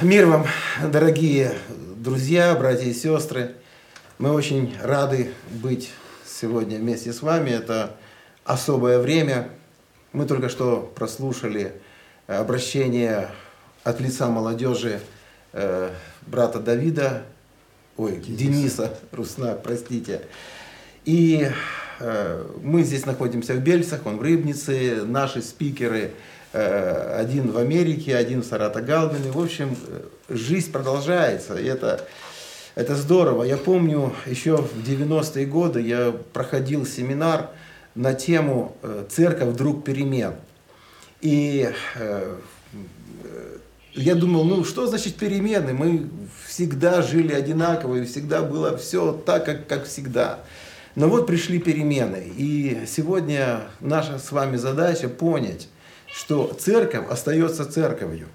Мир вам, дорогие друзья, братья и сестры. Мы очень рады быть сегодня вместе с вами. Это особое время. Мы только что прослушали обращение от лица молодежи э, брата Давида, ой, Дениса, Дениса Русна, простите. И э, мы здесь находимся в Бельцах, он в Рыбнице, наши спикеры – Э, один в Америке, один в Саратогалбине. В общем, жизнь продолжается, и это, это здорово. Я помню, еще в 90-е годы я проходил семинар на тему э, «Церковь вдруг перемен». И э, я думал, ну что значит перемены? Мы всегда жили одинаково, и всегда было все так, как, как всегда. Но вот пришли перемены. И сегодня наша с вами задача понять, что церковь остается церковью.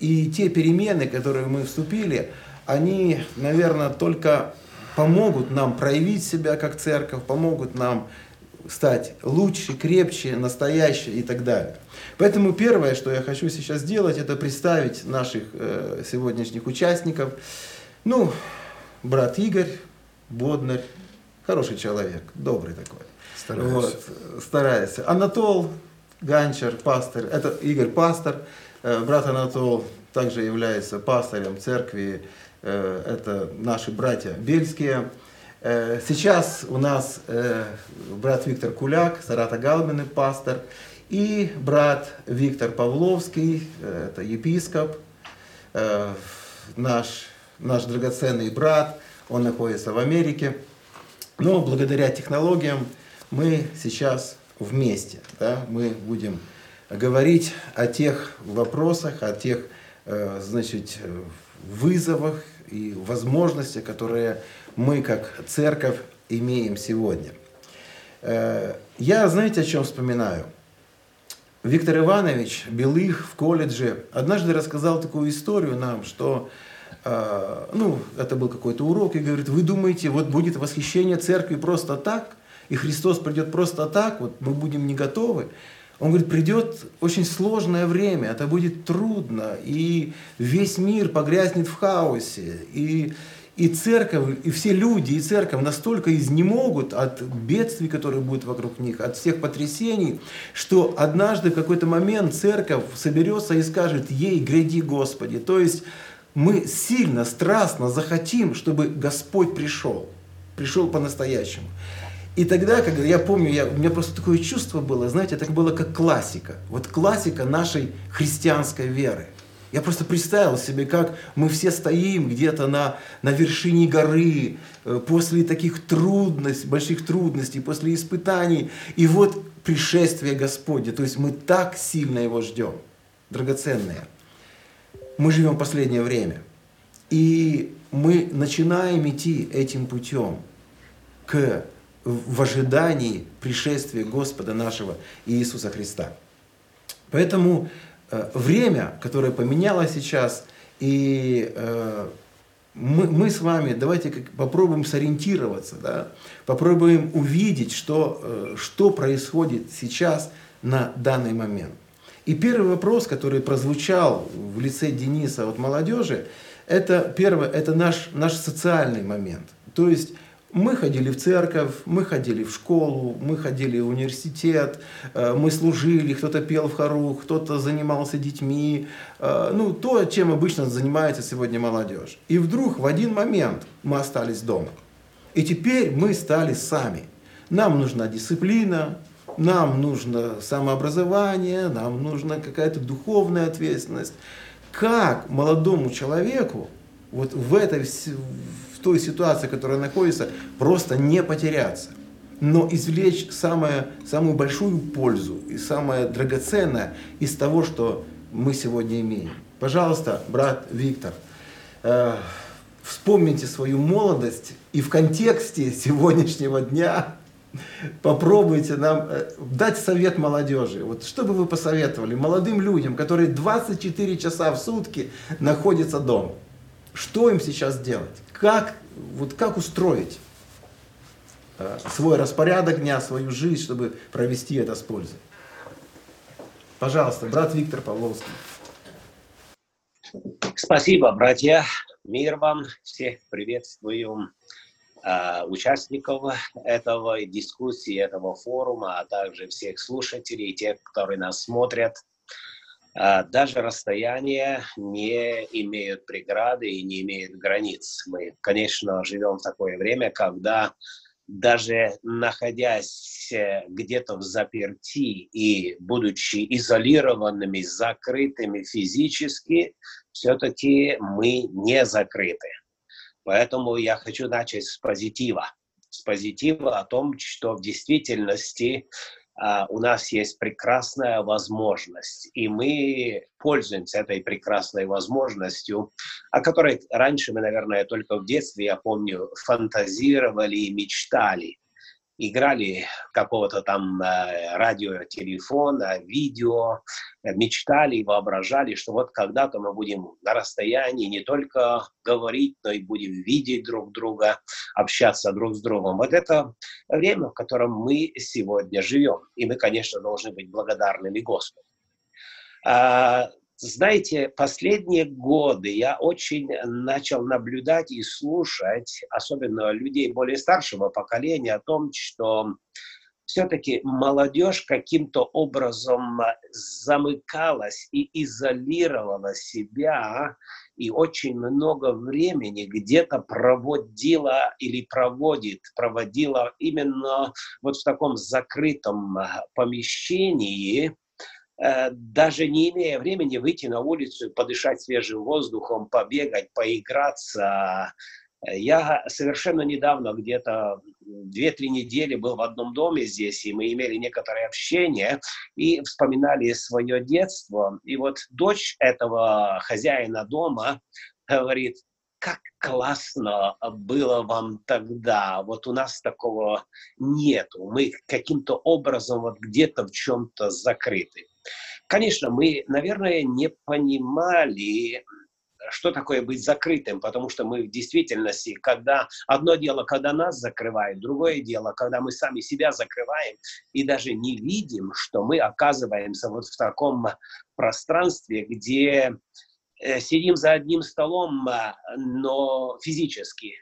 И те перемены, которые мы вступили, они, наверное, только помогут нам проявить себя как церковь, помогут нам стать лучше, крепче, настоящей и так далее. Поэтому первое, что я хочу сейчас сделать, это представить наших э, сегодняшних участников. Ну, брат Игорь Боднарь, хороший человек, добрый такой. Стараюсь. Вот, стараюсь. Анатол, Ганчер, пастор, это Игорь пастор, э, брат Анатол также является пастором церкви, э, это наши братья бельские. Э, сейчас у нас брат Виктор Куляк, Сарата Галбины, пастор, и брат Виктор Павловский, это епископ, наш, наш драгоценный брат, он находится в Америке. Но благодаря технологиям мы сейчас вместе. Да? Мы будем говорить о тех вопросах, о тех э, значит, вызовах и возможностях, которые мы как церковь имеем сегодня. Э, я, знаете, о чем вспоминаю? Виктор Иванович Белых в колледже однажды рассказал такую историю нам, что э, ну, это был какой-то урок, и говорит, вы думаете, вот будет восхищение церкви просто так? И Христос придет просто так, вот мы будем не готовы, он говорит, придет очень сложное время, это будет трудно, и весь мир погрязнет в хаосе, и, и церковь, и все люди, и церковь настолько изнемогут от бедствий, которые будут вокруг них, от всех потрясений, что однажды в какой-то момент церковь соберется и скажет, ей гряди Господи. То есть мы сильно, страстно захотим, чтобы Господь пришел, пришел по-настоящему. И тогда, когда я помню, я, у меня просто такое чувство было, знаете, это было как классика. Вот классика нашей христианской веры. Я просто представил себе, как мы все стоим где-то на, на вершине горы, э, после таких трудностей, больших трудностей, после испытаний. И вот пришествие Господне. То есть мы так сильно его ждем. Драгоценное. Мы живем последнее время. И мы начинаем идти этим путем к в ожидании пришествия Господа нашего Иисуса Христа. Поэтому э, время, которое поменялось сейчас, и э, мы, мы с вами давайте как, попробуем сориентироваться, да, попробуем увидеть, что, э, что происходит сейчас на данный момент. И первый вопрос, который прозвучал в лице Дениса от молодежи, это первое, это наш, наш социальный момент. То есть мы ходили в церковь, мы ходили в школу, мы ходили в университет, э, мы служили, кто-то пел в хору, кто-то занимался детьми, э, ну, то, чем обычно занимается сегодня молодежь. И вдруг в один момент мы остались дома. И теперь мы стали сами. Нам нужна дисциплина, нам нужно самообразование, нам нужна какая-то духовная ответственность. Как молодому человеку вот в этой той ситуации, в которой находится, просто не потеряться. Но извлечь самое, самую большую пользу и самое драгоценное из того, что мы сегодня имеем. Пожалуйста, брат Виктор, э, вспомните свою молодость и в контексте сегодняшнего дня попробуйте нам э, дать совет молодежи. Вот что бы вы посоветовали молодым людям, которые 24 часа в сутки находятся дома? Что им сейчас делать? Как, вот как устроить э, свой распорядок дня, свою жизнь, чтобы провести это с пользой? Пожалуйста, брат Виктор Павловский. Спасибо, братья. Мир вам. Всех приветствую э, участников этого дискуссии, этого форума, а также всех слушателей, тех, которые нас смотрят. Э, даже расстояние не имеют преграды и не имеют границ. Мы, конечно, живем в такое время, когда даже находясь э, где-то в заперти и будучи изолированными, закрытыми физически, все-таки мы не закрыты. Поэтому я хочу начать с позитива. С позитива о том, что в действительности а, у нас есть прекрасная возможность, и мы пользуемся этой прекрасной возможностью, о которой раньше мы, наверное, только в детстве, я помню, фантазировали и мечтали играли какого-то там э, радио, телефона, видео, мечтали и воображали, что вот когда-то мы будем на расстоянии не только говорить, но и будем видеть друг друга, общаться друг с другом. Вот это время, в котором мы сегодня живем. И мы, конечно, должны быть благодарными Господу. А, знаете, последние годы я очень начал наблюдать и слушать, особенно людей более старшего поколения, о том, что все-таки молодежь каким-то образом замыкалась и изолировала себя и очень много времени где-то проводила или проводит, проводила именно вот в таком закрытом помещении, даже не имея времени выйти на улицу, подышать свежим воздухом, побегать, поиграться. Я совершенно недавно, где-то 2-3 недели был в одном доме здесь, и мы имели некоторое общение и вспоминали свое детство. И вот дочь этого хозяина дома говорит, как классно было вам тогда. Вот у нас такого нету. Мы каким-то образом вот где-то в чем-то закрыты. Конечно, мы, наверное, не понимали, что такое быть закрытым, потому что мы в действительности, когда одно дело, когда нас закрывают, другое дело, когда мы сами себя закрываем и даже не видим, что мы оказываемся вот в таком пространстве, где э, сидим за одним столом, но физически,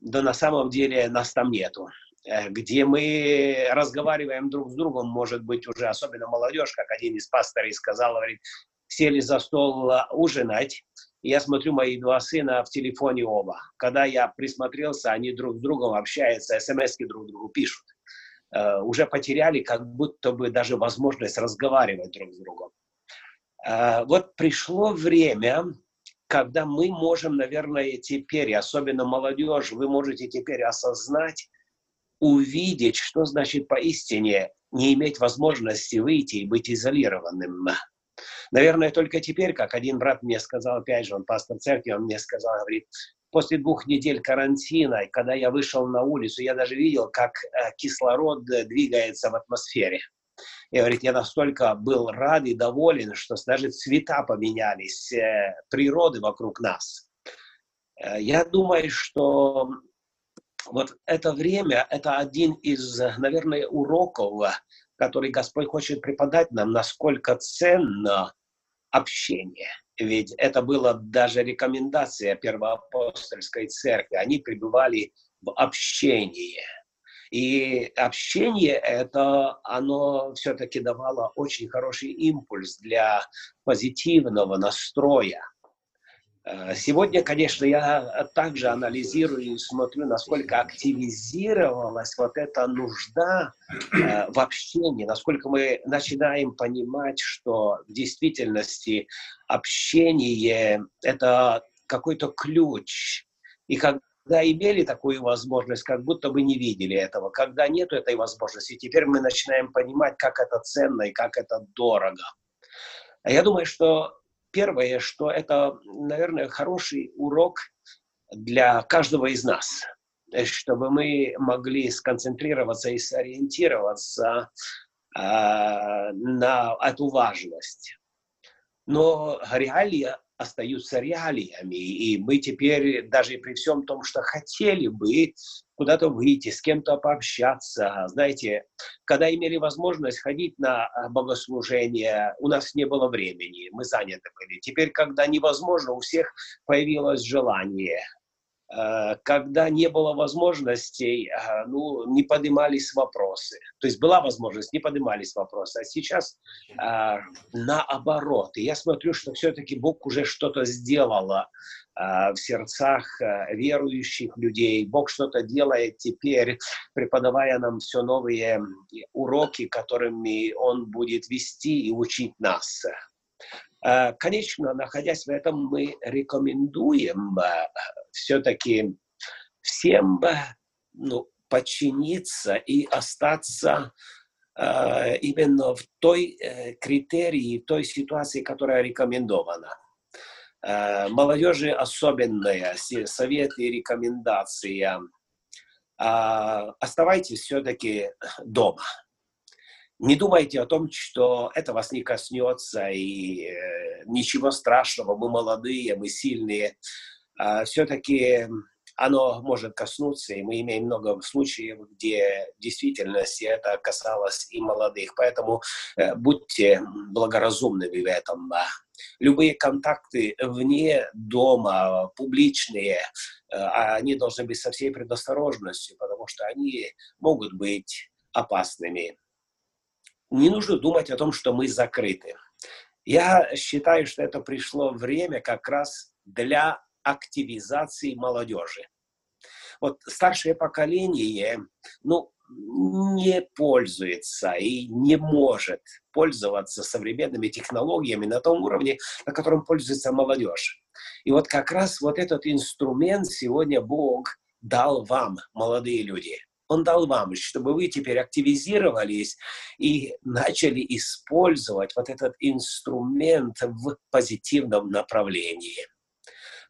да на самом деле нас там нету. Э, где мы разговариваем друг с другом, может быть, уже особенно молодежь, как один из пасторей сказал, говорит, сели за стол а, ужинать, и я смотрю, мои два сына в телефоне оба. Когда я присмотрелся, они друг с другом общаются, смс друг другу пишут. Uh, уже потеряли как будто бы даже возможность разговаривать друг с другом. Вот пришло время, когда мы можем, наверное, теперь, особенно молодежь, вы можете теперь осознать, увидеть, что значит поистине не иметь возможности выйти и быть изолированным. Наверное, только теперь, как один брат мне сказал, опять же, он пастор церкви, он мне сказал, говорит, после двух недель карантина, когда я вышел на улицу, я даже видел, как э, кислород двигается в атмосфере. И говорит, я настолько был рад и доволен, что даже цвета поменялись, э, природы вокруг нас. Э, я думаю, что вот это время, это один из, наверное, уроков, который Господь хочет преподать нам, насколько ценно общение. Ведь это была даже рекомендация Первоапостольской церкви. Они пребывали в общении. И общение это, оно все-таки давало очень хороший импульс для позитивного настроя сегодня, конечно, я также анализирую и смотрю, насколько активизировалась вот эта нужда э, в общении, насколько мы начинаем понимать, что в действительности общение — это какой-то ключ. И когда имели такую возможность, как будто бы не видели этого. Когда нет этой возможности, теперь мы начинаем понимать, как это ценно и как это дорого. А я думаю, что Первое, что это, наверное, хороший урок для каждого из нас, чтобы мы могли сконцентрироваться и сориентироваться э, на эту важность. Но реалия остаются реалиями. И мы теперь, даже при всем том, что хотели бы куда-то выйти, с кем-то пообщаться, знаете, когда имели возможность ходить на а, богослужение, у нас не было времени, мы заняты были. Теперь, когда невозможно, у всех появилось желание. Э, когда не было возможностей, э, ну, не поднимались вопросы. То есть была возможность, не поднимались вопросы. А сейчас э, наоборот. И я смотрю, что все-таки Бог уже что-то сделал в сердцах верующих людей. Бог что-то делает теперь, преподавая нам все новые уроки, которыми Он будет вести и учить нас. Э, конечно, находясь в этом, мы рекомендуем э, все-таки всем э, ну, подчиниться и остаться именно в той критерии, той ситуации, которая рекомендована. Молодежи особенные советы и рекомендации. Оставайтесь все-таки дома не думайте о том, что это вас не коснется, и э, ничего страшного, мы молодые, мы сильные. А, все-таки оно может коснуться, и мы имеем много случаев, где в действительности это касалось и молодых. Поэтому э, будьте благоразумными в этом. Любые контакты вне дома, публичные, э, они должны быть со всей предосторожностью, потому что они могут быть опасными не нужно думать о том, что мы закрыты. Я считаю, что это пришло время как раз для активизации молодежи. Вот старшее поколение, ну, не пользуется и не может пользоваться современными технологиями на том уровне, на котором пользуется молодежь. И вот как раз вот этот инструмент сегодня Бог дал вам, молодые люди – он дал вам, чтобы вы теперь активизировались и начали использовать вот этот инструмент в позитивном направлении.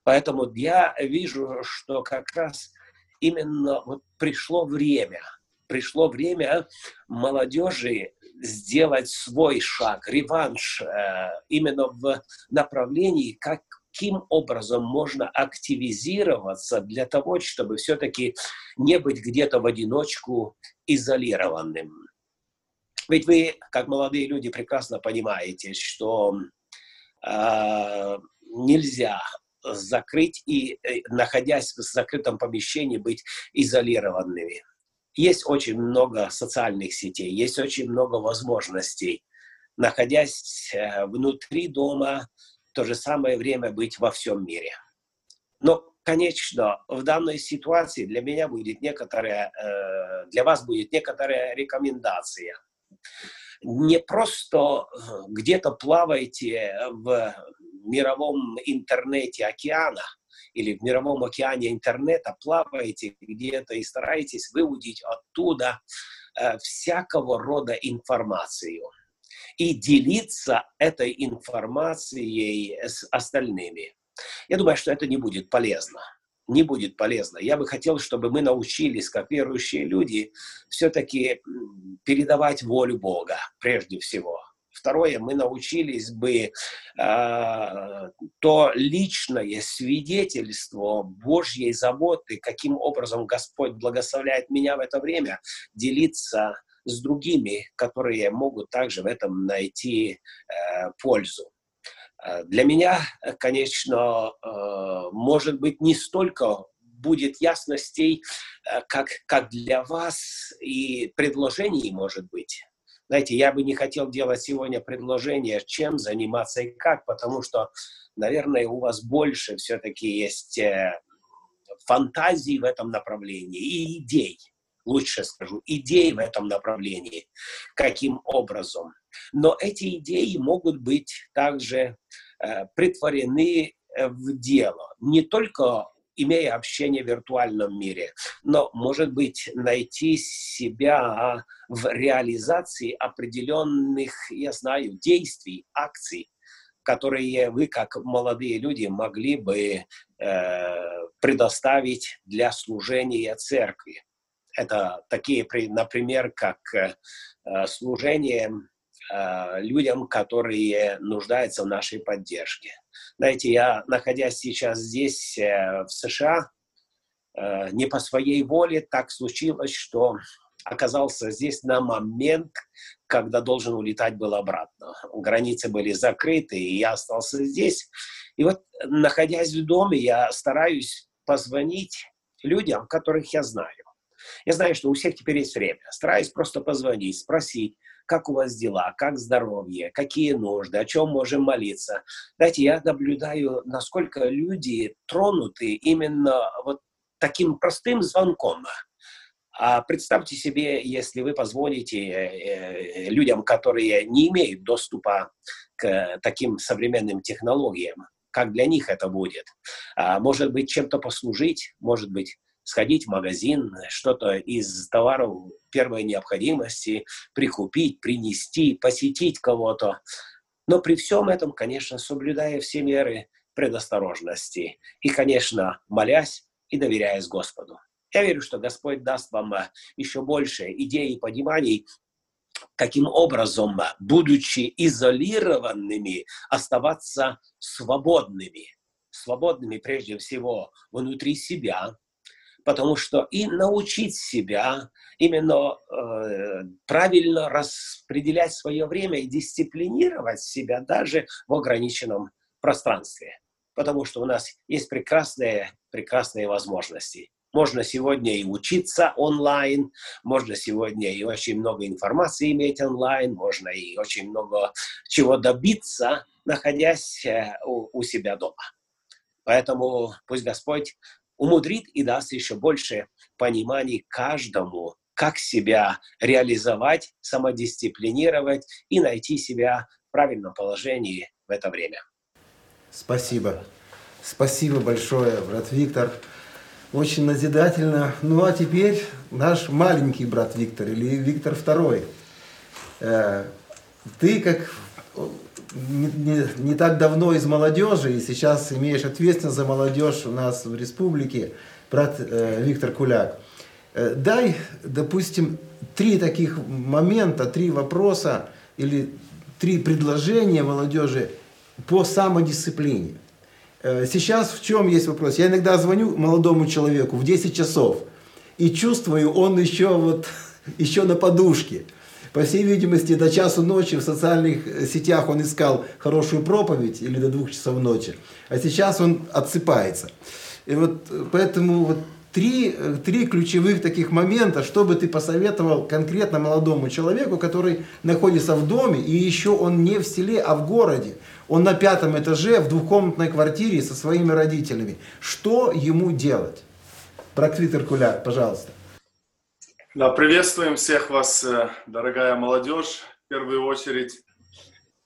Поэтому я вижу, что как раз именно вот пришло время, пришло время молодежи сделать свой шаг, реванш э, именно в направлении, как каким образом можно активизироваться для того, чтобы все-таки не быть где-то в одиночку изолированным. Ведь вы, как молодые люди, прекрасно понимаете, что э, нельзя закрыть и, э, находясь в закрытом помещении, быть изолированными. Есть очень много социальных сетей, есть очень много возможностей. Находясь э, внутри дома, то же самое время быть во всем мире. Но, конечно, в данной ситуации для меня будет некоторая, э, для вас будет некоторая рекомендация. Не просто э, где-то плавайте в мировом интернете океана, или в мировом океане интернета плаваете где-то и стараетесь выудить оттуда э, всякого рода информацию и делиться этой информацией с остальными. Я думаю, что это не будет полезно. Не будет полезно. Я бы хотел, чтобы мы научились, как верующие люди, все-таки передавать волю Бога прежде всего. Второе, мы научились бы э, то личное свидетельство Божьей заботы, каким образом Господь благословляет меня в это время, делиться с другими, которые могут также в этом найти э, пользу. Э, для меня, конечно, э, может быть, не столько будет ясностей, э, как, как для вас, и предложений может быть. Знаете, я бы не хотел делать сегодня предложение, чем заниматься и как, потому что, наверное, у вас больше все-таки есть фантазий в этом направлении и идей лучше скажу, идей в этом направлении, каким образом. Но эти идеи могут быть также э, притворены э, в дело, не только имея общение в виртуальном мире, но, может быть, найти себя в реализации определенных, я знаю, действий, акций, которые вы, как молодые люди, могли бы э, предоставить для служения церкви. Это такие, например, как э, служение э, людям, которые нуждаются в нашей поддержке. Знаете, я, находясь сейчас здесь, э, в США, э, не по своей воле так случилось, что оказался здесь на момент, когда должен улетать был обратно. Границы были закрыты, и я остался здесь. И вот, находясь в доме, я стараюсь позвонить людям, которых я знаю. Я знаю, что у всех теперь есть время. Стараюсь просто позвонить, спросить, как у вас дела, как здоровье, какие нужды, о чем можем молиться. Знаете, я наблюдаю, насколько люди тронуты именно вот таким простым звонком. А представьте себе, если вы позвоните э, э, людям, которые не имеют доступа к таким современным технологиям, как для них это будет. А, может быть, чем-то послужить, может быть, сходить в магазин, что-то из товаров первой необходимости прикупить, принести, посетить кого-то. Но при всем этом, конечно, соблюдая все меры предосторожности и, конечно, молясь и доверяясь Господу. Я верю, что Господь даст вам э, еще больше идей и пониманий, каким образом, э, будучи изолированными, оставаться свободными. Свободными прежде всего внутри себя, потому что и научить себя именно э, правильно распределять свое время и дисциплинировать себя даже в ограниченном пространстве. Потому что у нас есть прекрасные, прекрасные возможности. Можно сегодня и учиться онлайн, можно сегодня и очень много информации иметь онлайн, можно и очень много чего добиться, находясь э, у, у себя дома. Поэтому пусть Господь умудрит и даст еще больше пониманий каждому, как себя реализовать, самодисциплинировать и найти себя в правильном положении в это время. Спасибо. Спасибо большое, брат Виктор очень назидательно. Ну а теперь наш маленький брат Виктор или Виктор Второй. Э, ты как не, не, не так давно из молодежи и сейчас имеешь ответственность за молодежь у нас в республике, брат э, Виктор Куляк. Э, дай, допустим, три таких момента, три вопроса или три предложения молодежи по самодисциплине. Э, сейчас в чем есть вопрос? Я иногда звоню молодому человеку в 10 часов и чувствую, он еще вот еще на подушке. По всей видимости, до часу ночи в социальных э, сетях он искал хорошую проповедь или до двух часов ночи, а сейчас он отсыпается. И вот э, поэтому вот три, три ключевых таких момента, что бы ты посоветовал конкретно молодому человеку, который находится в доме, и еще он не в селе, а в городе. Он на пятом этаже в двухкомнатной квартире со своими родителями. Что ему делать? Проквитер Куляк, пожалуйста. Да, приветствуем всех вас, э, дорогая молодежь. В первую очередь,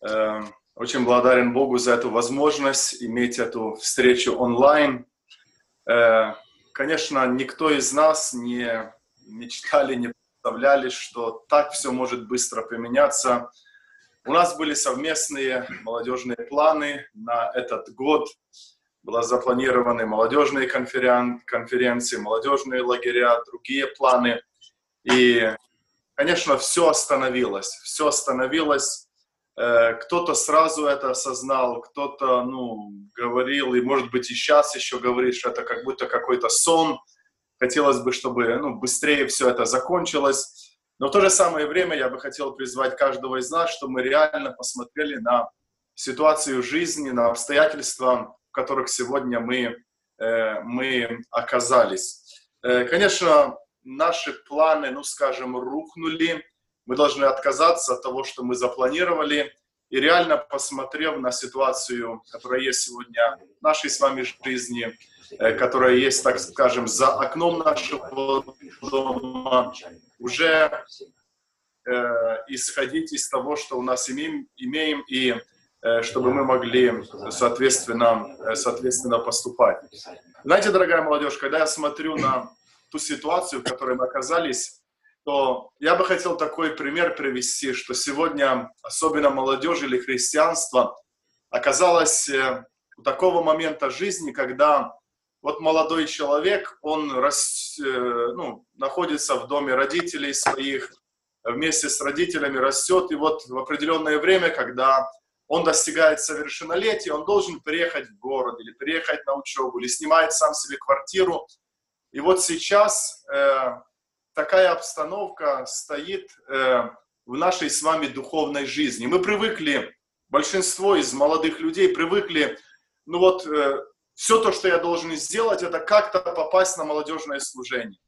э, очень благодарен Богу за эту возможность иметь эту встречу онлайн. Э, конечно, никто из нас не мечтали, не представляли, что так все может быстро поменяться – у нас были совместные молодежные планы на этот год. Была запланированы молодежные конферен... конференции, молодежные лагеря, другие планы. И, конечно, все остановилось. Все остановилось. Э, кто-то сразу это осознал, кто-то, ну, говорил, и, может быть, и сейчас еще говорит, что это как будто какой-то сон. Хотелось бы, чтобы, ну, быстрее все это закончилось. Но в то же самое время я бы хотел призвать каждого из нас, чтобы мы реально посмотрели на ситуацию жизни, на обстоятельства, в которых сегодня мы, э, мы оказались. Э, конечно, наши планы, ну скажем, рухнули. Мы должны отказаться от того, что мы запланировали, и реально посмотрев на ситуацию, которая есть сегодня в нашей с вами жизни, э, которая есть, так скажем, за окном нашего дома, уже э, исходить из того, что у нас имеем, имеем и э, чтобы мы могли, соответственно, э, соответственно поступать. Знаете, дорогая молодежь, когда я смотрю на ту ситуацию, в которой мы оказались, то я бы хотел такой пример привести, что сегодня, особенно молодежь или христианство, оказалось э, у такого момента жизни, когда вот молодой человек, он рас, э, ну, находится в доме родителей своих, вместе с родителями растет, и вот в определенное время, когда он достигает совершеннолетия, он должен переехать в город или переехать на учебу, или снимает сам себе квартиру. И вот сейчас э, такая обстановка стоит э, в нашей с вами духовной жизни. Мы привыкли, большинство из молодых людей привыкли, ну вот, э, все то, что я должен сделать, это как-то попасть на молодежное служение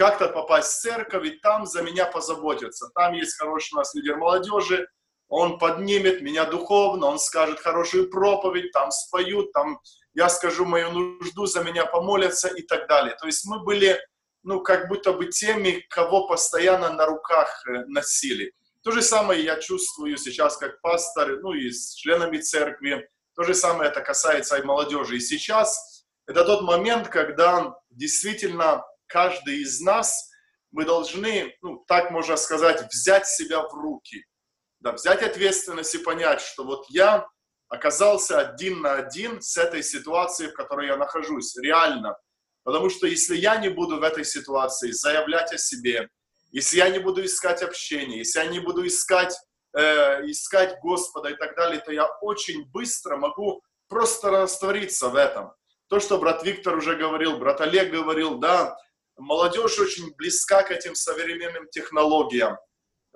как-то попасть в церковь, и там за меня позаботятся. Там есть хороший у нас лидер молодежи, он поднимет меня духовно, он скажет хорошую проповедь, там споют, там я скажу мою нужду, за меня помолятся и так далее. То есть мы были, ну, как будто бы теми, кого постоянно на руках э, носили. То же самое я чувствую сейчас как пастор, ну, и с членами церкви. То же самое это касается и молодежи. И сейчас это тот момент, когда действительно каждый из нас, мы должны, ну, так можно сказать, взять себя в руки – да, взять ответственность и понять, что вот я оказался один на один с этой ситуацией, в которой я нахожусь, реально. Потому что если я не буду в этой ситуации заявлять о себе, если я не буду искать общение, если я не буду искать, э, искать Господа и так далее, то я очень быстро могу просто раствориться в этом. То, что брат Виктор уже говорил, брат Олег говорил, да, молодежь очень близка к этим современным технологиям.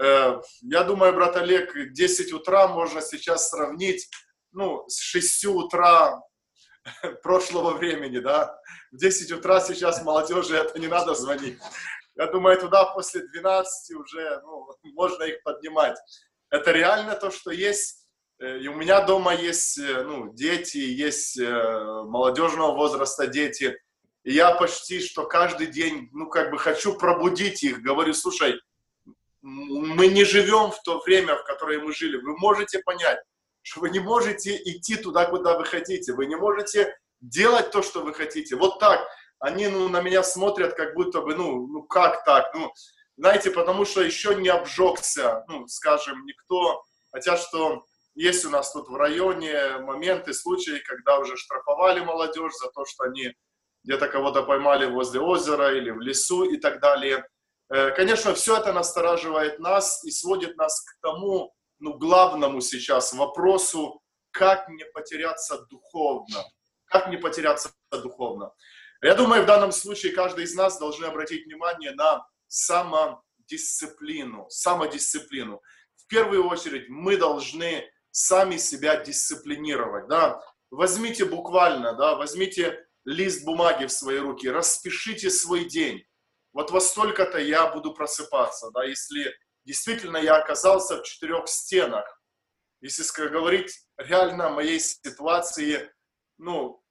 Э, я думаю, брат Олег, 10 утра можно сейчас сравнить ну, с 6 утра прошлого времени, да. В 10 утра сейчас молодежи это не надо звонить. Я думаю, туда после 12 уже ну, можно их поднимать. Это реально то, что есть. Э, и у меня дома есть э, ну, дети, есть молодежного возраста дети. И я почти что каждый день, ну, как бы хочу пробудить их. Говорю, слушай, мы не живем в то время, в которое мы жили. Вы можете понять, что вы не можете идти туда, куда вы хотите. Вы не можете делать то, что вы хотите. Вот так. Они ну, на меня смотрят, как будто бы, ну, ну как так? Ну, знаете, потому что еще не обжегся, ну, скажем, никто. Хотя что есть у нас тут в районе моменты, случаи, когда уже штрафовали молодежь за то, что они где-то кого-то поймали возле озера или в лесу и так далее. Э, конечно, все это настораживает нас и сводит нас к тому, ну, главному сейчас вопросу, как не потеряться духовно. Как не потеряться духовно. Я думаю, в данном случае каждый из нас должен обратить внимание на самодисциплину. Самодисциплину. В первую очередь мы должны сами себя дисциплинировать. Да? Возьмите буквально, да, возьмите лист бумаги в свои руки, распишите свой день вот во столько-то я буду просыпаться, да, если действительно я оказался в четырех стенах, если говорить реально о моей ситуации, ну,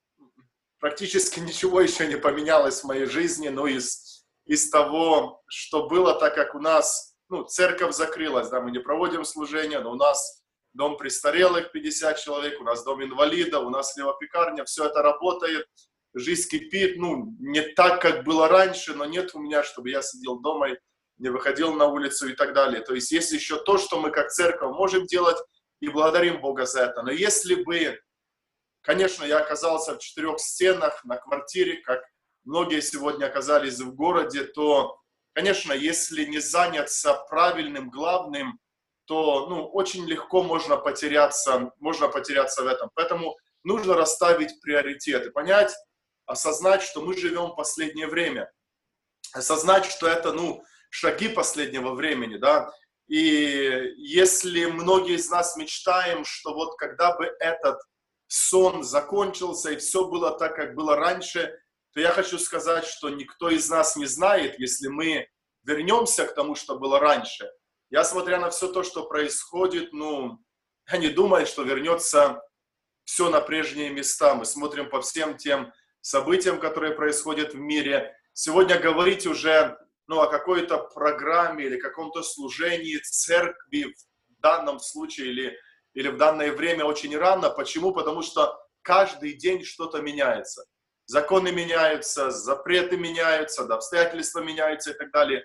практически ничего еще не поменялось в моей жизни, но из, из того, что было, так как у нас, ну, церковь закрылась, да, мы не проводим служение, но у нас дом престарелых 50 человек, у нас дом инвалидов, у нас левопекарня, все это работает, жизнь кипит, ну, не так, как было раньше, но нет у меня, чтобы я сидел дома, не выходил на улицу и так далее. То есть есть еще то, что мы как церковь можем делать, и благодарим Бога за это. Но если бы, конечно, я оказался в четырех стенах на квартире, как многие сегодня оказались в городе, то, конечно, если не заняться правильным, главным, то ну, очень легко можно потеряться, можно потеряться в этом. Поэтому нужно расставить приоритеты, понять, осознать, что мы живем в последнее время, осознать, что это, ну, шаги последнего времени, да, и если многие из нас мечтаем, что вот когда бы этот сон закончился и все было так, как было раньше, то я хочу сказать, что никто из нас не знает, если мы вернемся к тому, что было раньше. Я, смотря на все то, что происходит, ну, я не думаю, что вернется все на прежние места. Мы смотрим по всем тем событиям, которые происходят в мире. Сегодня говорить уже ну, о какой-то программе или каком-то служении церкви в данном случае или, или в данное время очень рано. Почему? Потому что каждый день что-то меняется. Законы меняются, запреты меняются, да, обстоятельства меняются и так далее.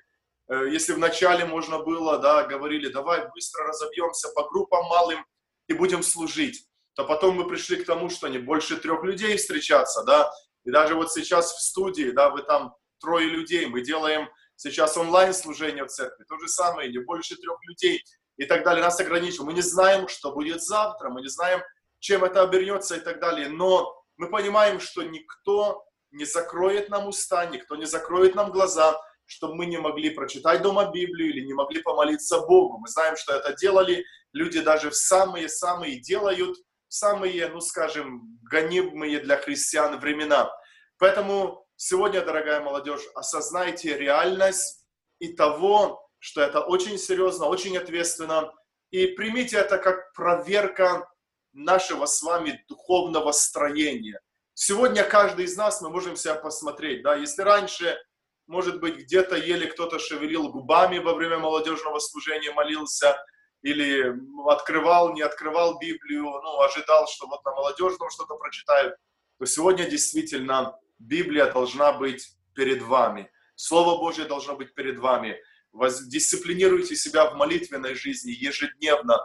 Э, если вначале можно было, да, говорили, давай быстро разобьемся по группам малым и будем служить, то потом мы пришли к тому, что не больше трех людей встречаться, да, и даже вот сейчас в студии, да, вы там трое людей, мы делаем сейчас онлайн-служение в церкви, то же самое, не больше трех людей и так далее, нас ограничивают. Мы не знаем, что будет завтра, мы не знаем, чем это обернется и так далее, но мы понимаем, что никто не закроет нам уста, никто не закроет нам глаза, чтобы мы не могли прочитать дома Библию или не могли помолиться Богу. Мы знаем, что это делали люди даже в самые-самые делают, самые, ну скажем, гонимые для христиан времена. Поэтому сегодня, дорогая молодежь, осознайте реальность и того, что это очень серьезно, очень ответственно, и примите это как проверка нашего с вами духовного строения. Сегодня каждый из нас, мы можем себя посмотреть, да, если раньше, может быть, где-то еле кто-то шевелил губами во время молодежного служения, молился, или открывал, не открывал Библию, ну, ожидал, что вот на молодежном что-то прочитают, то сегодня действительно Библия должна быть перед вами. Слово Божье должно быть перед вами. Дисциплинируйте себя в молитвенной жизни ежедневно.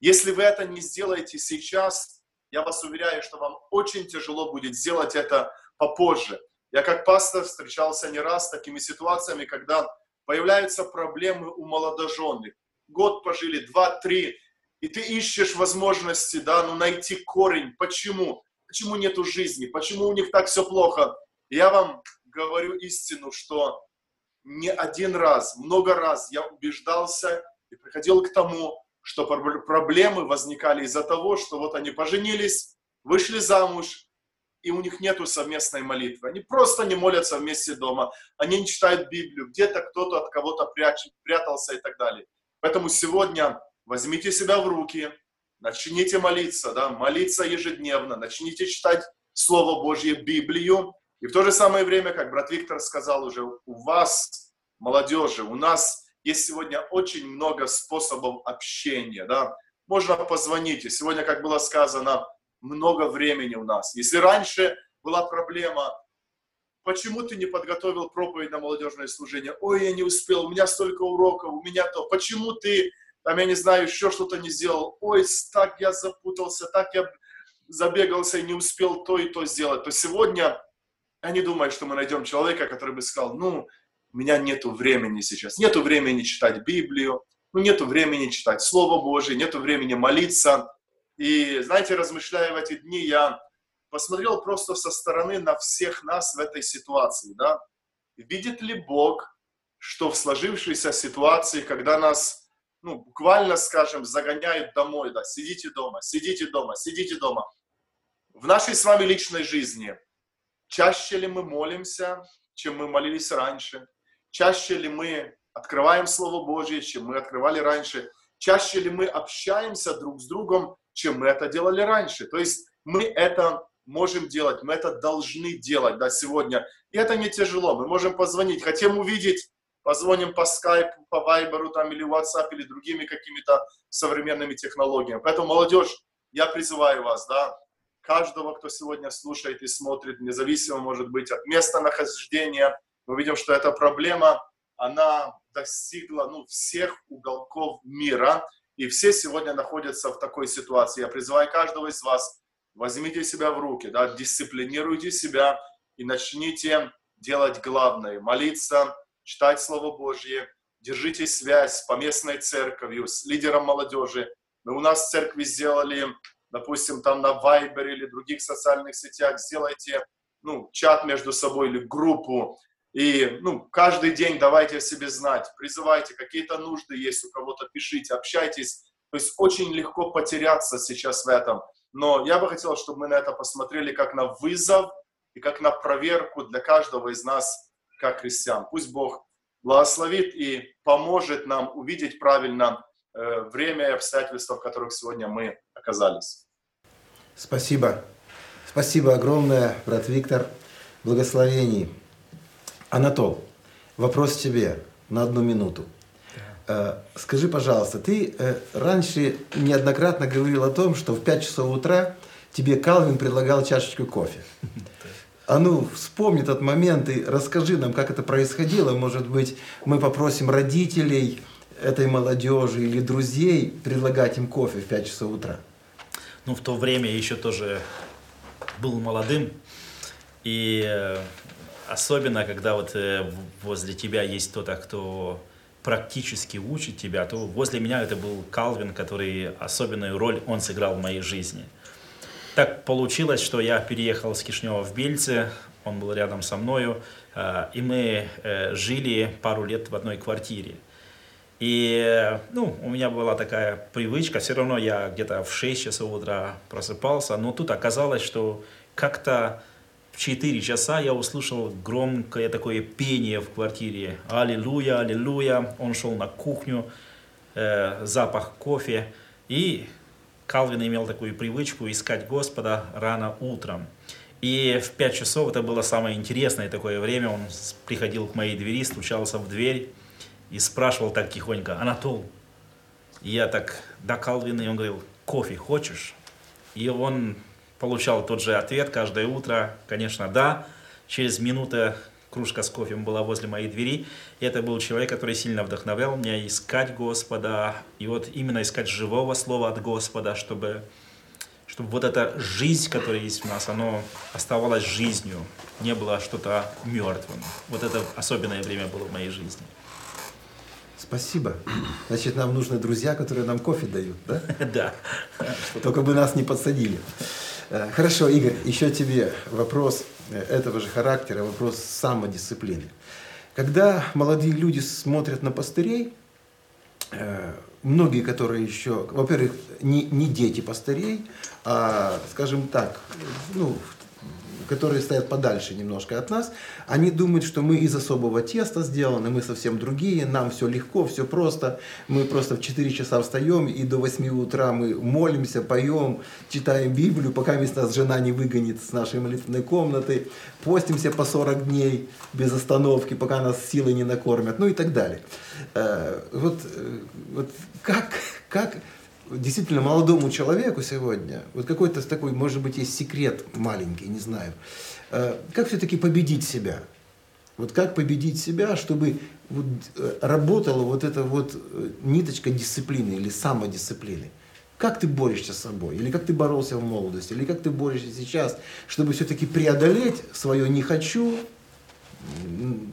Если вы это не сделаете сейчас, я вас уверяю, что вам очень тяжело будет сделать это попозже. Я как пастор встречался не раз с такими ситуациями, когда появляются проблемы у молодоженных. Год пожили, два, три, и ты ищешь возможности, да, ну найти корень. Почему? Почему нету жизни? Почему у них так все плохо? Я вам говорю истину, что не один раз, много раз я убеждался и приходил к тому, что проблемы возникали из-за того, что вот они поженились, вышли замуж, и у них нету совместной молитвы. Они просто не молятся вместе дома, они не читают Библию, где-то кто-то от кого-то прятался и так далее. Поэтому сегодня возьмите себя в руки, начните молиться, да, молиться ежедневно, начните читать Слово Божье, Библию, и в то же самое время, как брат Виктор сказал уже, у вас, молодежи, у нас есть сегодня очень много способов общения, да. Можно позвонить, и сегодня, как было сказано, много времени у нас. Если раньше была проблема, почему ты не подготовил проповедь на молодежное служение? Ой, я не успел, у меня столько уроков, у меня то. Почему ты, там, я не знаю, еще что-то не сделал? Ой, так я запутался, так я забегался и не успел то и то сделать. То сегодня они думают, что мы найдем человека, который бы сказал, ну, у меня нету времени сейчас, нету времени читать Библию, ну, нету времени читать Слово Божие, нету времени молиться. И, знаете, размышляя в эти дни, я посмотрел просто со стороны на всех нас в этой ситуации, да. Видит ли Бог, что в сложившейся ситуации, когда нас, ну, буквально, скажем, загоняют домой, да, сидите дома, сидите дома, сидите дома, в нашей с вами личной жизни, чаще ли мы молимся, чем мы молились раньше, Чаще ли мы открываем Слово Божье, чем мы открывали раньше? Чаще ли мы общаемся друг с другом, чем мы это делали раньше? То есть мы это можем делать, мы это должны делать да, сегодня. И это не тяжело. Мы можем позвонить, хотим увидеть, позвоним по Skype, по Viber там, или WhatsApp, или другими какими-то современными технологиями. Поэтому, молодежь, я призываю вас, да, каждого, кто сегодня слушает и смотрит, независимо, может быть, от места нахождения, мы видим, что эта проблема, она достигла ну, всех уголков мира, и все сегодня находятся в такой ситуации. Я призываю каждого из вас, возьмите себя в руки, да, дисциплинируйте себя и начните делать главное, молиться, читать Слово Божье, держите связь с поместной церковью, с лидером молодежи. Мы у нас в церкви сделали, допустим, там на Viber или других социальных сетях, сделайте ну, чат между собой или группу, и ну, каждый день давайте о себе знать, призывайте, какие-то нужды есть у кого-то, пишите, общайтесь. То есть очень легко потеряться сейчас в этом. Но я бы хотел, чтобы мы на это посмотрели как на вызов и как на проверку для каждого из нас, как христиан. Пусть Бог благословит и поможет нам увидеть правильно э, время и обстоятельства, в которых сегодня мы оказались. Спасибо. Спасибо огромное, брат Виктор. Благословений. Анатол, вопрос тебе на одну минуту. Э, скажи, пожалуйста, ты э, раньше неоднократно говорил о том, что в 5 часов утра тебе Калвин предлагал чашечку кофе. А ну, вспомни тот момент и расскажи нам, как это происходило. Может быть, мы попросим родителей этой молодежи или друзей предлагать им кофе в 5 часов утра. Ну, в то время я еще тоже был молодым. И э, особенно когда вот э, возле тебя есть кто-то, кто практически учит тебя, то возле меня это был Калвин, который особенную роль он сыграл в моей жизни. Так получилось, что я переехал с Кишнева в Бельце, он был рядом со мною, э, и мы э, жили пару лет в одной квартире. И ну, у меня была такая привычка, все равно я где-то в 6 часов утра просыпался, но тут оказалось, что как-то в 4 часа я услышал громкое такое пение в квартире. Аллилуйя, аллилуйя. Он шел на кухню, э, запах кофе. И Калвин имел такую привычку искать Господа рано утром. И в 5 часов это было самое интересное такое время. Он приходил к моей двери, стучался в дверь и спрашивал так тихонько, Анатол, я так, да, Калвин, и он говорил, кофе хочешь? И он получал тот же ответ каждое утро, конечно, да. Через минуту кружка с кофе была возле моей двери. И это был человек, который сильно вдохновлял меня искать Господа. И вот именно искать живого слова от Господа, чтобы, чтобы вот эта жизнь, которая есть в нас, она оставалась жизнью, не было что-то мертвым. Вот это особенное время было в моей жизни. Спасибо. Значит, нам нужны друзья, которые нам кофе дают, да? Да. Только бы нас не подсадили. Э, хорошо, Игорь, еще тебе вопрос этого же характера, вопрос самодисциплины. Когда молодые люди смотрят на пастырей, э, многие, которые еще, во-первых, не, не дети пастырей, а, скажем так, ну, которые стоят подальше немножко от нас, они думают, что мы из особого теста сделаны, мы совсем другие, нам все легко, все просто, мы просто в 4 часа встаем и до 8 утра мы молимся, поем, читаем Библию, пока нас жена не выгонит с нашей молитвенной комнаты, постимся по 40 дней без остановки, пока нас силы не накормят, ну и так далее. Э, вот, э, вот как, как действительно молодому человеку сегодня, вот какой-то такой, может быть, есть секрет маленький, не знаю, э, как все-таки победить себя? Вот как победить себя, чтобы вот э, работала вот эта вот э, ниточка дисциплины или самодисциплины? Как ты борешься с собой? Или как ты боролся в молодости? Или как ты борешься сейчас, чтобы все-таки преодолеть свое «не хочу»,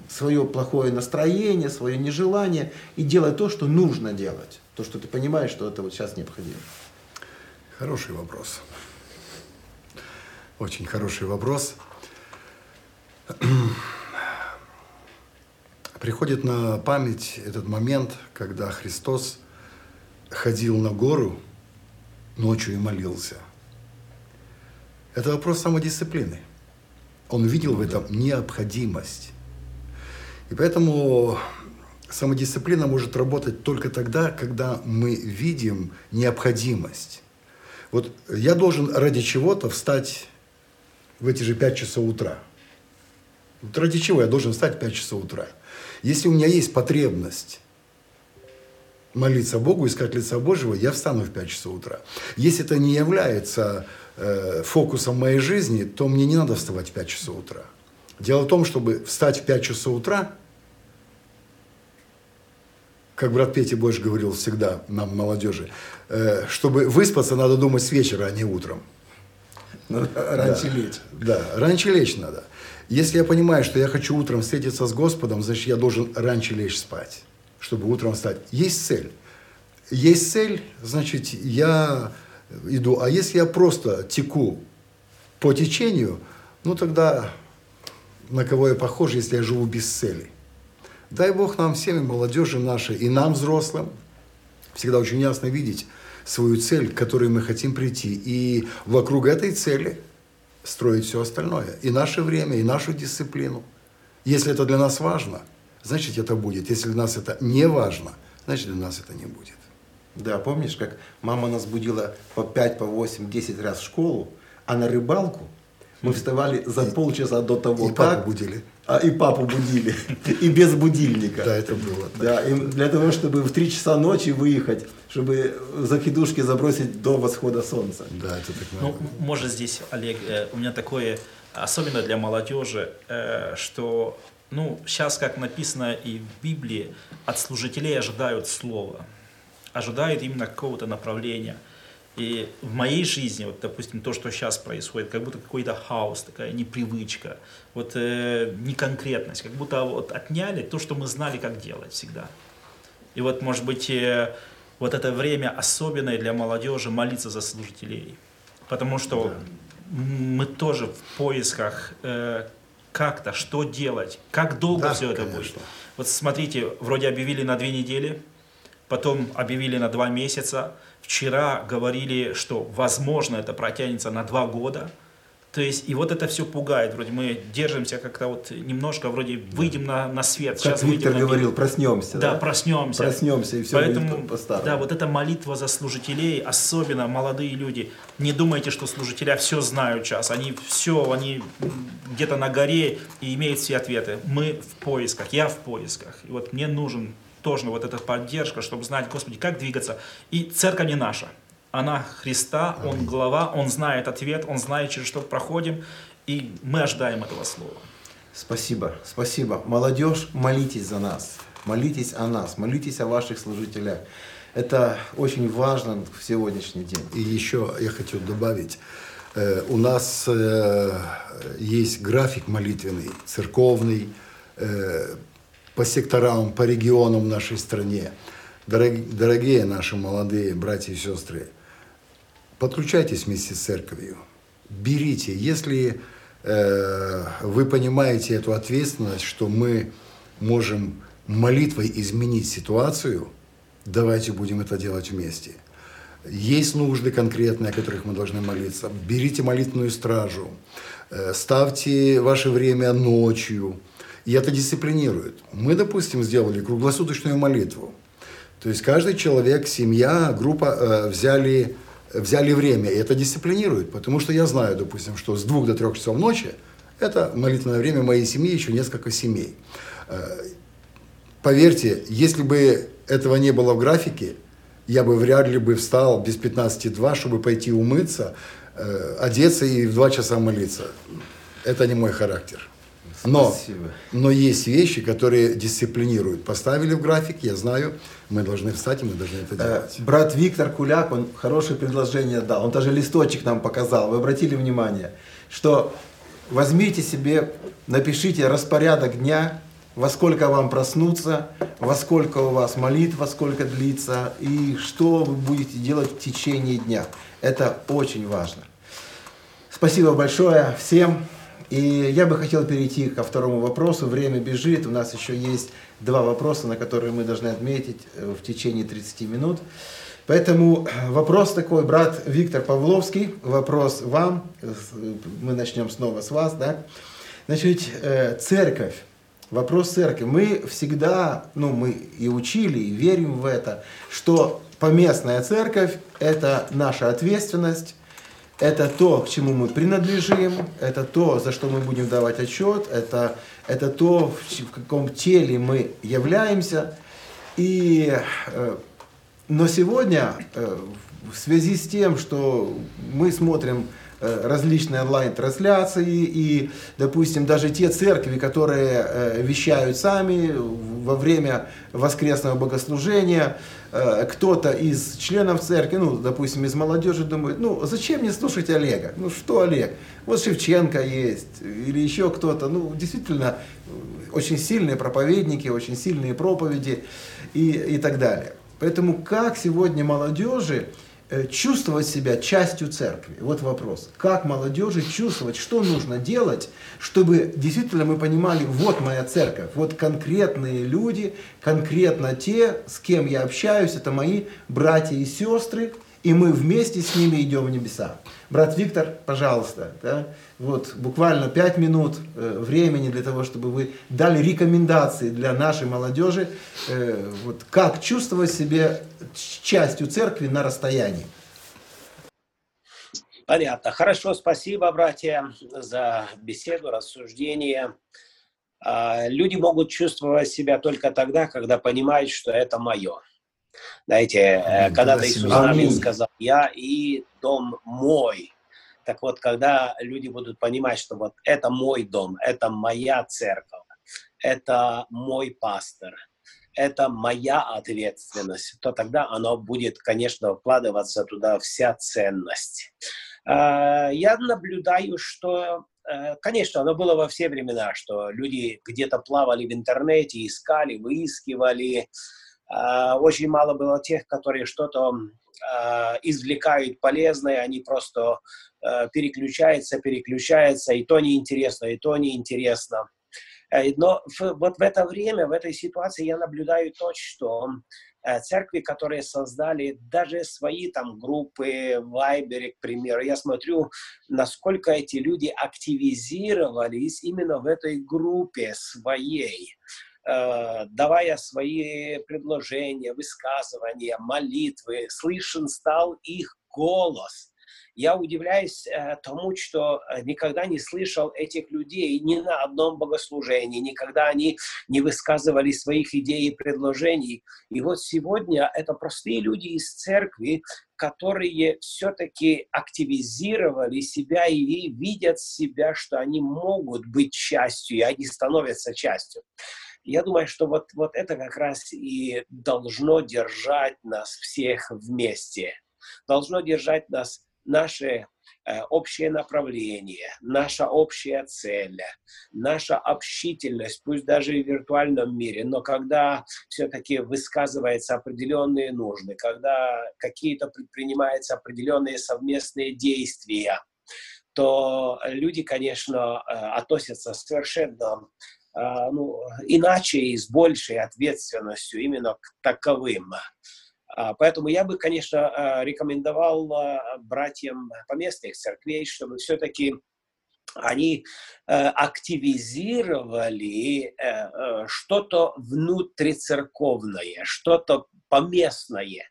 свое плохое настроение, свое нежелание и делать то, что нужно делать? То, что ты понимаешь, что это вот сейчас необходимо. Хороший вопрос. Очень хороший вопрос. Приходит на память этот момент, когда Христос ходил на гору ночью и молился. Это вопрос самодисциплины. Он видел в этом необходимость. И поэтому самодисциплина может работать только тогда, когда мы видим необходимость. Вот я должен ради чего-то встать в эти же 5 часов утра. Вот ради чего я должен встать в 5 часов утра? Если у меня есть потребность молиться Богу, искать лица Божьего, я встану в 5 часов утра. Если это не является э, фокусом моей жизни, то мне не надо вставать в 5 часов утра. Дело в том, чтобы встать в 5 часов утра – как брат Петя больше говорил всегда нам, молодежи, э, чтобы выспаться, надо думать с вечера, а не утром. Ну, раньше да, лечь. Да, раньше лечь надо. Если я понимаю, что я хочу утром встретиться с Господом, значит, я должен раньше лечь спать, чтобы утром встать. Есть цель. Есть цель, значит, я иду. А если я просто теку по течению, ну тогда на кого я похож, если я живу без цели? Дай Бог нам всем, и молодежи нашей, и нам, взрослым, всегда очень ясно видеть свою цель, к которой мы хотим прийти. И вокруг этой цели строить все остальное. И наше время, и нашу дисциплину. Если это для нас важно, значит это будет. Если для нас это не важно, значит для нас это не будет. Да, помнишь, как мама нас будила по 5, по 8, 10 раз в школу, а на рыбалку мы вставали за полчаса до того, и как... будили. А, и папу будили. И без будильника. Да, это было. Да, и для того, чтобы в 3 часа ночи выехать, чтобы закидушки забросить до восхода солнца. Да, это так Ну, может здесь, Олег, э, у меня такое, особенно для молодежи, э, что, ну, сейчас, как написано и в Библии, от служителей ожидают слова. Ожидают именно какого-то направления. И в моей жизни, вот, допустим, то, что сейчас происходит, как будто какой-то хаос, такая непривычка, вот э, неконкретность, как будто вот отняли то, что мы знали, как делать всегда. И вот, может быть, э, вот это время особенное для молодежи молиться за служителей. Потому что да. мы тоже в поисках э, как-то, что делать, как долго да, все это конечно. будет. Вот смотрите, вроде объявили на две недели, потом объявили на два месяца, Вчера говорили, что возможно это протянется на два года. То есть, и вот это все пугает. Вроде мы держимся как-то вот немножко, вроде выйдем на, на свет. Как Сейчас Виктор выйдем говорил, проснемся. Да, да, проснемся. Проснемся, и все Поэтому, будет по-старому. Да, вот эта молитва за служителей, особенно молодые люди. Не думайте, что служителя все знают сейчас. Они все, они где-то на горе и имеют все ответы. Мы в поисках, я в поисках. И вот мне нужен тоже вот эта поддержка, чтобы знать, Господи, как двигаться. И церковь не наша. Она Христа, Он глава, Он знает ответ, Он знает, через что проходим, и мы ожидаем этого слова. Спасибо, спасибо. Молодежь, молитесь за нас, молитесь о нас, молитесь о ваших служителях. Это очень важно в сегодняшний день. И еще я хочу добавить, э, у нас э, есть график молитвенный, церковный, э, по секторам, по регионам в нашей стране. Дорогие наши молодые братья и сестры, подключайтесь вместе с церковью. Берите, если э, вы понимаете эту ответственность, что мы можем молитвой изменить ситуацию, давайте будем это делать вместе. Есть нужды конкретные, о которых мы должны молиться. Берите молитвенную стражу, э, ставьте ваше время ночью, и это дисциплинирует. Мы, допустим, сделали круглосуточную молитву. То есть каждый человек, семья, группа э, взяли, взяли время, и это дисциплинирует. Потому что я знаю, допустим, что с двух до трех часов ночи это молитвенное время моей семьи, еще несколько семей. Э, поверьте, если бы этого не было в графике, я бы вряд ли бы встал без 15-2, чтобы пойти умыться, э, одеться и в 2 часа молиться. Это не мой характер. Но, но есть вещи, которые дисциплинируют. Поставили в график, я знаю, мы должны встать, и мы должны это э, делать. Брат Виктор Куляк, он хорошее предложение дал. Он даже листочек нам показал. Вы обратили внимание, что возьмите себе, напишите распорядок дня, во сколько вам проснуться, во сколько у вас молитва, сколько длится, и что вы будете делать в течение дня. Это очень важно. Спасибо большое всем. И я бы хотел перейти ко второму вопросу. Время бежит. У нас еще есть два вопроса, на которые мы должны отметить э, в течение 30 минут. Поэтому вопрос такой, брат Виктор Павловский, вопрос вам. Мы начнем снова с вас. Да? Значит, э, церковь. Вопрос церкви. Мы всегда, ну мы и учили, и верим в это, что поместная церковь – это наша ответственность, это то, к чему мы принадлежим, это то, за что мы будем давать отчет, это, это то, в каком теле мы являемся. И, э, но сегодня, э, в связи с тем, что мы смотрим э, различные онлайн-трансляции и, допустим, даже те церкви, которые вещают сами во время воскресного богослужения, Э, кто-то из членов церкви, ну, допустим, из молодежи думает, ну, зачем мне слушать Олега? Ну, что Олег? Вот Шевченко есть, или еще кто-то. Ну, действительно, очень сильные проповедники, очень сильные проповеди и, и так далее. Поэтому как сегодня молодежи Э, чувствовать себя частью церкви? Вот вопрос. Как молодежи чувствовать, что нужно делать, чтобы действительно мы понимали, вот моя церковь, вот конкретные люди, конкретно те, с кем я общаюсь, это мои братья и сестры, и мы вместе с ними идем в небеса. Брат Виктор, пожалуйста, да, вот буквально пять минут э, времени для того, чтобы вы дали рекомендации для нашей молодежи, э, вот как чувствовать себя частью церкви на расстоянии. Понятно. Хорошо, спасибо, братья, за беседу, рассуждение. А, люди могут чувствовать себя только тогда, когда понимают, что это мое. Знаете, когда-то Иисус Навин сказал, я и дом мой. Так вот, когда люди будут понимать, что вот это мой дом, это моя церковь, это мой пастор, это моя ответственность, то тогда оно будет, конечно, вкладываться туда вся ценность. А, я наблюдаю, что Э, конечно, оно было во все времена, что люди где-то плавали в интернете, искали, выискивали. А, очень мало было тех, которые что-то а, извлекают полезное, они просто э, переключаются, переключаются, и то неинтересно, и то неинтересно. Э, но вот в это время, в этой ситуации я наблюдаю то, что Э, церкви, которые создали даже свои там группы в к примеру. Я смотрю, насколько эти люди активизировались именно в этой группе своей давая свои предложения, высказывания, молитвы, слышен стал их голос я удивляюсь э, тому, что э, никогда не слышал этих людей ни на одном богослужении, никогда они не высказывали своих идей и предложений. И вот сегодня это простые люди из церкви, которые все-таки активизировали себя и видят себя, что они могут быть частью, и они становятся частью. Я думаю, что вот, вот это как раз и должно держать нас всех вместе. Должно держать нас наше э, общее направление, наша общая цель, наша общительность, пусть даже и в виртуальном мире, но когда все-таки высказываются определенные нужды, когда какие-то предпринимаются определенные совместные действия, то люди, конечно, э, относятся совершенно ну, иначе и с большей ответственностью именно к таковым. А, поэтому я бы, конечно, а, рекомендовал а, братьям поместных церквей, чтобы все-таки они э, активизировали э, э, что-то внутрицерковное, что-то поместное,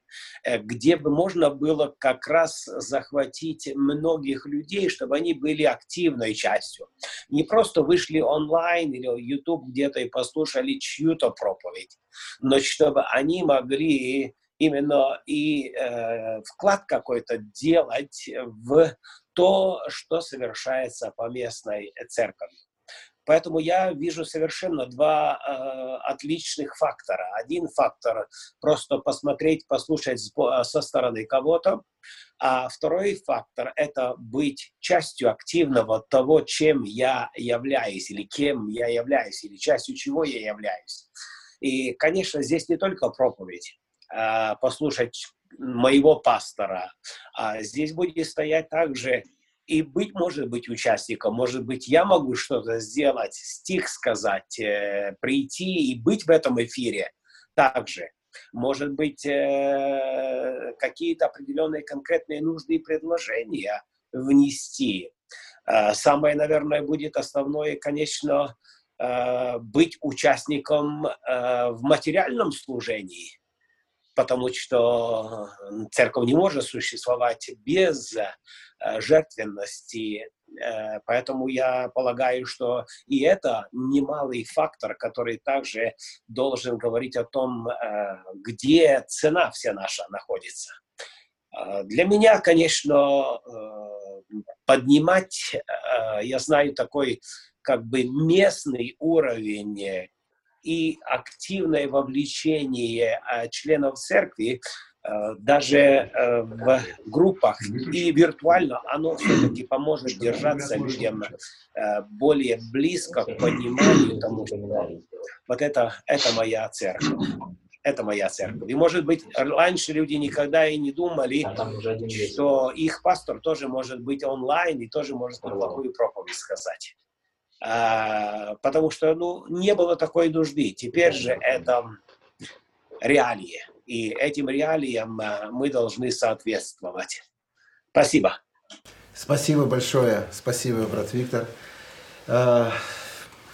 где бы можно было как раз захватить многих людей, чтобы они были активной частью. Не просто вышли онлайн или YouTube где-то и послушали чью-то проповедь, но чтобы они могли именно и э, вклад какой-то делать в то, что совершается по местной церкви. Поэтому я вижу совершенно два э, отличных фактора. Один фактор просто посмотреть, послушать со стороны кого-то, а второй фактор – это быть частью активного того, чем я являюсь, или кем я являюсь, или частью чего я являюсь. И, конечно, здесь не только проповедь. Э, послушать моего пастора. А здесь будет стоять также и быть, может быть, участником, может быть, я могу что-то сделать, стих сказать, э, прийти и быть в этом эфире также. Может быть, э, какие-то определенные конкретные нужды и предложения внести. Самое, наверное, будет основное, конечно, быть участником в материальном служении потому что церковь не может существовать без э, жертвенности. Э, поэтому я полагаю, что и это немалый фактор, который также должен говорить о том, э, где цена вся наша находится. Для меня, конечно, поднимать, я знаю, такой как бы местный уровень и активное вовлечение э, членов церкви э, даже э, в группах и виртуально, оно все-таки поможет держаться людям более близко к пониманию тому, что вот это, это моя церковь. Это моя церковь. И, может быть, раньше люди никогда и не думали, что их пастор тоже может быть онлайн и тоже может неплохую проповедь сказать. А, потому что ну, не было такой нужды. Теперь же это реалии, и этим реалиям а, мы должны соответствовать. Спасибо. Спасибо большое, спасибо, брат Виктор. А,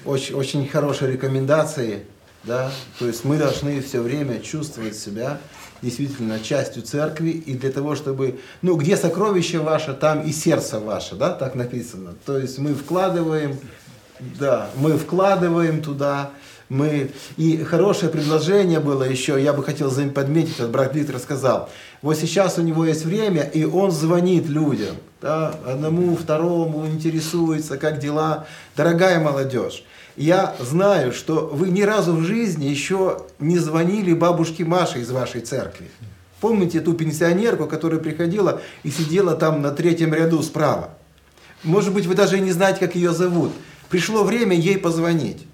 очень, очень хорошие рекомендации, да, то есть мы должны все время чувствовать себя действительно частью церкви, и для того, чтобы, ну, где сокровище ваше, там и сердце ваше, да, так написано. То есть мы вкладываем да, мы вкладываем туда Мы... И хорошее предложение было еще, я бы хотел за ним подметить, вот брат Виктор сказал. Вот сейчас у него есть время, и он звонит людям. Да, одному, второму интересуется, как дела. Дорогая молодежь, я знаю, что вы ни разу в жизни еще не звонили бабушке Маше из вашей церкви. Помните ту пенсионерку, которая приходила и сидела там на третьем ряду справа? Может быть, вы даже не знаете, как ее зовут. Пришло время ей позвонить.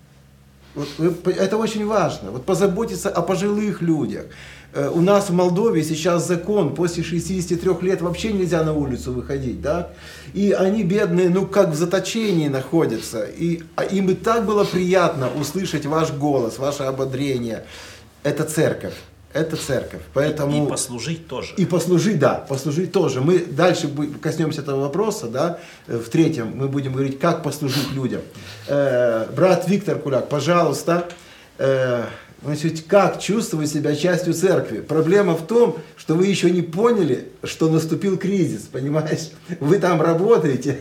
Вот, это очень важно. Вот позаботиться о пожилых людях. Э, у нас в Молдове сейчас закон, после 63 лет вообще нельзя на улицу выходить, да? И они бедные, ну как в заточении находятся. И а им и так было приятно услышать ваш голос, ваше ободрение. Это церковь это церковь. Поэтому... И послужить тоже. И послужить, да, послужить тоже. Мы дальше коснемся этого вопроса, да, э, в третьем мы будем говорить, как послужить людям. Э, брат Виктор Куляк, пожалуйста, э, значит, как чувствовать себя частью церкви? Проблема в том, что вы еще не поняли, что наступил кризис, понимаешь? Вы там работаете,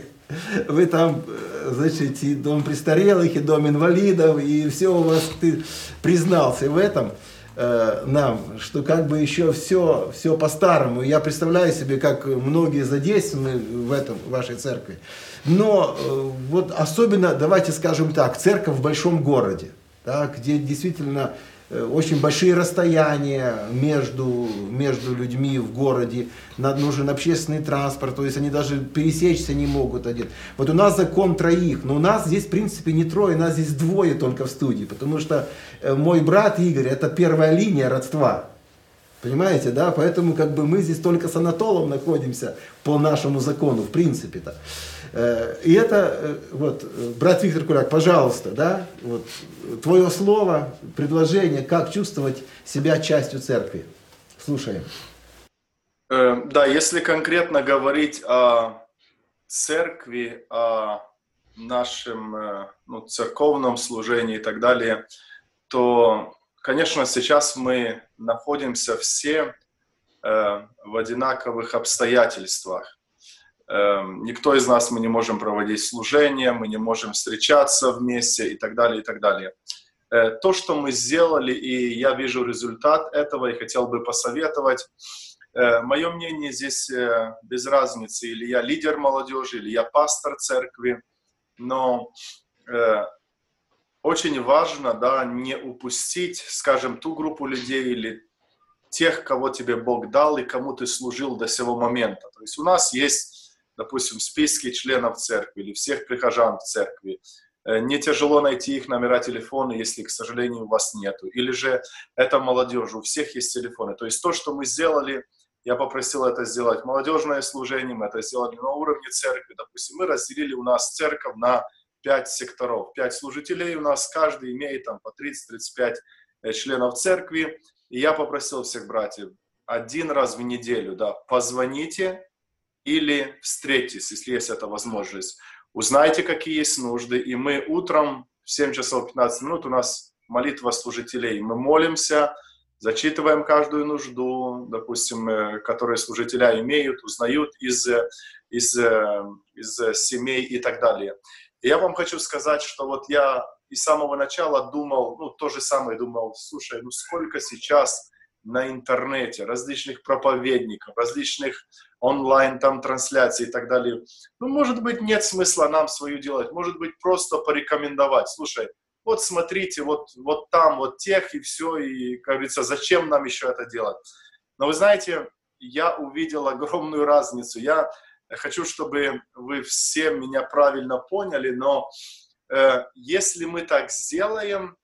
вы там, э, значит, и дом престарелых, и дом инвалидов, и все у вас, ты признался в этом – Э, нам, что как бы еще все, все по-старому. Я представляю себе, как многие задействованы в этом, в вашей церкви. Но э, вот особенно, давайте скажем так, церковь в большом городе, да, где действительно очень большие расстояния между, между людьми в городе, нужен общественный транспорт, то есть они даже пересечься не могут один. Вот у нас закон троих, но у нас здесь в принципе не трое, у нас здесь двое только в студии, потому что э, мой брат Игорь это первая линия родства. Понимаете, да? Поэтому как бы мы здесь только с Анатолом находимся по нашему закону, в принципе-то. Э, и это, э, вот, брат Виктор Куляк, пожалуйста, да, вот, твое слово, предложение, как чувствовать себя частью церкви. Слушаем. Э, да, если конкретно говорить о церкви, о нашем ну, церковном служении и так далее, то, конечно, сейчас мы находимся все в одинаковых обстоятельствах. Эм, никто из нас мы не можем проводить служение, мы не можем встречаться вместе и так далее, и так далее. Э, то, что мы сделали, и я вижу результат этого, и хотел бы посоветовать, э, мое мнение здесь э, без разницы, или я лидер молодежи, или я пастор церкви, но очень важно да, не упустить, скажем, ту группу людей или тех, кого тебе Бог дал и кому ты служил до сего момента. То есть у нас есть допустим, списки членов церкви или всех прихожан в церкви. Э, не тяжело найти их номера телефона, если, к сожалению, у вас нету. Или же это молодежь, у всех есть телефоны. То есть то, что мы сделали, я попросил это сделать молодежное служение, мы это сделали на уровне церкви. Допустим, мы разделили у нас церковь на пять секторов. Пять служителей у нас, каждый имеет там по 30-35 э, членов церкви. И я попросил всех братьев, один раз в неделю, да, позвоните или встретитесь, если есть эта возможность. Узнайте, какие есть нужды, и мы утром в 7 часов 15 минут у нас молитва служителей. Мы молимся, зачитываем каждую нужду, допустим, э, которые служителя имеют, узнают из, из, э, из семей и так далее. И я вам хочу сказать, что вот я и с самого начала думал, ну, то же самое думал, слушай, ну сколько сейчас на интернете, различных проповедников, различных онлайн там трансляций и так далее. Ну, может быть, нет смысла нам свою делать, может быть, просто порекомендовать. Слушай, вот смотрите, вот, вот там, вот тех и все, и, как говорится, зачем нам еще это делать? Но вы знаете, я увидел огромную разницу. Я хочу, чтобы вы все меня правильно поняли, но э, если мы так сделаем,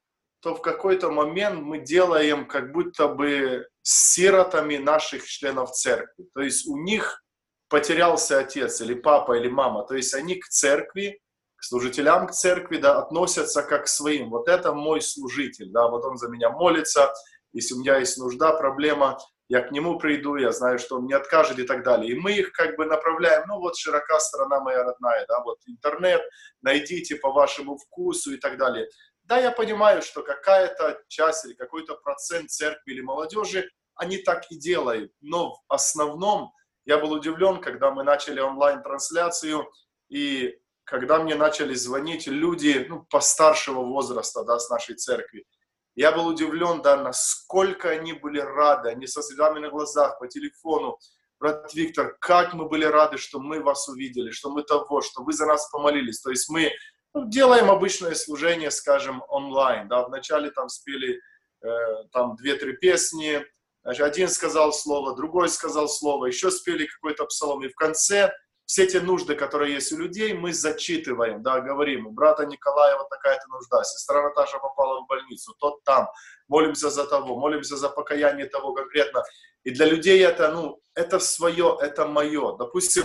то в какой-то момент мы делаем как будто бы сиротами наших членов церкви. То есть у них потерялся отец или папа или мама. То есть они к церкви, к служителям к церкви да, относятся как к своим. Вот это мой служитель, да, вот он за меня молится, если у меня есть нужда, проблема, я к нему приду, я знаю, что он не откажет и так далее. И мы их как бы направляем, ну вот широка сторона моя родная, да, вот интернет, найдите по вашему вкусу и так далее. Да, я понимаю, что какая-то часть или какой-то процент церкви или молодежи, они так и делают. Но в основном я был удивлен, когда мы начали онлайн-трансляцию, и когда мне начали звонить люди ну, постаршего возраста да, с нашей церкви, я был удивлен, да, насколько они были рады, они со слезами на глазах, по телефону, брат Виктор, как мы были рады, что мы вас увидели, что мы того, что вы за нас помолились. То есть мы ну, делаем обычное служение, скажем, онлайн. Да, вначале там спели э, там две-три песни, значит, один сказал слово, другой сказал слово, еще спели какой-то псалом, и в конце все те нужды, которые есть у людей, мы зачитываем, да, говорим, у брата вот такая-то нужда, сестра Наташа попала в больницу, тот там, молимся за того, молимся за покаяние того конкретно. И для людей это, ну, это свое, это мое. Допустим,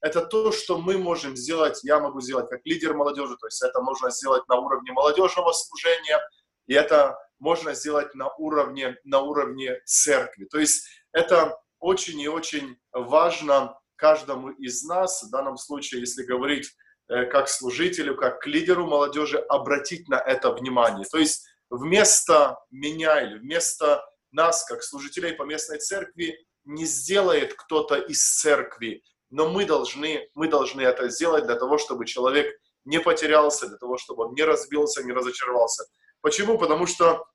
это то, что мы можем сделать, я могу сделать как лидер молодежи, то есть это можно сделать на уровне молодежного служения, и это можно сделать на уровне, на уровне церкви. То есть это очень и очень важно каждому из нас, в данном случае, если говорить э, как служителю, как к лидеру молодежи, обратить на это внимание. То есть вместо меня или вместо нас, как служителей по местной церкви, не сделает кто-то из церкви, но мы должны, мы должны это сделать для того, чтобы человек не потерялся, для того, чтобы он не разбился, не разочаровался. Почему? Потому что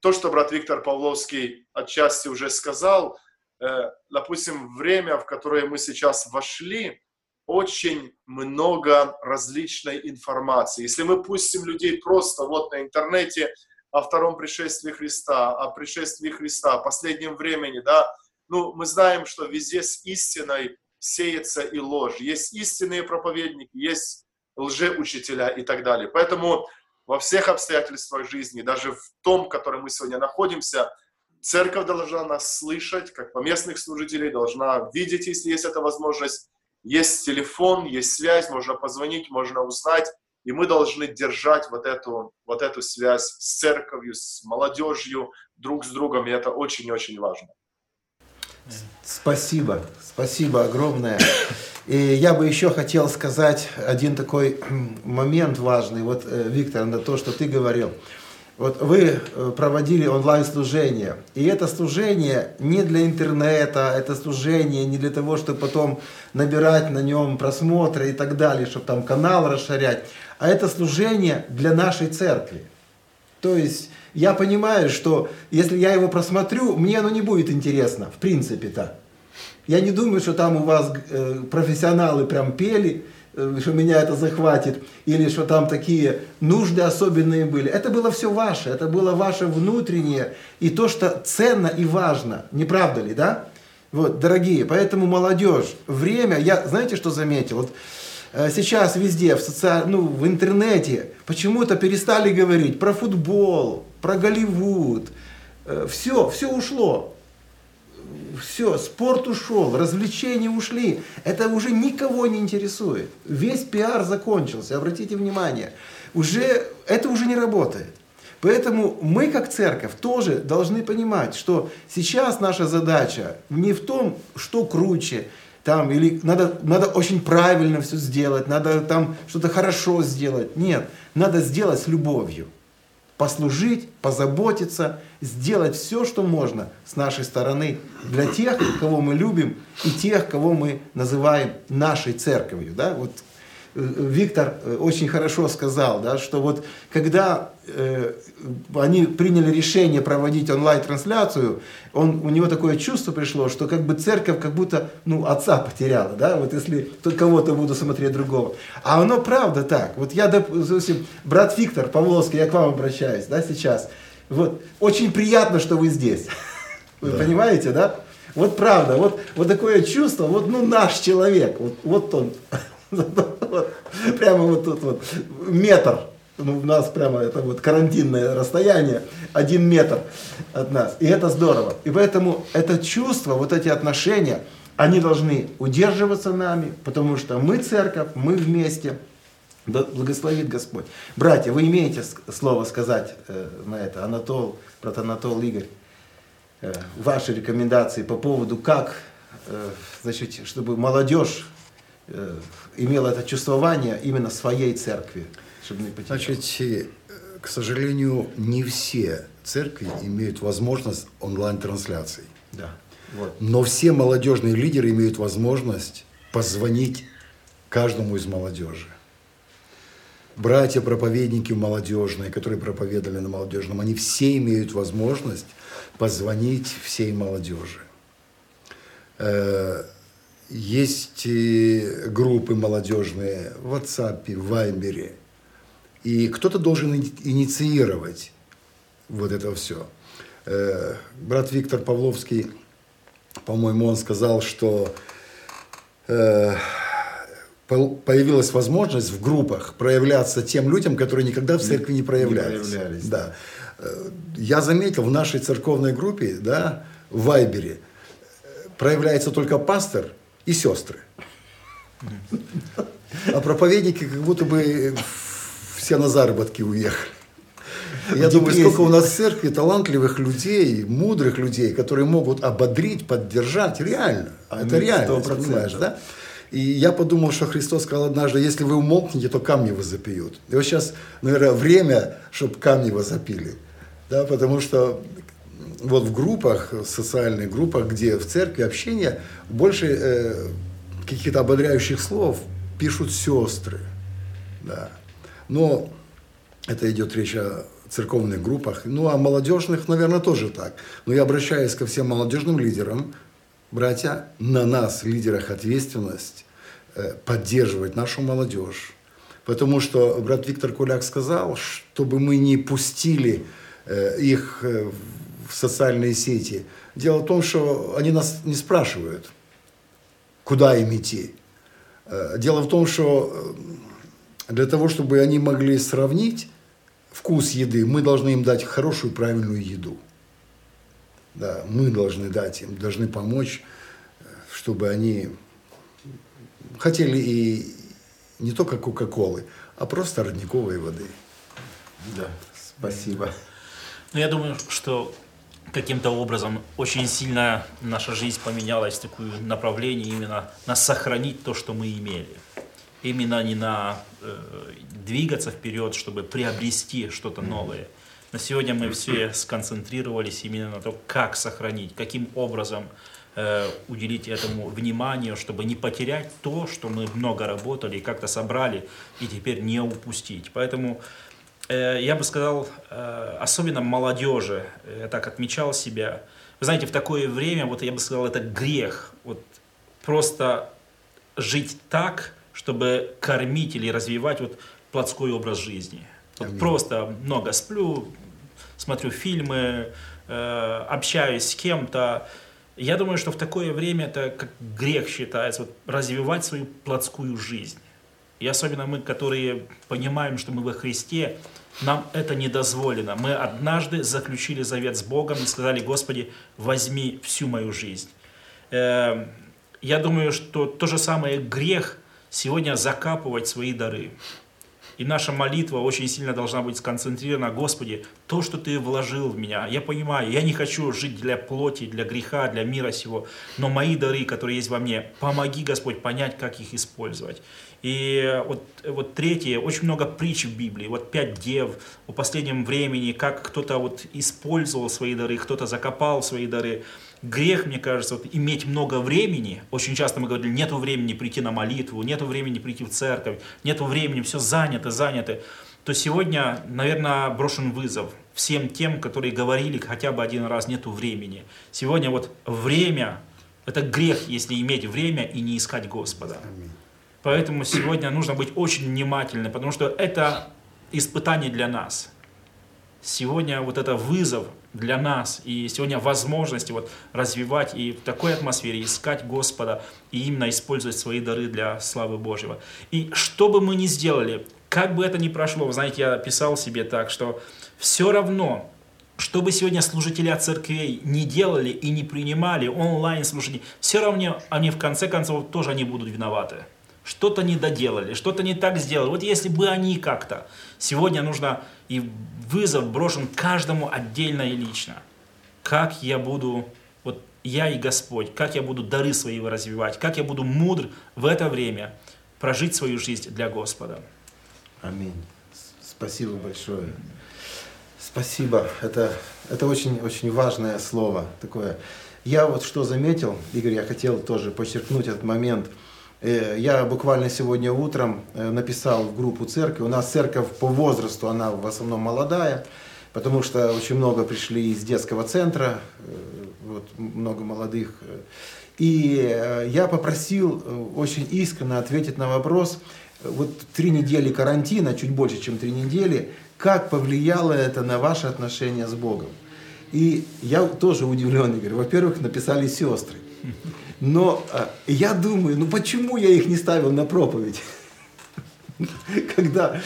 то, что брат Виктор Павловский отчасти уже сказал, э, допустим, время, в которое мы сейчас вошли, очень много различной информации. Если мы пустим людей просто вот на интернете о втором пришествии Христа, о пришествии Христа, о последнем времени, да, ну, мы знаем, что везде с истиной сеется и ложь. Есть истинные проповедники, есть лжеучителя и так далее. Поэтому во всех обстоятельствах жизни, даже в том, в котором мы сегодня находимся, церковь должна нас слышать, как поместных служителей, должна видеть, если есть эта возможность. Есть телефон, есть связь, можно позвонить, можно узнать. И мы должны держать вот эту, вот эту связь с церковью, с молодежью, друг с другом. И это очень-очень важно. Спасибо, спасибо огромное. И я бы еще хотел сказать один такой момент важный. Вот, э, Виктор, на то, что ты говорил. Вот вы э, проводили онлайн-служение, и это служение не для интернета, это служение не для того, чтобы потом набирать на нем просмотры и так далее, чтобы там канал расширять, а это служение для нашей церкви. То есть я понимаю, что если я его просмотрю, мне оно не будет интересно, в принципе-то. Я не думаю, что там у вас э, профессионалы прям пели, э, что меня это захватит, или что там такие нужды особенные были. Это было все ваше, это было ваше внутреннее, и то, что ценно и важно. Не правда ли, да? Вот, дорогие, поэтому молодежь, время, я, знаете, что заметил? Вот Э, сейчас везде, в, соци... ну, в интернете, почему-то перестали говорить про футбол, про Голливуд. Все, э, все ушло. Все, спорт ушел, развлечения ушли. Это уже никого не интересует. Весь пиар закончился, обратите внимание. Уже, это уже не работает. Поэтому мы, как церковь, тоже должны понимать, что сейчас наша задача не в том, что круче, там, или надо, надо очень правильно все сделать, надо там что-то хорошо сделать. Нет, надо сделать с любовью. Послужить, позаботиться, сделать все, что можно с нашей стороны для тех, кого мы любим, и тех, кого мы называем нашей церковью. Да? Вот Виктор э, очень хорошо сказал, да, что вот когда э, они приняли решение проводить онлайн-трансляцию, он, у него такое чувство пришло, что как бы церковь как будто ну, отца потеряла, да, вот если тут кого-то буду смотреть другого. А оно правда так. Вот я, допустим, брат Виктор Павловский, я к вам обращаюсь, да, сейчас. Вот, очень приятно, что вы здесь. Вы да. понимаете, да? Вот правда, вот, вот такое чувство, вот ну наш человек, вот, вот он. Прямо вот тут вот метр. Ну, у нас прямо это вот карантинное расстояние, один метр от нас. И это здорово. И поэтому это чувство, вот эти отношения, они должны удерживаться нами, потому что мы церковь, мы вместе. Да благословит Господь. Братья, вы имеете слово сказать э, на это? Анатол, брат Анатол Игорь, э, ваши рекомендации по поводу, как, э, значит, чтобы молодежь Э, имел это чувствование именно своей церкви, чтобы не потерялась. Значит, э, к сожалению, не все церкви имеют возможность онлайн-трансляций. Да. Вот. Но все молодежные лидеры имеют возможность позвонить каждому из молодежи. братья-проповедники молодежные, которые проповедовали на молодежном, они все имеют возможность позвонить всей молодежи. Э, есть группы молодежные в WhatsApp, в Viber. И кто-то должен инициировать вот это все. Э, брат Виктор Павловский, по-моему, он сказал, что э, появилась возможность в группах проявляться тем людям, которые никогда в церкви не проявлялись. Не проявлялись. Да. Э, я заметил в нашей церковной группе, да, в Вайбере, проявляется только пастор и сестры. А проповедники как будто бы все на заработки уехали. Я думаю, сколько у нас в церкви талантливых людей, мудрых людей, которые могут ободрить, поддержать, реально. Это реально, понимаешь, да? И я подумал, что Христос сказал однажды, если вы умолкнете, то камни вас запьют. И вот сейчас, наверное, время, чтобы камни вас запили. Да, потому что вот в группах, в социальных группах, где в церкви общение, больше э, каких-то ободряющих слов пишут сестры. Да. Но это идет речь о церковных группах. Ну, а молодежных, наверное, тоже так. Но я обращаюсь ко всем молодежным лидерам, братья, на нас, лидерах, ответственность э, поддерживать нашу молодежь. Потому что брат Виктор Куляк сказал, чтобы мы не пустили их э, в социальные сети. Дело в том, что они нас не спрашивают, куда им идти. Дело в том, что для того, чтобы они могли сравнить вкус еды, мы должны им дать хорошую, правильную еду. Да, мы должны дать им, должны помочь, чтобы они хотели и не только Кока-Колы, а просто родниковой воды. Да, спасибо. Ну, я думаю, что каким-то образом очень сильно наша жизнь поменялась в такое направление именно на сохранить то, что мы имели. Именно не на э, двигаться вперед, чтобы приобрести что-то новое. На сегодня мы все сконцентрировались именно на том, как сохранить, каким образом э, уделить этому внимание, чтобы не потерять то, что мы много работали и как-то собрали, и теперь не упустить. Поэтому э, я бы сказал, э, особенно молодежи, я так отмечал себя, вы знаете, в такое время, вот я бы сказал, это грех, вот просто жить так, чтобы кормить или развивать вот плотской образ жизни. Вот просто много сплю, смотрю фильмы, э, общаюсь с кем-то. Я думаю, что в такое время это как грех считается, вот, развивать свою плотскую жизнь. И особенно мы, которые понимаем, что мы во Христе, нам это не дозволено. Мы однажды заключили завет с Богом и сказали, Господи, возьми всю мою жизнь. Э, я думаю, что то же самое грех сегодня закапывать свои дары. И наша молитва очень сильно должна быть сконцентрирована, Господи, то, что Ты вложил в меня, я понимаю, я не хочу жить для плоти, для греха, для мира сего, но мои дары, которые есть во мне, помоги, Господь, понять, как их использовать. И вот, вот третье, очень много притч в Библии, вот пять дев в последнем времени, как кто-то вот использовал свои дары, кто-то закопал свои дары, грех, мне кажется, вот, иметь много времени. Очень часто мы говорили, нету времени прийти на молитву, нету времени прийти в церковь, нету времени, все занято, занято. То сегодня, наверное, брошен вызов всем тем, которые говорили хотя бы один раз, нету времени. Сегодня вот время, это грех, если иметь время и не искать Господа. Поэтому сегодня нужно быть очень внимательным, потому что это испытание для нас. Сегодня вот это вызов для нас. И сегодня возможности вот развивать и в такой атмосфере искать Господа и именно использовать свои дары для славы Божьего. И что бы мы ни сделали, как бы это ни прошло, вы знаете, я писал себе так, что все равно, что бы сегодня служители от церквей не делали и не принимали онлайн служения, все равно они в конце концов тоже они будут виноваты. Что-то не доделали, что-то не так сделали. Вот если бы они как-то. Сегодня нужно и вызов брошен каждому отдельно и лично. Как я буду, вот я и Господь, как я буду дары свои развивать, как я буду мудр в это время прожить свою жизнь для Господа. Аминь. Спасибо большое. Спасибо. Это, это очень, очень важное слово такое. Я вот что заметил, Игорь, я хотел тоже подчеркнуть этот момент. Э, я буквально сегодня утром э, написал в группу церкви. У нас церковь по возрасту, она в основном молодая, потому что очень много пришли из детского центра, вот, много молодых. И я попросил очень искренне ответить на вопрос, вот три недели карантина, чуть больше, чем три недели, как повлияло это на ваши отношения с Богом? И я тоже удивленный, говорю, во-первых, написали сестры. Но э, я думаю, ну почему я их не ставил на проповедь? Когда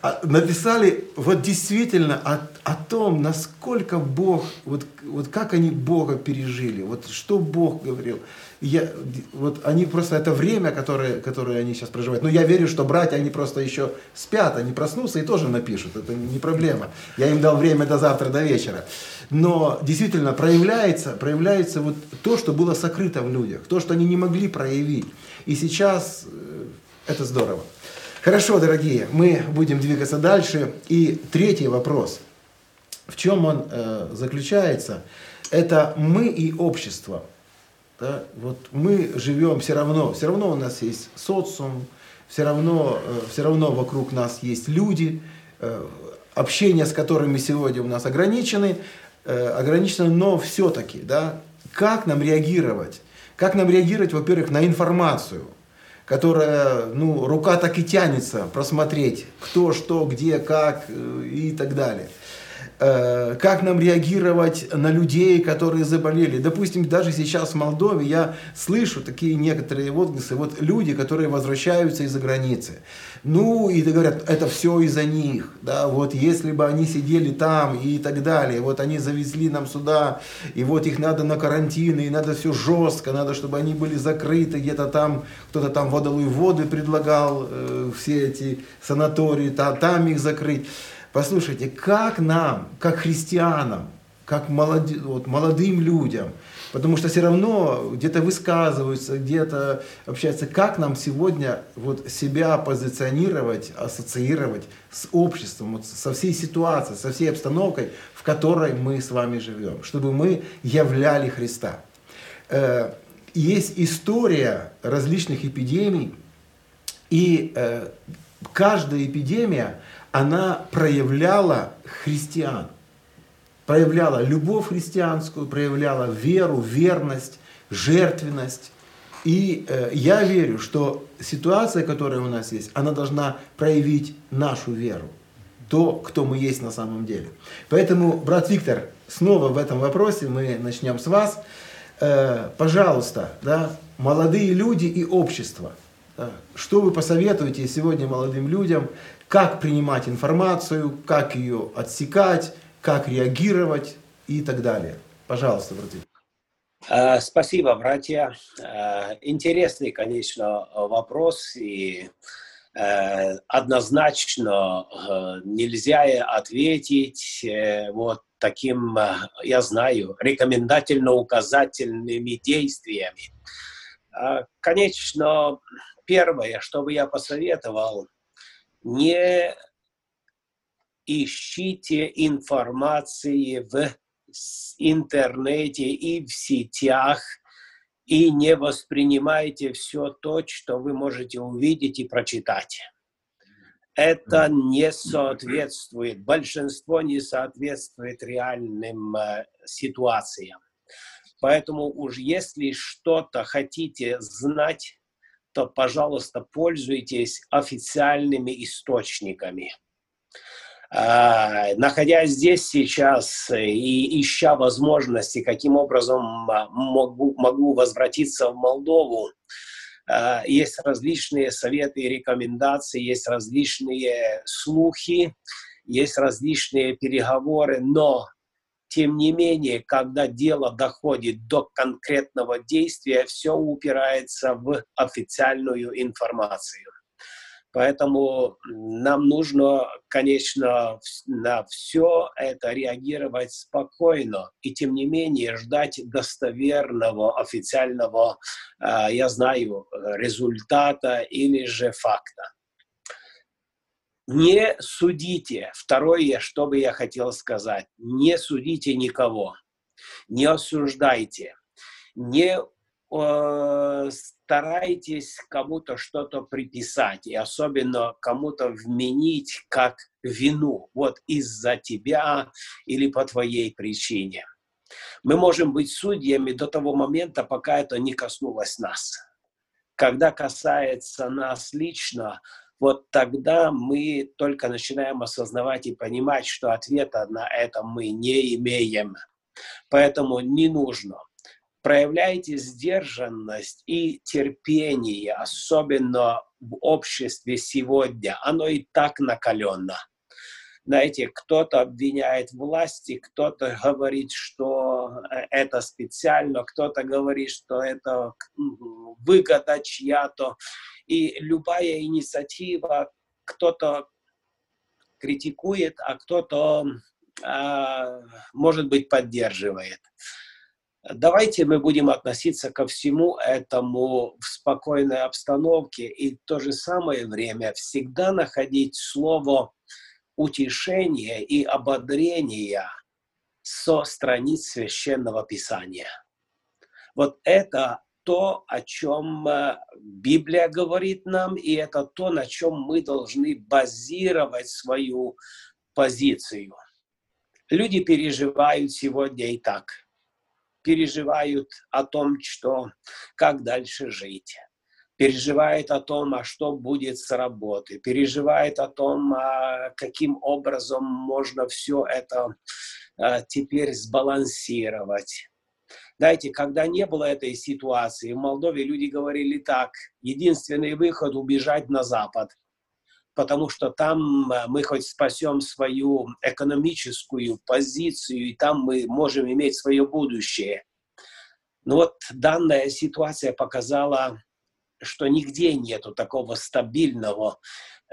а, написали вот действительно о, о том, насколько Бог, вот, вот как они Бога пережили, вот что Бог говорил я, вот они просто, это время, которое, которое они сейчас проживают. Но я верю, что братья, они просто еще спят, они проснутся и тоже напишут. Это не проблема. Я им дал время до завтра, до вечера. Но действительно проявляется, проявляется вот то, что было сокрыто в людях, то, что они не могли проявить. И сейчас э, это здорово. Хорошо, дорогие, мы будем двигаться дальше. И третий вопрос. В чем он э, заключается? Это мы и общество. Да? Вот мы живем все равно, все равно у нас есть социум, все равно, э, все равно вокруг нас есть люди, э, общение с которыми сегодня у нас ограничены, э, ограничено, но все-таки, да, как нам реагировать? Как нам реагировать, во-первых, на информацию, которая, ну, рука так и тянется просмотреть, кто, что, где, как и так далее – как нам реагировать на людей, которые заболели. Допустим, даже сейчас в Молдове я слышу такие некоторые отзывы, вот люди, которые возвращаются из-за границы. Ну, и говорят, это все из-за них, да, вот если бы они сидели там и так далее, вот они завезли нам сюда, и вот их надо на карантин, и надо все жестко, надо, чтобы они были закрыты где-то там, кто-то там водолые воды предлагал, э, все эти санатории, та, там их закрыть. Послушайте, как нам, как христианам, как молоди, вот, молодым людям, потому что все равно где-то высказываются, где-то общаются, как нам сегодня вот себя позиционировать, ассоциировать с обществом, вот, со всей ситуацией, со всей обстановкой, в которой мы с вами живем, чтобы мы являли Христа. Э, есть история различных эпидемий, и э, каждая эпидемия – она проявляла христиан, проявляла любовь христианскую, проявляла веру, верность, жертвенность. И э, я верю, что ситуация, которая у нас есть, она должна проявить нашу веру, то, кто мы есть на самом деле. Поэтому, брат Виктор, снова в этом вопросе мы начнем с вас. Э, пожалуйста, да, молодые люди и общество. Да, что вы посоветуете сегодня молодым людям, как принимать информацию, как ее отсекать, как реагировать и так далее. Пожалуйста, братья. А, спасибо, братья. А, интересный, конечно, вопрос, и э, однозначно э, нельзя ответить э, вот таким, я знаю, рекомендательно-указательными действиями. А, конечно, первое, что бы я посоветовал, не ищите информации в интернете и в сетях, и не воспринимайте все то, что вы можете увидеть и прочитать. Это не соответствует, большинство не соответствует реальным э, ситуациям. Поэтому уж если что-то хотите знать, то, пожалуйста, пользуйтесь официальными источниками. А, находясь здесь сейчас и ища возможности, каким образом а, могу, могу возвратиться в Молдову, а, есть различные советы и рекомендации, есть различные слухи, есть различные переговоры, но тем не менее, когда дело доходит до конкретного действия, все упирается в официальную информацию. Поэтому нам нужно, конечно, на все это реагировать спокойно и, тем не менее, ждать достоверного, официального, а, я знаю, результата или же факта. Не судите. Второе, что бы я хотел сказать. Не судите никого. Не осуждайте. Не э, старайтесь кому-то что-то приписать, и особенно кому-то вменить как вину, вот из-за тебя или по твоей причине. Мы можем быть судьями до того момента, пока это не коснулось нас. Когда касается нас лично, вот тогда мы только начинаем осознавать и понимать, что ответа на это мы не имеем. Поэтому не нужно. Проявляйте сдержанность и терпение, особенно в обществе сегодня. Оно и так накаленно знаете, кто-то обвиняет власти, кто-то говорит, что э, это специально, кто-то говорит, что это выгода чья-то. И любая инициатива, кто-то критикует, а кто-то, а, может быть, поддерживает. Давайте мы будем относиться ко всему этому в спокойной обстановке и в то же самое время всегда находить слово утешения и ободрения со страниц Священного Писания. Вот это то, о чем э, Библия говорит нам, и это то, на чем мы должны базировать свою позицию. Люди переживают сегодня и так. Переживают о том, что как дальше жить переживает о том, а что будет с работы, переживает о том, а каким образом можно все это а, теперь сбалансировать. Знаете, когда не было этой ситуации, в Молдове люди говорили так, единственный выход – убежать на Запад, потому что там а, мы хоть спасем свою экономическую позицию, и там мы можем иметь свое будущее. Но вот данная ситуация показала, что нигде нету такого стабильного,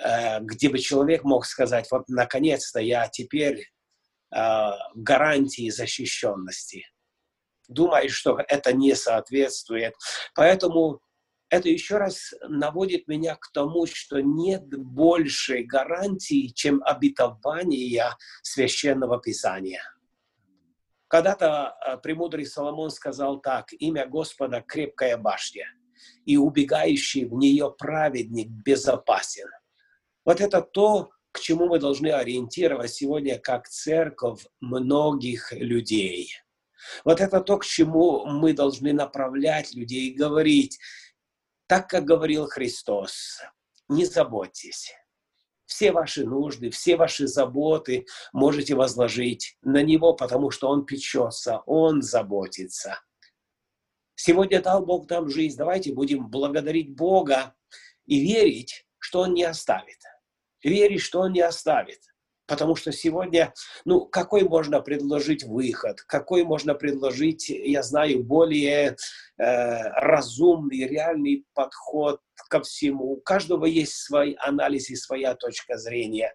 э, где бы человек мог сказать, вот наконец-то я теперь э, гарантии защищенности. Думаю, что это не соответствует. Поэтому это еще раз наводит меня к тому, что нет большей гарантии, чем обетование священного писания. Когда-то э, премудрый Соломон сказал так, имя Господа – крепкая башня – и убегающий в нее праведник безопасен. Вот это то, к чему мы должны ориентировать сегодня как церковь многих людей. Вот это то, к чему мы должны направлять людей и говорить, так как говорил Христос, не заботьтесь. Все ваши нужды, все ваши заботы можете возложить на Него, потому что Он печется, Он заботится. Сегодня дал Бог нам жизнь. Давайте будем благодарить Бога и верить, что Он не оставит. Верить, что Он не оставит. Потому что сегодня, ну, какой можно предложить выход, какой можно предложить, я знаю, более э, разумный, реальный подход ко всему. У каждого есть свой анализ и своя точка зрения.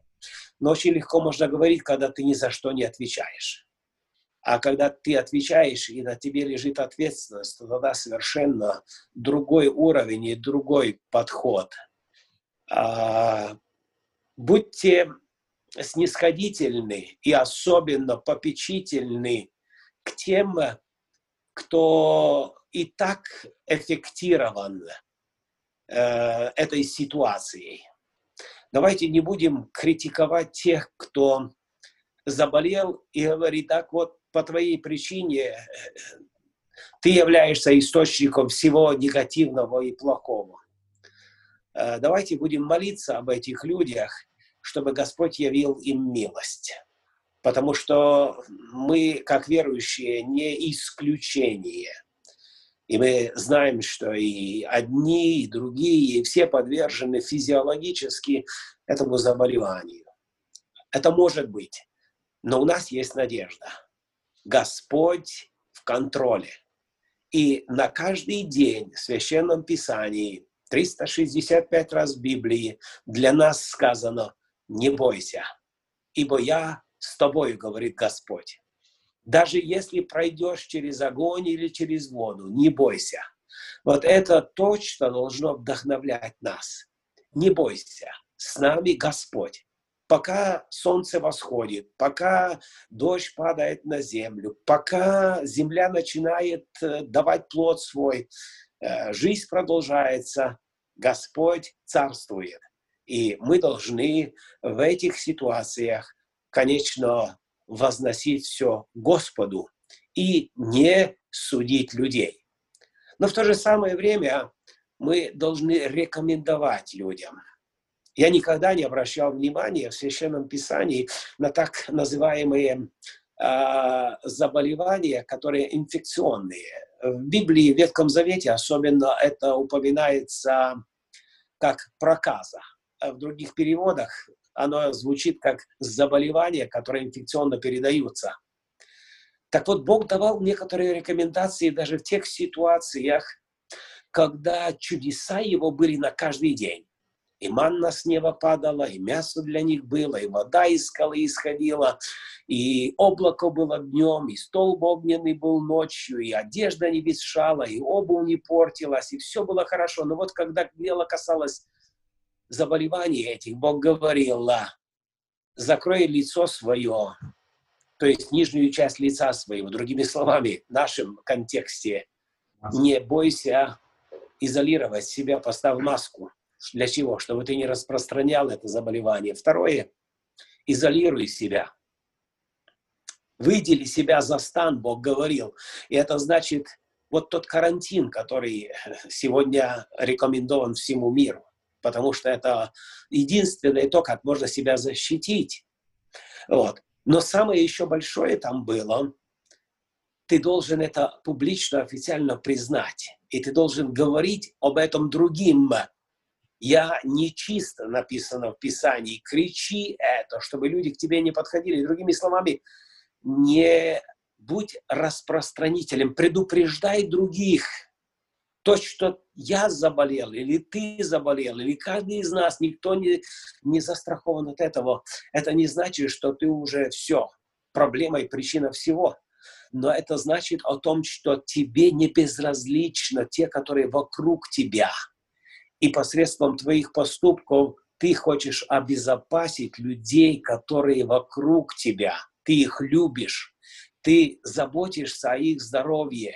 Но очень легко можно говорить, когда ты ни за что не отвечаешь. А когда ты отвечаешь, и на тебе лежит ответственность, то тогда совершенно другой уровень и другой подход. А, будьте снисходительны и особенно попечительны к тем, кто и так эффектирован э, этой ситуацией. Давайте не будем критиковать тех, кто заболел и говорит, так вот, по твоей причине э, ты являешься источником всего негативного и плохого. Э, давайте будем молиться об этих людях, чтобы Господь явил им милость. Потому что мы, как верующие, не исключение. И мы знаем, что и одни, и другие, и все подвержены физиологически этому заболеванию. Это может быть. Но у нас есть надежда. Господь в контроле. И на каждый день в Священном Писании, 365 раз в Библии, для нас сказано «Не бойся, ибо я с тобой, говорит Господь. Даже если пройдешь через огонь или через воду, не бойся. Вот это точно должно вдохновлять нас. Не бойся, с нами Господь. пока солнце восходит, пока дождь падает на землю, пока земля начинает э, давать плод свой, э, жизнь продолжается, Господь царствует. И мы должны в этих ситуациях, конечно, возносить все Господу и не судить людей. Но в то же самое время мы должны рекомендовать людям. Я никогда не обращал внимания в Священном Писании на так называемые э, заболевания, которые инфекционные. В Библии, в Ветхом Завете особенно это упоминается как проказа. А в других переводах оно звучит как заболевания, которые инфекционно передаются. Так вот, Бог давал некоторые рекомендации даже в тех ситуациях, когда чудеса Его были на каждый день. И манна с неба падала, и мясо для них было, и вода из скалы исходила, и облако было днем, и стол огненный был ночью, и одежда не ветшала, и обувь не портилась, и все было хорошо. Но вот когда дело касалось заболеваний этих, Бог говорил, закрой лицо свое, то есть нижнюю часть лица своего, другими словами, в нашем контексте, не бойся изолировать себя, поставь маску. Для чего? Чтобы ты не распространял это заболевание. Второе, изолируй себя. Выдели себя за стан, Бог говорил. И это значит, вот тот карантин, который сегодня рекомендован всему миру потому что это единственное то, как можно себя защитить. Вот. Но самое еще большое там было, ты должен это публично, официально признать. И ты должен говорить об этом другим. Я нечисто написано в Писании. Кричи это, чтобы люди к тебе не подходили. Другими словами, не будь распространителем, предупреждай других – то, что я заболел, или ты заболел, или каждый из нас, никто не, не застрахован от этого, это не значит, что ты уже все, проблема и причина всего. Но это значит о том, что тебе не безразлично те, которые вокруг тебя. И посредством твоих поступков ты хочешь обезопасить людей, которые вокруг тебя. Ты их любишь, ты заботишься о их здоровье,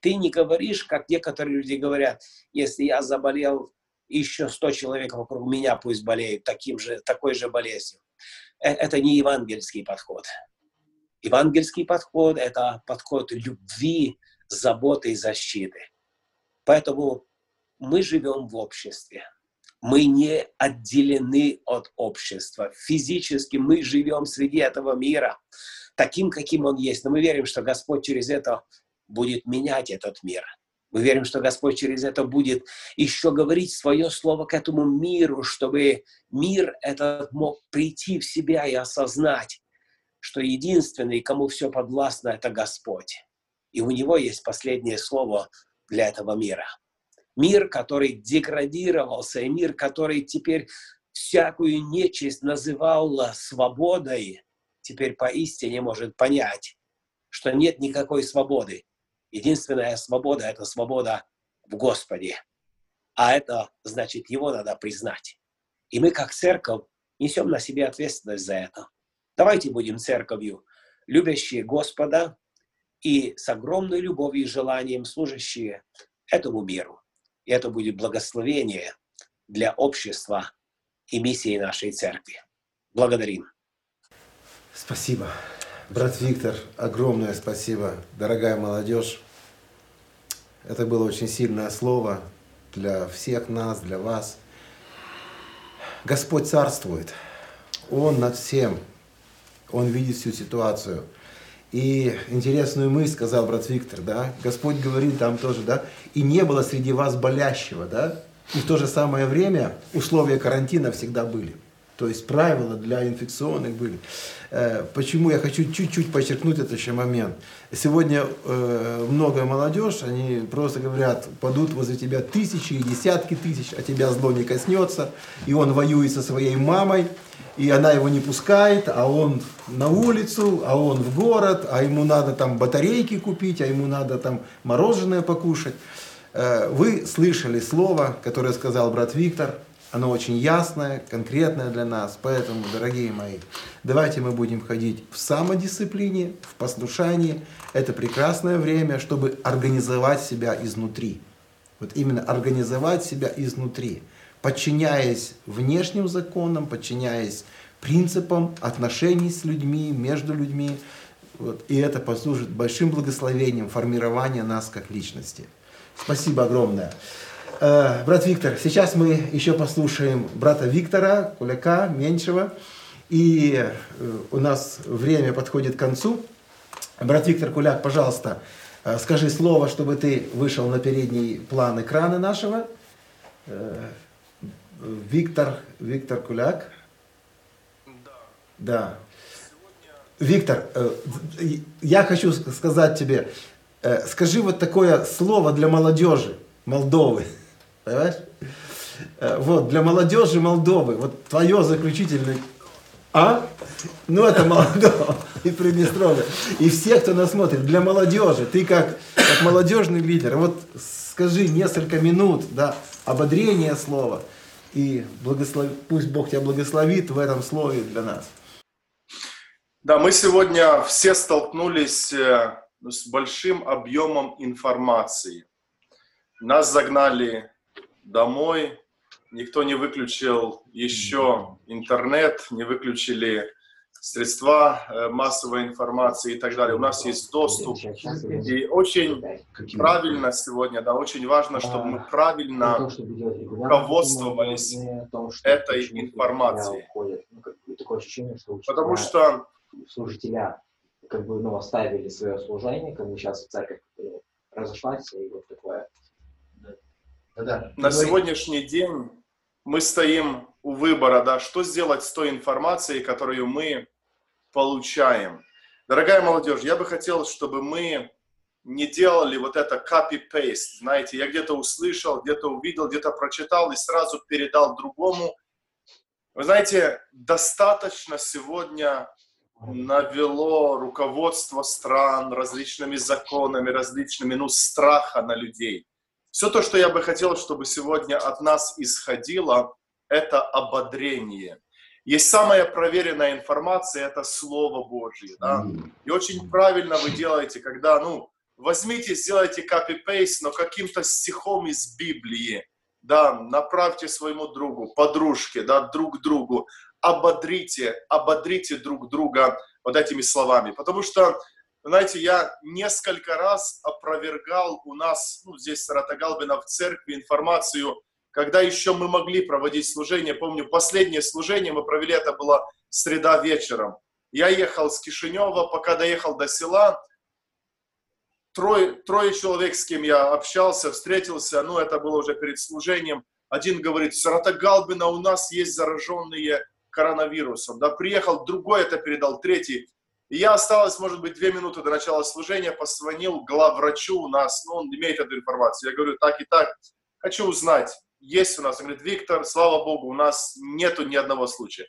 ты не говоришь, как некоторые люди говорят, если я заболел, еще 100 человек вокруг меня пусть болеют таким же, такой же болезнью. Э, это не евангельский подход. Евангельский подход – это подход любви, заботы и защиты. Поэтому мы живем в обществе. Мы не отделены от общества. Физически мы живем среди этого мира, таким, каким он есть. Но мы верим, что Господь через это будет менять этот мир. Мы верим, что Господь через это будет еще говорить свое слово к этому миру, чтобы мир этот мог прийти в себя и осознать, что единственный, кому все подвластно, это Господь. И у Него есть последнее слово для этого мира. Мир, который деградировался, и мир, который теперь всякую нечисть называл свободой, теперь поистине может понять, что нет никакой свободы, Единственная свобода – это свобода в Господе. А это значит, его надо признать. И мы, как церковь, несем на себе ответственность за это. Давайте будем церковью, любящие Господа и с огромной любовью и желанием служащие этому миру. И это будет благословение для общества и миссии нашей церкви. Благодарим. Спасибо. Брат Виктор, огромное спасибо. Дорогая молодежь, это было очень сильное слово для всех нас, для вас. Господь царствует. Он над всем. Он видит всю ситуацию. И интересную мысль сказал брат Виктор, да, Господь говорил там тоже, да, и не было среди вас болящего, да, и в то же самое время условия карантина всегда были. То есть правила для инфекционных были. Э, почему я хочу чуть-чуть подчеркнуть этот еще момент. Сегодня э, много молодежь, они просто говорят, падут возле тебя тысячи и десятки тысяч, а тебя зло не коснется, и он воюет со своей мамой, и она его не пускает, а он на улицу, а он в город, а ему надо там батарейки купить, а ему надо там мороженое покушать. Э, вы слышали слово, которое сказал брат Виктор – оно очень ясное, конкретное для нас. Поэтому, дорогие мои, давайте мы будем ходить в самодисциплине, в послушании. Это прекрасное время, чтобы организовать себя изнутри. Вот именно организовать себя изнутри, подчиняясь внешним законам, подчиняясь принципам отношений с людьми, между людьми. Вот. И это послужит большим благословением формирования нас как личности. Спасибо огромное. Э, брат Виктор, сейчас мы еще послушаем брата Виктора, Куляка, Меньшего. И э, у нас время подходит к концу. Брат Виктор Куляк, пожалуйста, э, скажи слово, чтобы ты вышел на передний план экрана нашего. Виктор, Виктор Куляк. Да. Виктор, я хочу сказать тебе, скажи вот такое слово для молодежи Молдовы. Понимаешь? Вот, для молодежи Молдовы, вот твое заключительное а? Ну, это Молдова и Приднестровье. И все, кто нас смотрит, для молодежи, ты как, как молодежный лидер, вот скажи несколько минут, да, ободрение слова, и благослови, пусть Бог тебя благословит в этом слове для нас. Да, мы сегодня все столкнулись э, с большим объемом информации. Нас загнали домой, никто не выключил еще интернет, не выключили средства э, массовой информации и так далее. У нас есть доступ. И очень правильно сегодня, да, очень важно, чтобы мы правильно руководствовались этой информацией. Потому что служителя как бы, ну, оставили свое служение, как бы сейчас церковь э, разошлась, и вот такое да. На сегодняшний день мы стоим у выбора, да, что сделать с той информацией, которую мы получаем. Дорогая молодежь, я бы хотел, чтобы мы не делали вот это copy-paste. Знаете, я где-то услышал, где-то увидел, где-то прочитал и сразу передал другому. Вы знаете, достаточно сегодня навело руководство стран различными законами, различными, ну, страха на людей. Все то, что я бы хотел, чтобы сегодня от нас исходило, это ободрение. Есть самая проверенная информация, это Слово Божье. Да? И очень правильно вы делаете, когда, ну, возьмите, сделайте copy-paste, но каким-то стихом из Библии, да, направьте своему другу, подружке, да, друг другу, ободрите, ободрите друг друга вот этими словами. Потому что знаете, я несколько раз опровергал у нас, ну, здесь Саратагалбина в церкви информацию, когда еще мы могли проводить служение. Помню, последнее служение мы провели, это была среда вечером. Я ехал с Кишинева, пока доехал до села, трое, трое человек, с кем я общался, встретился, ну, это было уже перед служением. Один говорит, Саратагалбина, у нас есть зараженные коронавирусом. Да, приехал, другой это передал, третий. И я осталось, может быть, две минуты до начала служения, позвонил главврачу у нас, ну, он имеет эту информацию. Я говорю, так и так, хочу узнать, есть у нас. Он говорит, Виктор, слава Богу, у нас нету ни одного случая.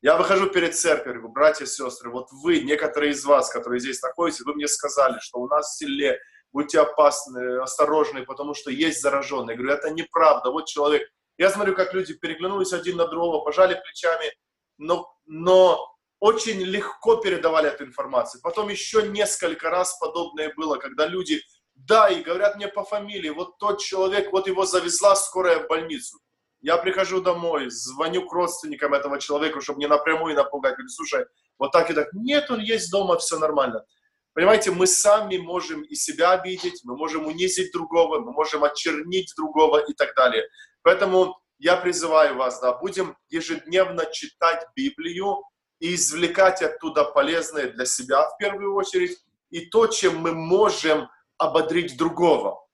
Я выхожу перед церковью, говорю, братья и сестры, вот вы, некоторые из вас, которые здесь находитесь, вы мне сказали, что у нас в селе будьте опасны, осторожны, потому что есть зараженные. Я говорю, это неправда, вот человек. Я смотрю, как люди переглянулись один на другого, пожали плечами, но, но очень легко передавали эту информацию. Потом еще несколько раз подобное было, когда люди, да, и говорят мне по фамилии, вот тот человек, вот его завезла скорая в больницу. Я прихожу домой, звоню к родственникам этого человека, чтобы не напрямую напугать. Говорю, слушай, вот так и так. Нет, он есть дома, все нормально. Понимаете, мы сами можем и себя обидеть, мы можем унизить другого, мы можем очернить другого и так далее. Поэтому я призываю вас, да, будем ежедневно читать Библию, и извлекать оттуда полезное для себя в первую очередь, и то, чем мы можем ободрить другого.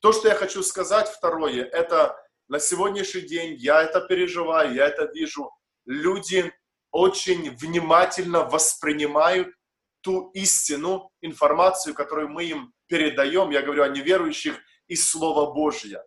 То, что я хочу сказать, второе, это на сегодняшний день я это переживаю, я это вижу. Люди очень внимательно воспринимают ту истину, информацию, которую мы им передаем, я говорю о неверующих, из Слова Божьего.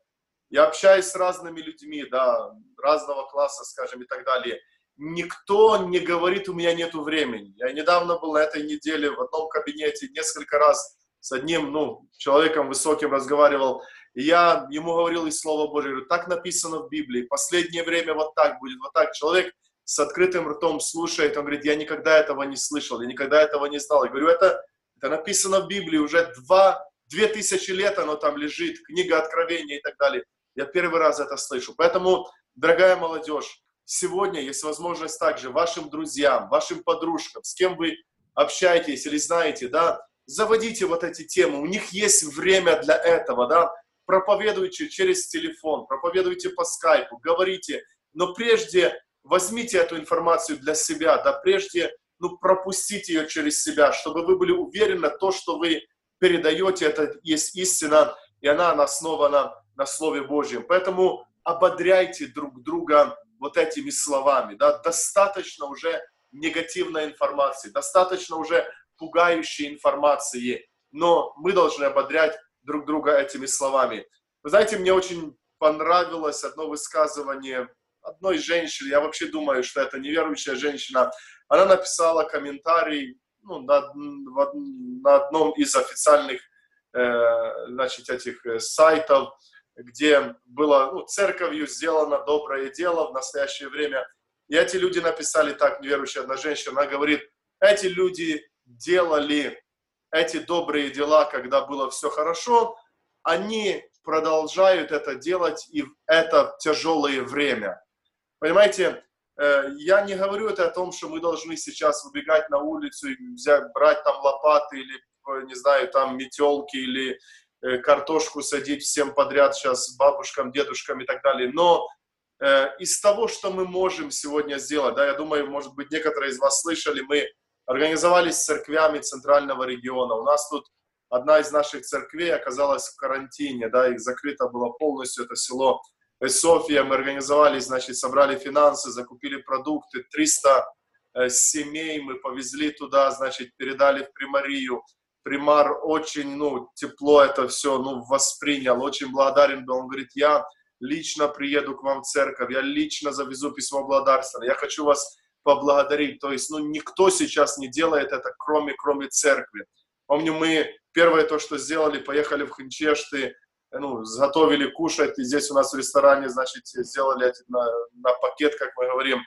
Я общаюсь с разными людьми, да, разного класса, скажем, и так далее никто не говорит, у меня нет времени. Я недавно был на этой неделе в одном кабинете, несколько раз с одним ну, человеком высоким разговаривал, И я ему говорил из Слова Божьего, говорю, так написано в Библии, последнее время вот так будет, вот так. Человек с открытым ртом слушает, он говорит, я никогда этого не слышал, я никогда этого не знал. Я говорю, это, это написано в Библии, уже два, две тысячи лет оно там лежит, книга Откровения и так далее. Я первый раз это слышу. Поэтому, дорогая молодежь, сегодня есть возможность также вашим друзьям, вашим подружкам, с кем вы общаетесь или знаете, да, заводите вот эти темы, у них есть время для этого, да, проповедуйте через телефон, проповедуйте по скайпу, говорите, но прежде возьмите эту информацию для себя, да прежде ну, пропустите ее через себя, чтобы вы были уверены, то, что вы передаете, это есть истина, и она основана на Слове Божьем. Поэтому ободряйте друг друга вот этими словами. Да? Достаточно уже негативной информации, достаточно уже пугающей информации, но мы должны ободрять друг друга этими словами. Вы знаете, мне очень понравилось одно высказывание одной женщины, я вообще думаю, что это неверующая женщина, она написала комментарий ну, на, на одном из официальных э, значит, этих э, сайтов, где было ну, церковью сделано доброе дело в настоящее время. И эти люди написали так, неверующая одна женщина, она говорит, эти люди делали эти добрые дела, когда было все хорошо, они продолжают это делать и в это тяжелое время. Понимаете, э, я не говорю это о том, что мы должны сейчас выбегать на улицу и взять, брать там лопаты или, не знаю, там метелки или картошку садить всем подряд сейчас бабушкам, дедушкам и так далее. Но из того, что мы можем сегодня сделать, да, я думаю, может быть, некоторые из вас слышали, мы организовались с церквями центрального региона. У нас тут одна из наших церквей оказалась в карантине, да, их закрыто было полностью это село София, мы организовали, значит, собрали финансы, закупили продукты, 300 э, семей мы повезли туда, значит, передали в Примарию. Примар очень, ну, тепло это все, ну, воспринял, очень благодарен был. Он говорит, я лично приеду к вам в церковь, я лично завезу письмо благодарства, я хочу вас поблагодарить. То есть, ну, никто сейчас не делает это, кроме, кроме церкви. Помню, мы первое то, что сделали, поехали в Хинчешты, ну, заготовили кушать, и здесь у нас в ресторане, значит, сделали на, на пакет, как мы говорим,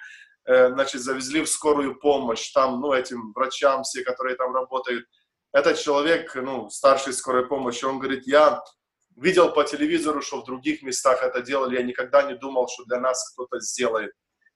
э, значит, завезли в скорую помощь, там, ну, этим врачам, все, которые там работают. Этот человек, ну, старший скорой помощи, он говорит, я видел по телевизору, что в других местах это делали, я никогда не думал, что для нас кто-то сделает.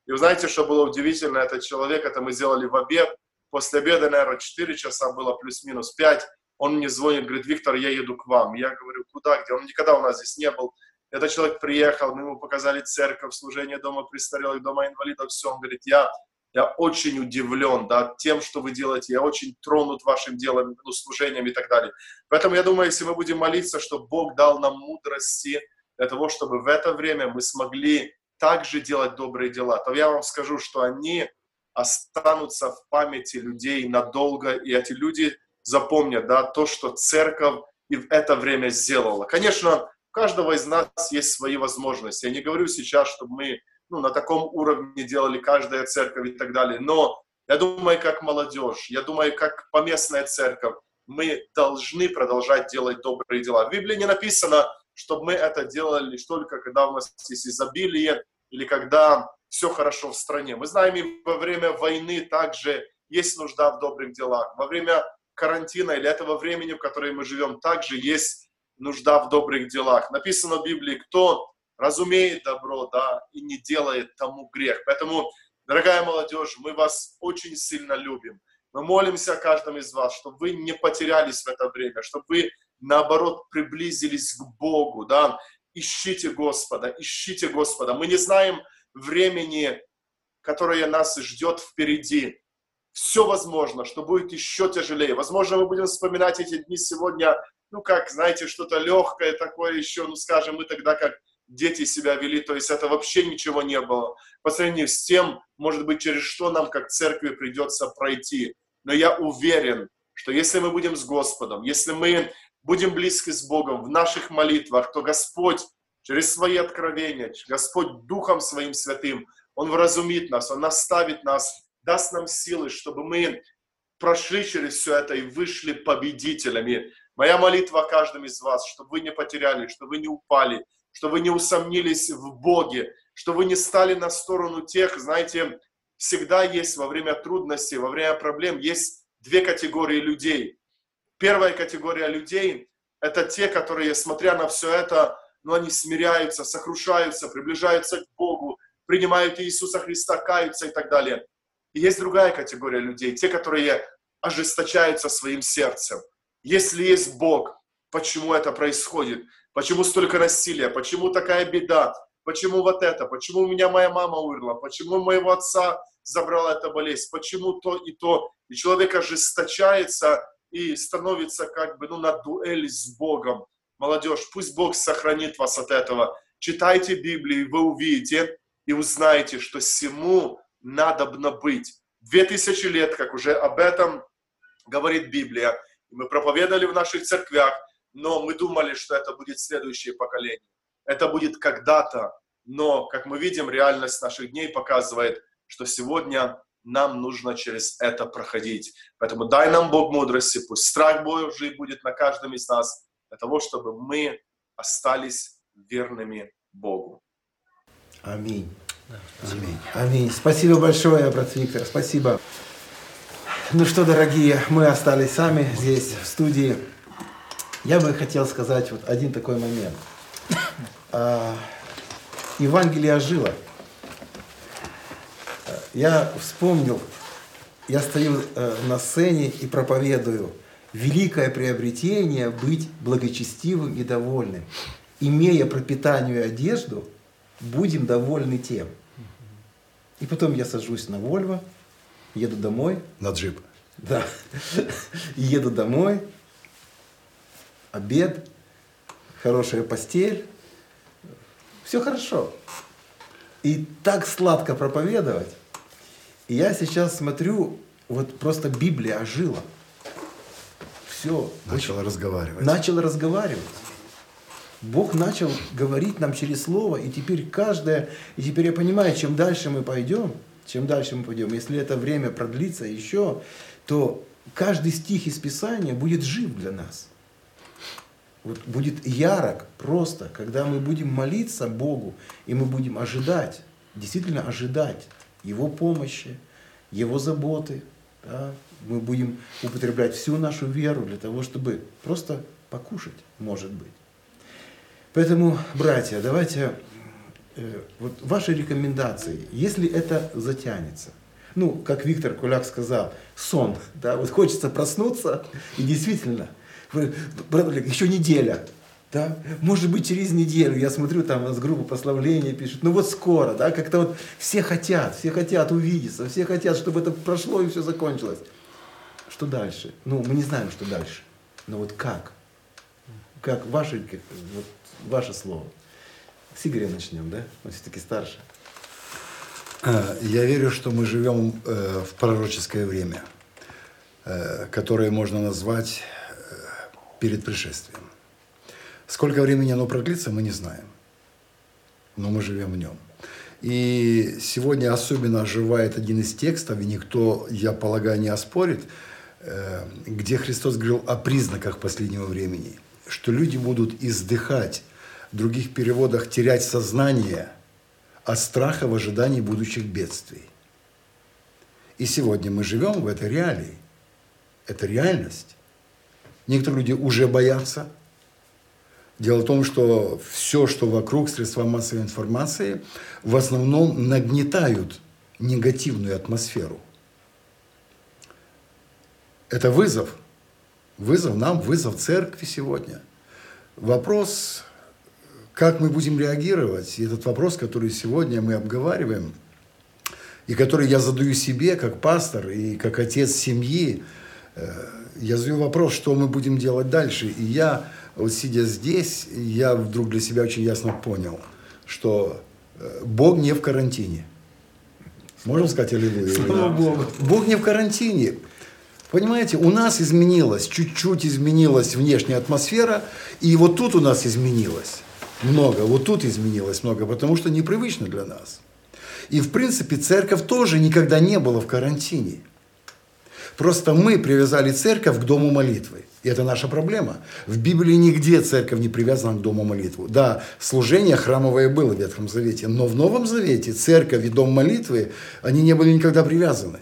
И вы знаете, что было удивительно, этот человек, это мы сделали в обед, после обеда, наверное, 4 часа было, плюс-минус 5, он мне звонит, говорит, Виктор, я еду к вам. Я говорю, куда, где? Он никогда у нас здесь не был. Этот человек приехал, мы ему показали церковь, служение дома престарелых, дома инвалидов, все. Он говорит, я, я очень удивлен да, тем, что вы делаете, я очень тронут вашим делом, ну, служением и так далее. Поэтому я думаю, если мы будем молиться, чтобы Бог дал нам мудрости для того, чтобы в это время мы смогли также делать добрые дела, то я вам скажу, что они останутся в памяти людей надолго, и эти люди запомнят, да, то, что церковь и в это время сделала. Конечно, у каждого из нас есть свои возможности. Я не говорю сейчас, чтобы мы ну, на таком уровне делали каждая церковь и так далее, но я думаю, как молодежь, я думаю, как поместная церковь, мы должны продолжать делать добрые дела. В Библии не написано, чтобы мы это делали только, когда у нас есть изобилие или когда все хорошо в стране. Мы знаем, и во время войны также есть нужда в добрых делах. Во время карантина или этого времени, в котором мы живем, также есть нужда в добрых делах. Написано в Библии, кто разумеет добро, да, и не делает тому грех. Поэтому, дорогая молодежь, мы вас очень сильно любим. Мы молимся о каждом из вас, чтобы вы не потерялись в это время, чтобы вы, наоборот, приблизились к Богу, да. Ищите Господа, ищите Господа. Мы не знаем времени, которое нас ждет впереди все возможно, что будет еще тяжелее. Возможно, мы будем вспоминать эти дни сегодня, ну как, знаете, что-то легкое такое еще, ну скажем, мы тогда как дети себя вели, то есть это вообще ничего не было. По сравнению с тем, может быть, через что нам как церкви придется пройти. Но я уверен, что если мы будем с Господом, если мы будем близки с Богом в наших молитвах, то Господь через свои откровения, Господь Духом Своим Святым, Он вразумит нас, Он наставит нас даст нам силы, чтобы мы прошли через все это и вышли победителями Моя молитва о каждом из вас, чтобы вы не потеряли, чтобы вы не упали, чтобы вы не усомнились в Боге, чтобы вы не стали на сторону тех, знаете, всегда есть во время трудностей, во время проблем, есть две категории людей. Первая категория людей – это те, которые, смотря на все это, ну, они смиряются, сокрушаются, приближаются к Богу, принимают Иисуса Христа, каются и так далее. И есть другая категория людей, те, которые ожесточаются своим сердцем. Если есть Бог, почему это происходит? Почему столько насилия? Почему такая беда? Почему вот это? Почему у меня моя мама умерла? Почему моего отца забрала эта болезнь? Почему то и то? И человек ожесточается и становится как бы ну, на дуэль с Богом. Молодежь, пусть Бог сохранит вас от этого. Читайте Библию, вы увидите и узнаете, что всему надобно быть. Две тысячи лет, как уже об этом говорит Библия. Мы проповедовали в наших церквях, но мы думали, что это будет следующее поколение. Это будет когда-то, но, как мы видим, реальность наших дней показывает, что сегодня нам нужно через это проходить. Поэтому дай нам Бог мудрости, пусть страх Божий будет на каждом из нас, для того, чтобы мы остались верными Богу. Аминь. Аминь. Аминь. Спасибо большое, брат Виктор. Спасибо. Ну что, дорогие, мы остались сами здесь, в студии. Я бы хотел сказать вот один такой момент. А, Евангелие ожило. Я вспомнил, я стою э, на сцене и проповедую. Великое приобретение быть благочестивым и довольным. Имея пропитание и одежду, будем довольны тем. И потом я сажусь на Вольво, еду домой. На джип. Да. еду домой, обед, хорошая постель, все хорошо. И так сладко проповедовать. И я сейчас смотрю, вот просто Библия ожила. Все. Начала разговаривать. Начала разговаривать. Бог начал говорить нам через Слово, и теперь каждое, и теперь я понимаю, чем дальше мы пойдем, чем дальше мы пойдем, если это время продлится еще, то каждый стих из Писания будет жив для нас. Вот будет ярок просто, когда мы будем молиться Богу, и мы будем ожидать, действительно ожидать Его помощи, Его заботы. Да? Мы будем употреблять всю нашу веру для того, чтобы просто покушать, может быть. Поэтому, братья, давайте э, вот ваши рекомендации, если это затянется. Ну, как Виктор Куляк сказал, сон, да, вот хочется проснуться, и действительно, еще неделя, да, может быть, через неделю, я смотрю, там у нас группа прославления пишет, ну вот скоро, да, как-то вот все хотят, все хотят увидеться, все хотят, чтобы это прошло и все закончилось. Что дальше? Ну, мы не знаем, что дальше, но вот как? Как ваши, вот, ваше слово. С Игоря начнем, да? Он все-таки старше. А, я верю, что мы живем э, в пророческое время, э, которое можно назвать э, перед пришествием. Сколько времени оно продлится, мы не знаем. Но мы живем в нем. И сегодня особенно оживает один из текстов, и никто, я полагаю, не оспорит, где Христос говорил о признаках последнего времени, что люди будут издыхать в других переводах терять сознание от страха в ожидании будущих бедствий. И сегодня мы живем в этой реалии. Это реальность. Некоторые люди уже боятся. Дело в том, что все, что вокруг средства массовой информации, в основном нагнетают негативную атмосферу. Это вызов. Вызов нам, вызов церкви сегодня. Вопрос как мы будем реагировать? И этот вопрос, который сегодня мы обговариваем, и который я задаю себе как пастор и как отец семьи, э, я задаю вопрос, что мы будем делать дальше. И я, вот сидя здесь, я вдруг для себя очень ясно понял, что э, Бог не в карантине. Можно сказать аллилуйя? Слава Богу. Бог не в карантине. Понимаете, у нас изменилась, чуть-чуть изменилась внешняя атмосфера, и вот тут у нас изменилось много. Вот тут изменилось много, потому что непривычно для нас. И, в принципе, церковь тоже никогда не была в карантине. Просто мы привязали церковь к дому молитвы. И это наша проблема. В Библии нигде церковь не привязана к дому молитвы. Да, служение храмовое было в Ветхом Завете, но в Новом Завете церковь и дом молитвы, они не были никогда привязаны.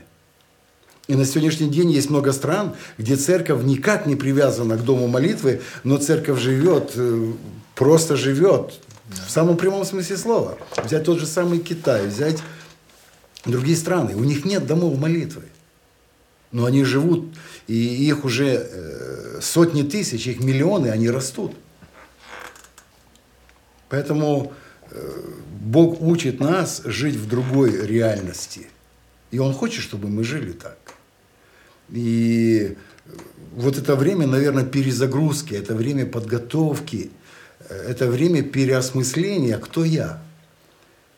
И на сегодняшний день есть много стран, где церковь никак не привязана к дому молитвы, но церковь живет, э, просто живет, в самом прямом смысле слова. Взять тот же самый Китай, взять другие страны. У них нет домов молитвы. Но они живут, и их уже э, сотни тысяч, их миллионы, они растут. Поэтому э, Бог учит нас жить в другой реальности. И Он хочет, чтобы мы жили так. И вот это время, наверное, перезагрузки, это время подготовки, это время переосмысления, кто я.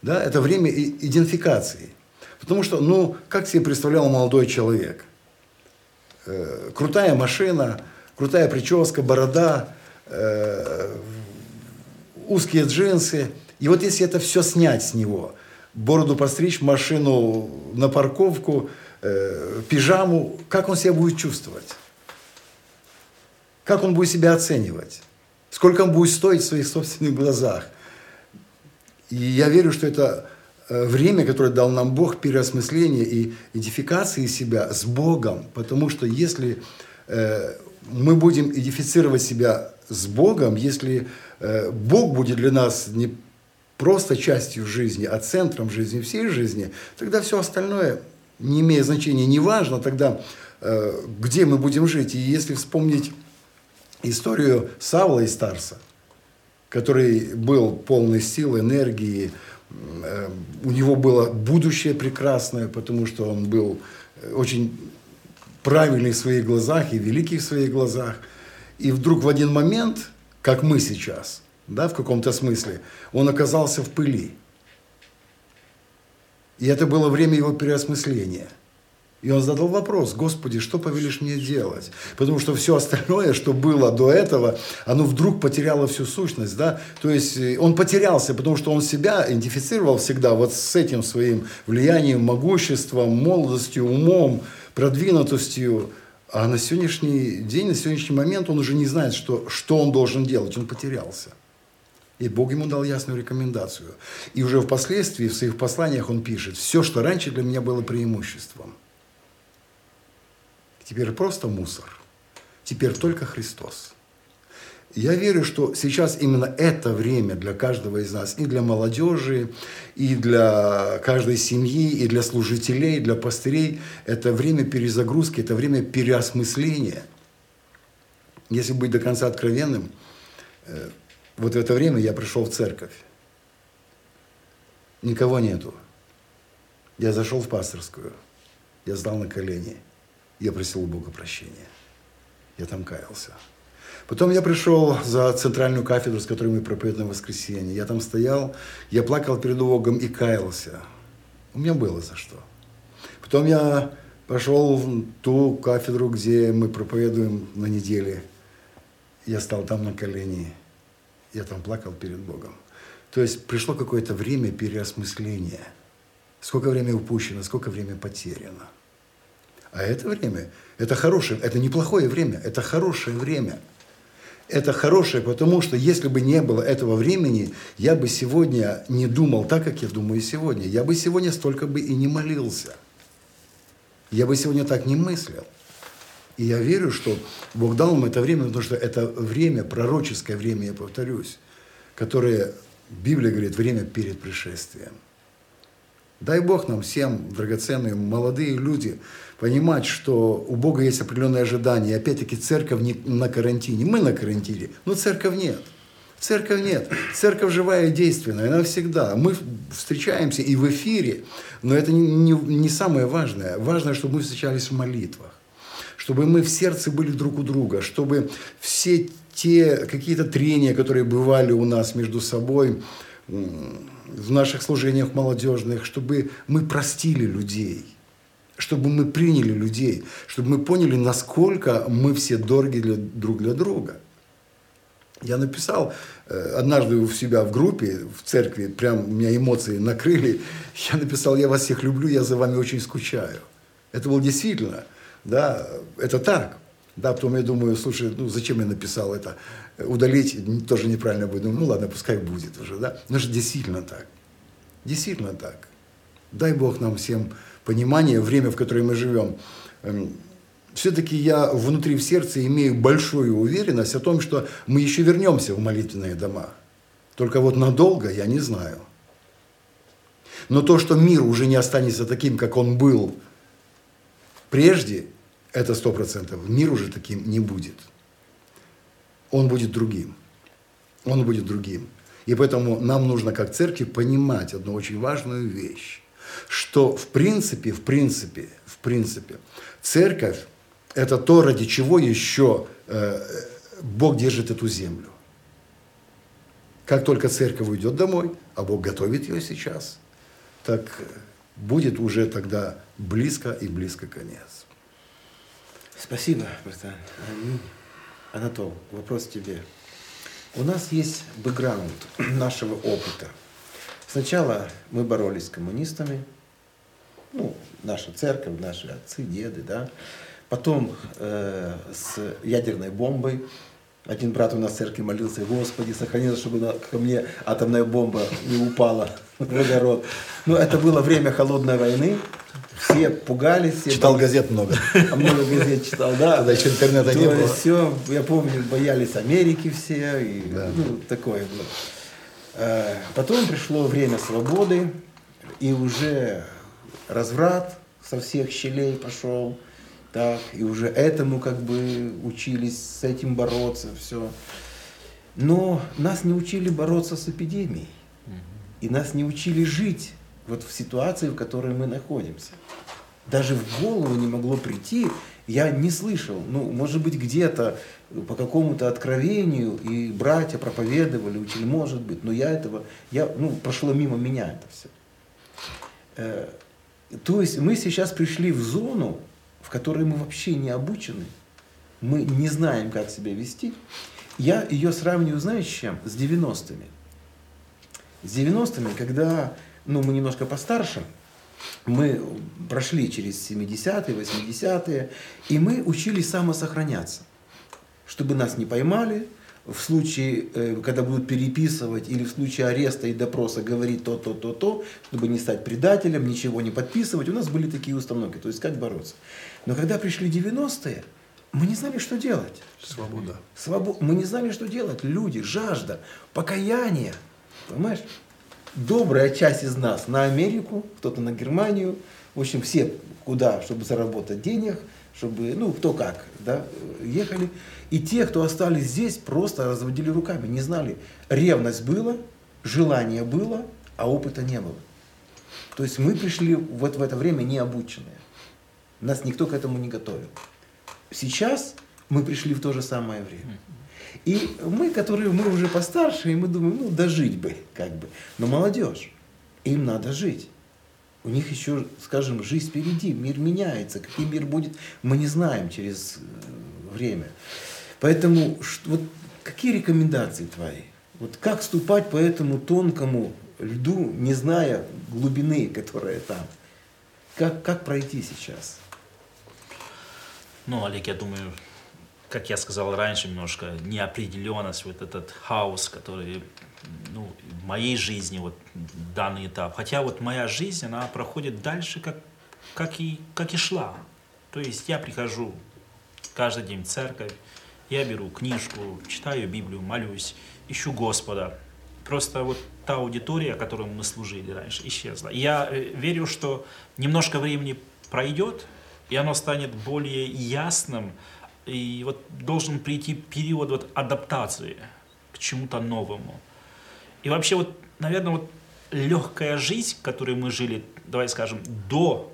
Да, это время идентификации. Потому что, ну, как себе представлял молодой человек? Э, крутая машина, крутая прическа, борода, э, узкие джинсы. И вот если это все снять с него, бороду постричь, машину на парковку – э, пижаму, как он себя будет чувствовать? Как он будет себя оценивать? Сколько он будет стоить в своих собственных глазах? И я верю, что это время, которое дал нам Бог, переосмысления и идентификации себя с Богом. Потому что если э, мы будем идентифицировать себя с Богом, если э, Бог будет для нас не просто частью жизни, а центром жизни, всей жизни, тогда все остальное не имеет значения, не важно тогда, э, где мы будем жить. И если вспомнить историю Савла и Старса, который был полный сил, энергии, э, у него было будущее прекрасное, потому что он был очень правильный в своих глазах и великий в своих глазах. И вдруг в один момент, как мы сейчас, да, в каком-то смысле, он оказался в пыли. И это было время его переосмысления. И он задал вопрос, Господи, что повелишь мне делать? Потому что все остальное, что было до этого, оно вдруг потеряло всю сущность. Да? То есть э, он потерялся, потому что он себя идентифицировал всегда вот с этим своим влиянием, могуществом, молодостью, умом, продвинутостью. А на сегодняшний день, на сегодняшний момент он уже не знает, что, что он должен делать. Он потерялся. И Бог ему дал ясную рекомендацию. И уже впоследствии в своих посланиях он пишет, все, что раньше для меня было преимуществом, теперь просто мусор. Теперь только Христос. Я верю, что сейчас именно это время для каждого из нас, и для молодежи, и для каждой семьи, и для служителей, и для пастырей, это время перезагрузки, это время переосмысления. Если быть до конца откровенным, э, вот в это время я пришел в церковь. Никого нету. Я зашел в пасторскую. Я сдал на колени. Я просил у Бога прощения. Я там каялся. Потом я пришел за центральную кафедру, с которой мы проповедуем воскресенье. Я там стоял, я плакал перед Богом и каялся. У меня было за что. Потом я пошел в ту кафедру, где мы проповедуем на неделе. Я стал там на колени я там плакал перед Богом. То есть пришло какое-то время переосмысления. Сколько времени упущено, сколько времени потеряно. А это время, это хорошее, это неплохое время, это хорошее время. Это хорошее, потому что если бы не было этого времени, я бы сегодня не думал так, как я думаю сегодня. Я бы сегодня столько бы и не молился. Я бы сегодня так не мыслил. И я верю, что Бог дал нам это время, потому что это время, пророческое время, я повторюсь, которое Библия говорит, время перед пришествием. Дай Бог нам всем, драгоценные молодые люди, понимать, что у Бога есть определенные ожидания. И опять-таки церковь не на карантине. Мы на карантине, но церковь нет. Церковь нет. Церковь живая и действенная, она всегда. Мы встречаемся и в эфире, но это не, не, самое важное. Важное, чтобы мы встречались в молитвах чтобы мы в сердце были друг у друга, чтобы все те какие-то трения, которые бывали у нас между собой в наших служениях молодежных, чтобы мы простили людей, чтобы мы приняли людей, чтобы мы поняли, насколько мы все дороги для, друг для друга. Я написал э, однажды у себя в группе, в церкви, прям у меня эмоции накрыли, я написал, я вас всех люблю, я за вами очень скучаю. Это было действительно – Да, это так. Да, потом я думаю, слушай, ну зачем я написал это? Удалить тоже неправильно будет. Ну ладно, пускай будет уже, да. Но же действительно так. Действительно так. Дай Бог нам всем понимание, время, в которое мы живем. Эм, Все-таки я внутри в сердце имею большую уверенность о том, что мы еще вернемся в молитвенные дома. Только вот надолго я не знаю. Но то, что мир уже не останется таким, как он был прежде, это сто процентов. Мир уже таким не будет. Он будет другим. Он будет другим. И поэтому нам нужно как церкви понимать одну очень важную вещь, что в принципе, в принципе, в принципе, церковь – это то, ради чего еще э, Бог держит эту землю. Как только церковь уйдет домой, а Бог готовит ее сейчас, так будет уже тогда близко и близко конец. Спасибо, братан. Анатол, вопрос тебе. У нас есть бэкграунд нашего опыта. Сначала мы боролись с коммунистами, ну, наша церковь, наши отцы, деды, да. Потом э, с ядерной бомбой. Один брат у нас в церкви молился, Господи, сохрани, чтобы ко мне атомная бомба не упала в огород. Но ну, это было время холодной войны, все пугались. Все читал боялись. газет много. А много газет читал, да. Тогда еще интернета То не было. Все, я помню, боялись Америки все, и да. ну, такое было. А, потом пришло время свободы, и уже разврат со всех щелей пошел, так, и уже этому как бы учились с этим бороться, все. Но нас не учили бороться с эпидемией, и нас не учили жить вот в ситуации, в которой мы находимся. Даже в голову не могло прийти, я не слышал, ну, может быть, где-то по какому-то откровению, и братья проповедовали, учили, может быть, но я этого, я, ну, прошло мимо меня это все. Э, то есть мы сейчас пришли в зону, в которой мы вообще не обучены, мы не знаем, как себя вести. Я ее сравниваю, знаешь, с чем? С 90-ми. С 90-ми, когда ну, мы немножко постарше, мы прошли через 70-е, 80-е, и мы учились самосохраняться, чтобы нас не поймали, в случае, э, когда будут переписывать, или в случае ареста и допроса говорить то, то, то, то, чтобы не стать предателем, ничего не подписывать. У нас были такие установки, то есть как бороться. Но когда пришли 90-е, мы не знали, что делать. Свобода. Свобо... Мы не знали, что делать. Люди, жажда, покаяние. Понимаешь? добрая часть из нас на Америку, кто-то на Германию, в общем, все куда, чтобы заработать денег, чтобы, ну, кто как, да, ехали. И те, кто остались здесь, просто разводили руками, не знали. Ревность была, желание было, а опыта не было. То есть мы пришли вот в это время необученные. Нас никто к этому не готовил. Сейчас мы пришли в то же самое время. И мы, которые мы уже постарше, и мы думаем, ну, дожить бы, как бы. Но молодежь, им надо жить. У них еще, скажем, жизнь впереди, мир меняется. Какой мир будет, мы не знаем через э, время. Поэтому вот какие рекомендации твои? Вот как ступать по этому тонкому льду, не зная глубины, которая там? Как, как пройти сейчас? Ну, Олег, я думаю, как я сказал раньше, немножко неопределенность, вот этот хаос, который ну, в моей жизни, вот данный этап. Хотя вот моя жизнь, она проходит дальше, как, как, и, как и шла. То есть я прихожу каждый день в церковь, я беру книжку, читаю Библию, молюсь, ищу Господа. Просто вот та аудитория, которой мы служили раньше, исчезла. Я э, верю, что немножко времени пройдет, и оно станет более ясным, и вот должен прийти период вот адаптации к чему-то новому. И вообще вот, наверное, вот легкая жизнь, которой мы жили, давай скажем, до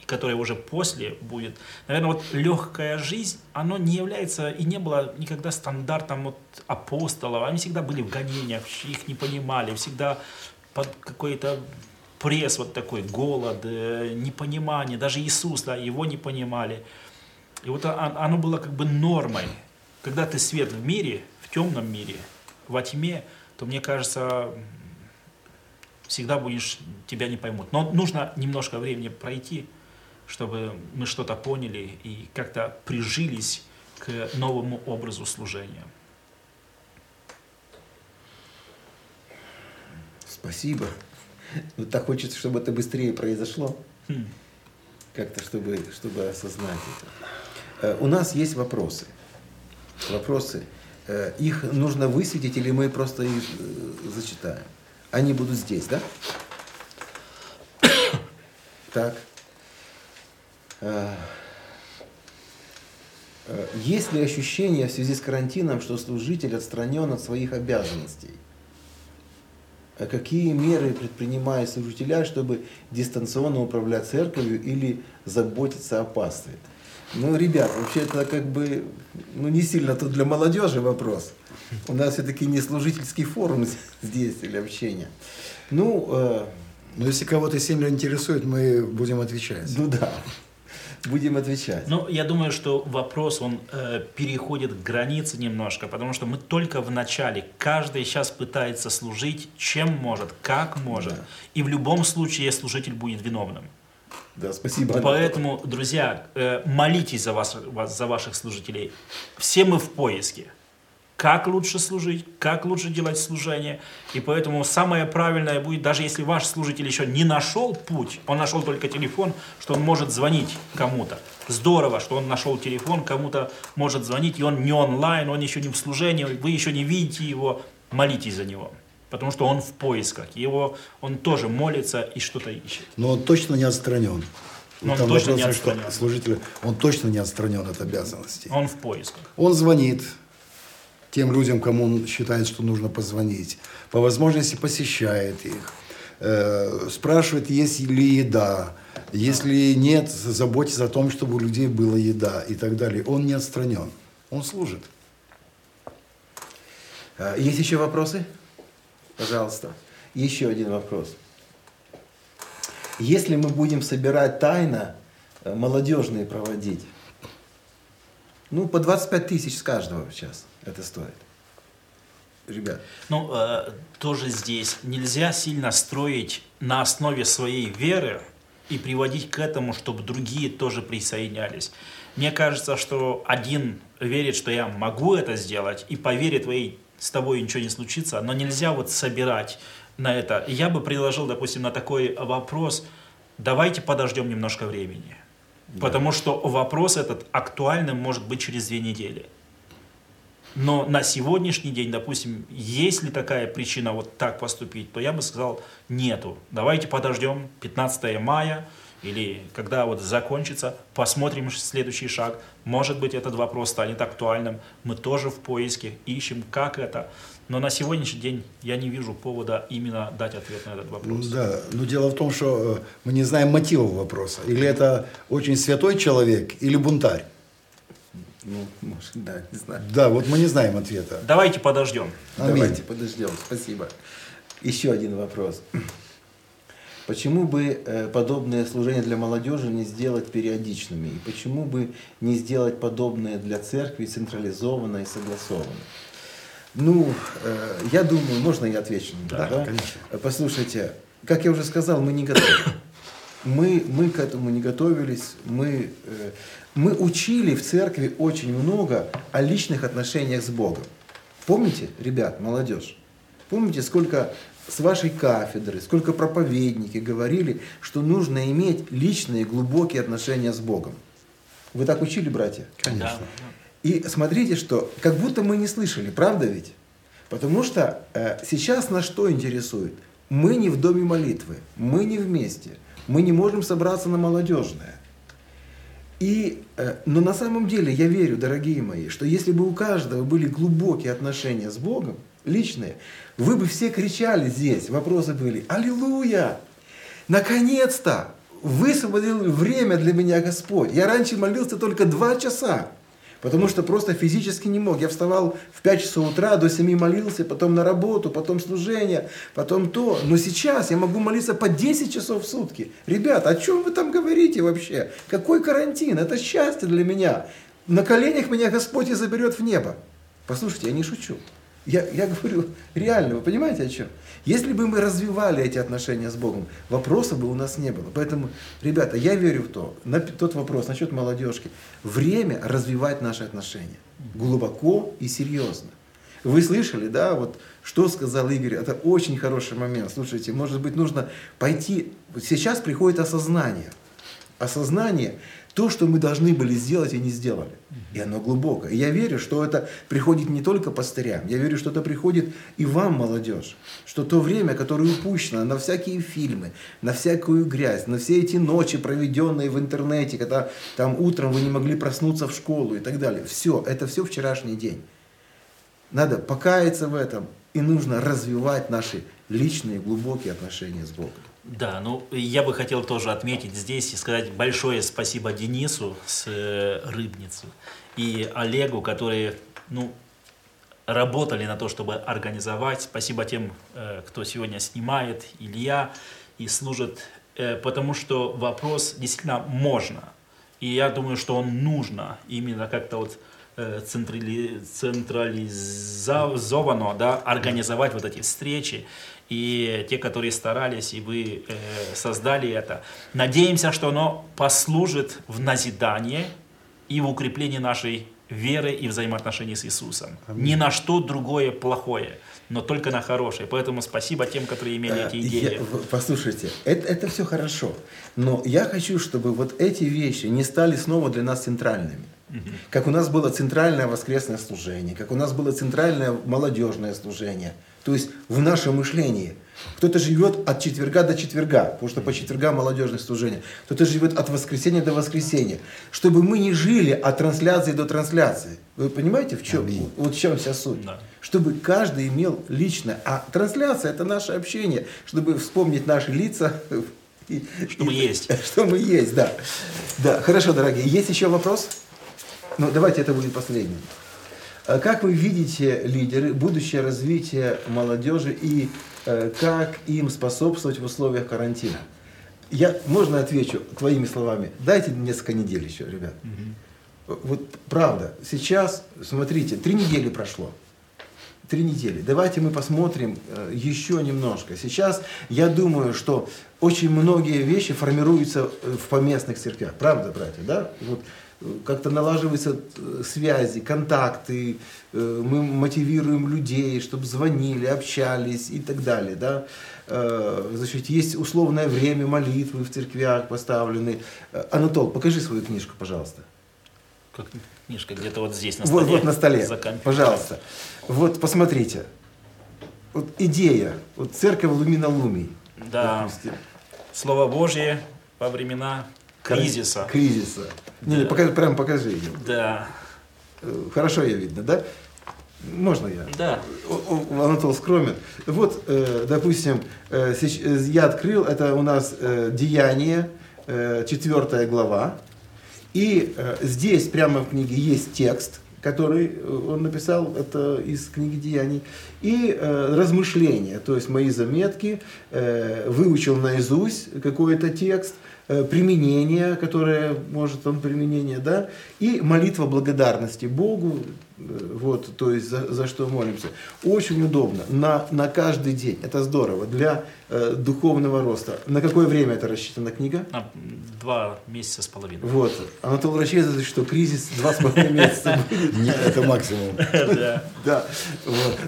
и которая уже после будет, наверное, вот легкая жизнь, оно не является и не было никогда стандартом вот апостолов. Они всегда были в гонениях, их не понимали, всегда под какой-то пресс вот такой, голод, э, непонимание. Даже Иисус, да, его не понимали. И вот оно было как бы нормой. Когда ты свет в мире, в темном мире, во тьме, то мне кажется, всегда будешь, тебя не поймут. Но нужно немножко времени пройти, чтобы мы что-то поняли и как-то прижились к новому образу служения. Спасибо. Ну, так хочется, чтобы это быстрее произошло. Хм. Как-то, чтобы, чтобы осознать это. Э, У нас есть вопросы. Вопросы. Э, Их нужно высветить или мы просто их э, зачитаем? Они будут здесь, да? Так. Есть ли ощущение в связи с карантином, что служитель отстранен от своих обязанностей? А какие меры предпринимают служителя, чтобы дистанционно управлять церковью или заботиться о пастве? Ну, ребят, вообще это как бы, ну, не сильно тут для молодежи вопрос. У нас все-таки не служительский форум здесь или общение. Ну, э, Но если кого-то сильно интересует, мы будем отвечать. ну да, будем отвечать. Ну, я думаю, что вопрос, он э, переходит к границе немножко, потому что мы только в начале. Каждый сейчас пытается служить, чем может, как может. И в любом случае служитель будет виновным. Да, спасибо. Поэтому, друзья, э, молитесь за, вас- за ваших служителей. Все мы в поиске. Как лучше служить, как лучше делать служение. И поэтому самое правильное будет, даже если ваш служитель еще не нашел путь, он нашел только телефон, что он может звонить кому-то. Здорово, что он нашел телефон, кому-то может звонить, и он не онлайн, он еще не в служении, вы еще не видите его, молитесь за него. Потому что он в поисках, его, он тоже молится и что-то ищет. Но он точно не отстранен. Но он точно вопрос, не что отстранен. служитель, он точно не отстранен от обязанностей. Он в поисках. Он звонит тем людям, кому он считает, что нужно позвонить. По возможности посещает их. э, спрашивает, есть ли еда. Если нет, заботится о том, чтобы у людей была еда и так далее. Он не отстранен. Он служит. А, Есть еще вопросы? Пожалуйста. Еще один вопрос. Если мы будем собирать тайно, э, молодежные проводить, ну, по 25 тысяч с каждого сейчас это стоит. Ребят, Ну, э, тоже здесь нельзя сильно строить на основе своей веры и приводить к этому, чтобы другие тоже присоединялись. Мне кажется, что один верит, что я могу это сделать, и по вере твоей с тобой ничего не случится, но нельзя вот собирать на это. Я бы предложил, допустим, на такой вопрос, давайте подождем немножко времени. Потому что вопрос этот актуальным может быть через две недели. Но на сегодняшний день, допустим, есть ли такая причина вот так поступить, то я бы сказал, нету. Давайте подождем 15 мая или когда вот закончится, посмотрим следующий шаг. Может быть, этот вопрос станет актуальным. Мы тоже в поиске, ищем, как это. Но на сегодняшний день я не вижу повода именно дать ответ на этот Ну вопрос. Да, но дело в том, что э, мы не знаем мотива вопроса. Или это очень святой человек, или бунтарь. Ну, может, да, не знаю. Да, вот мы не знаем ответа. Давайте подождем. Аминь. Давайте подождем. Спасибо. Еще один вопрос. Почему бы э, подобное служение для молодежи не сделать периодичными? И почему бы не сделать подобное для церкви централизованно и согласованно? Ну, э, я думаю, можно я отвечу? Да, конечно. Э, Послушайте, как я уже сказал, мы не готовы. Мы, мы к этому не готовились. Мы, мы учили в церкви очень много о личных отношениях с Богом. Помните, ребят, молодежь? Помните, сколько с вашей кафедры, сколько проповедники говорили, что нужно иметь личные глубокие отношения с Богом? Вы так учили, братья? Конечно. И смотрите, что как будто мы не слышали, правда ведь? Потому что э, сейчас нас что интересует? Мы не в доме молитвы, мы не вместе, мы не можем собраться на молодежное. И, э, но на самом деле я верю, дорогие мои, что если бы у каждого были глубокие отношения с Богом, личные, вы бы все кричали здесь, вопросы были, аллилуйя, наконец-то! Высвободил время для меня Господь. Я раньше молился только два часа, потому что просто физически не мог. Я вставал в 5 часов утра, до 7 молился, потом на работу, потом служение, потом то. Но сейчас я могу молиться по 10 часов в сутки. Ребята, о чем вы там говорите вообще? Какой карантин? Это счастье для меня. На коленях меня Господь и заберет в небо. Послушайте, я не шучу. Я, я говорю, реально, вы понимаете о чем? Если бы мы развивали эти отношения с Богом, вопросов бы у нас не было. Поэтому, ребята, я верю в то, на тот вопрос насчет молодежки. Время развивать наши отношения. Глубоко и серьезно. Вы слышали, да, вот что сказал Игорь, это очень хороший момент. Слушайте, может быть, нужно пойти, сейчас приходит осознание. Осознание, то, что мы должны были сделать и не сделали. И оно глубоко. И я верю, что это приходит не только пастырям, я верю, что это приходит и вам, молодежь. Что то время, которое упущено на всякие фильмы, на всякую грязь, на все эти ночи, проведенные в интернете, когда там утром вы не могли проснуться в школу и так далее. Все, это все вчерашний день. Надо покаяться в этом, и нужно развивать наши личные глубокие отношения с Богом. Да, ну я бы хотел тоже отметить здесь и сказать большое спасибо Денису с э, Рыбницы и Олегу, которые ну, работали на то, чтобы организовать. Спасибо тем, э, кто сегодня снимает, Илья, и служит, э, потому что вопрос действительно можно. И я думаю, что он нужно именно как-то вот э, централи, централизованно да, организовать вот эти встречи и те, которые старались, и вы э, создали это. Надеемся, что оно послужит в назидание и в укреплении нашей веры и взаимоотношений с Иисусом. Аминь. Ни на что другое плохое, но только на хорошее. Поэтому спасибо тем, которые имели эти э, идеи. Я, послушайте, это, это все хорошо, но я хочу, чтобы вот эти вещи не стали снова для нас центральными. Как у нас было центральное воскресное служение, как у нас было центральное молодежное служение – то есть в нашем мышлении. Кто-то живет от четверга до четверга, потому что по четвергам молодежное служение. Кто-то живет от воскресенья до воскресенья. Чтобы мы не жили от трансляции до трансляции. Вы понимаете, в чем, вот в чем вся суть? Да. Чтобы каждый имел личное. А трансляция это наше общение, чтобы вспомнить наши лица. Что мы есть. Что мы есть, да. Да, хорошо, дорогие. Есть еще вопрос? Ну, давайте это будет последним. А как вы видите, лидеры, будущее развитие молодежи и э, как им способствовать в условиях карантина? Я, можно отвечу твоими словами? Дайте несколько недель еще, ребят. Угу. Вот правда, сейчас, смотрите, три недели прошло. Три недели. Давайте мы посмотрим э, еще немножко. Сейчас я думаю, что очень многие вещи формируются э, в поместных церквях. Правда, братья, да? Вот как-то налаживаются э, связи, контакты, э, мы мотивируем людей, чтобы звонили, общались и так далее. Да? Э, значит, есть условное время молитвы в церквях поставлены. Анатол, покажи свою книжку, пожалуйста. Как книжка где-то вот здесь на столе. Вот, вот на столе, пожалуйста. Вот посмотрите. Вот идея, вот церковь Лумина Лумий. Да. Допустим. Слово Божье во времена кризиса. Кризиса. Не, не, покажи, прям покажи ее. Да. Э, хорошо ее видно, да? Можно я? Да. Анатол скромен. Вот, э, допустим, э, я открыл, это у нас Деяние, четвертая глава. И здесь прямо в книге есть текст, который он написал, это из книги Деяний, и размышления, то есть мои заметки, выучил наизусть какой-то текст, применение, которое может он применение, да, и молитва благодарности Богу, вот, то есть за, за что молимся. Очень удобно, на, на каждый день, это здорово, для э, духовного роста. На какое время это рассчитана книга? На два месяца с половиной. Вот, Анатолий рассчитывает, что кризис два с половиной месяца Нет, это максимум. Да,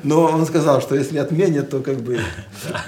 но он сказал, что если отменят, то как бы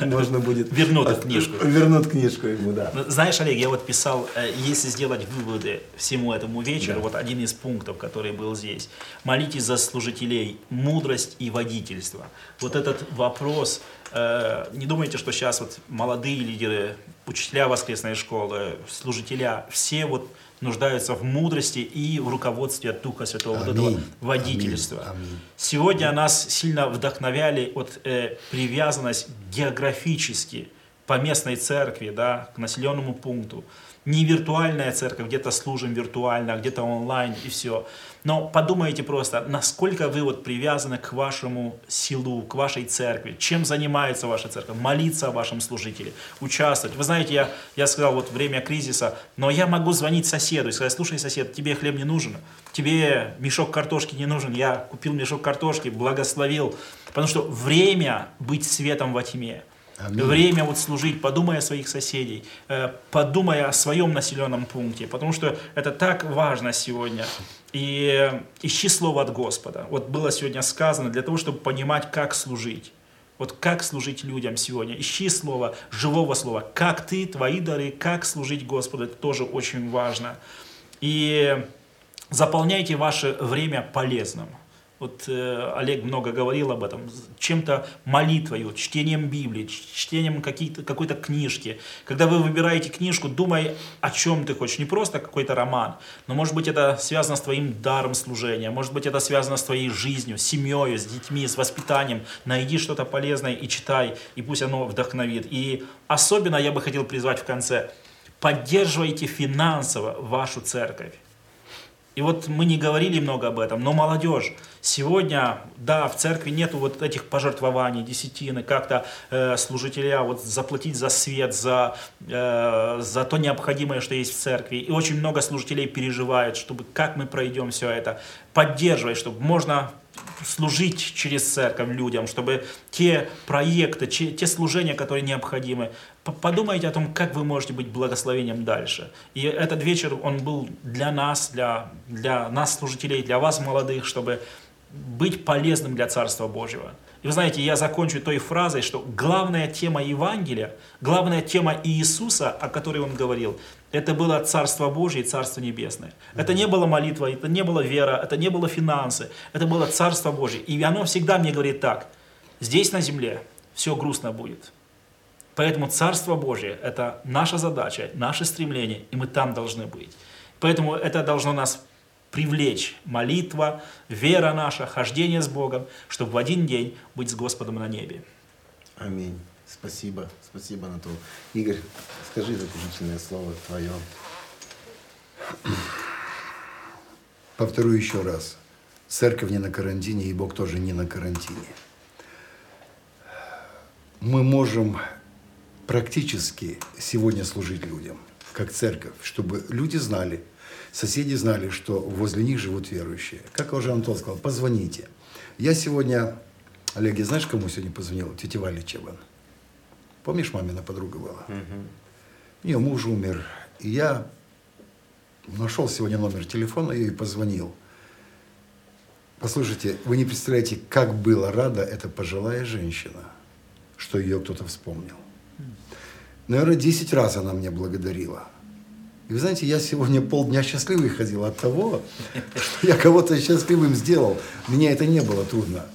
можно будет... Вернут книжку. Вернут книжку ему, да. Ну, знаешь, Олег, я вот писал, э, если сделать выводы всему этому вечеру, вот один из пунктов, который был здесь, молитесь за служителей мудрость и водительство. Вот этот вопрос, э, не думайте, что сейчас вот молодые лидеры, учителя воскресной школы, служителя, все вот нуждаются в мудрости и в руководстве от Духа Святого, аминь, вот этого водительства. Аминь, аминь. Сегодня нас сильно вдохновляли вот, э, привязанность географически по местной церкви, да, к населенному пункту. Не виртуальная церковь, где-то служим виртуально, где-то онлайн и все. Но подумайте просто, насколько вы вот привязаны к вашему селу, к вашей церкви, чем занимается ваша церковь, молиться о вашем служителе, участвовать. Вы знаете, я, я сказал, вот время кризиса, но я могу звонить соседу и сказать, слушай, сосед, тебе хлеб не нужен, тебе мешок картошки не нужен, я купил мешок картошки, благословил. Потому что время быть светом во тьме – Аминь. Время вот служить, подумай о своих соседей, э, подумай о своем населенном пункте, потому что это так важно сегодня. И ищи слово от Господа. Вот было сегодня сказано для того, чтобы понимать, как служить. Вот как служить людям сегодня. Ищи слово, живого слова. Как ты, твои дары, как служить Господу. Это тоже очень важно. И заполняйте ваше время полезным. Вот э, Олег много говорил об этом, чем-то молитвою, чтением Библии, чтением какой-то книжки. Когда вы выбираете книжку, думай, о чем ты хочешь. Не просто какой-то роман, но может быть это связано с твоим даром служения, может быть это связано с твоей жизнью, с семьей, с детьми, с воспитанием. Найди что-то полезное и читай, и пусть оно вдохновит. И особенно я бы хотел призвать в конце, поддерживайте финансово вашу церковь. И вот мы не говорили много об этом, но молодежь, сегодня, да, в церкви нету вот этих пожертвований, десятины, как-то э, служителя вот заплатить за свет, за, э, за то необходимое, что есть в церкви. И очень много служителей переживают, чтобы как мы пройдем все это, поддерживать, чтобы можно служить через церковь людям, чтобы те проекты, те служения, которые необходимы, подумайте о том, как вы можете быть благословением дальше. И этот вечер, он был для нас, для, для нас, служителей, для вас, молодых, чтобы быть полезным для Царства Божьего. И вы знаете, я закончу той фразой, что главная тема Евангелия, главная тема Иисуса, о которой он говорил, это было Царство Божье и Царство Небесное. Это не было молитва, это не было вера, это не было финансы, это было Царство Божье. И оно всегда мне говорит так, здесь на земле все грустно будет. Поэтому Царство Божье – это наша задача, наше стремление, и мы там должны быть. Поэтому это должно нас привлечь молитва, вера наша, хождение с Богом, чтобы в один день быть с Господом на небе. Аминь. Спасибо, спасибо, Анатол. Игорь, скажи заключительное слово твое. Повторю еще раз. Церковь не на карантине, и Бог тоже не на карантине. Мы можем практически сегодня служить людям, как церковь, чтобы люди знали – соседи знали, что возле них живут верующие. Как уже Антон сказал, позвоните. Я сегодня, Олег, знаешь, кому сегодня позвонил? Тетя Валя Чебан. Помнишь, мамина подруга была? Угу. У нее муж умер. И я нашел сегодня номер телефона и позвонил. Послушайте, вы не представляете, как была рада эта пожилая женщина, что ее кто-то вспомнил. Наверное, 10 раз она мне благодарила. И вы знаете, я сегодня полдня счастливый ходил от того, что я кого-то счастливым сделал. Мне это не было трудно.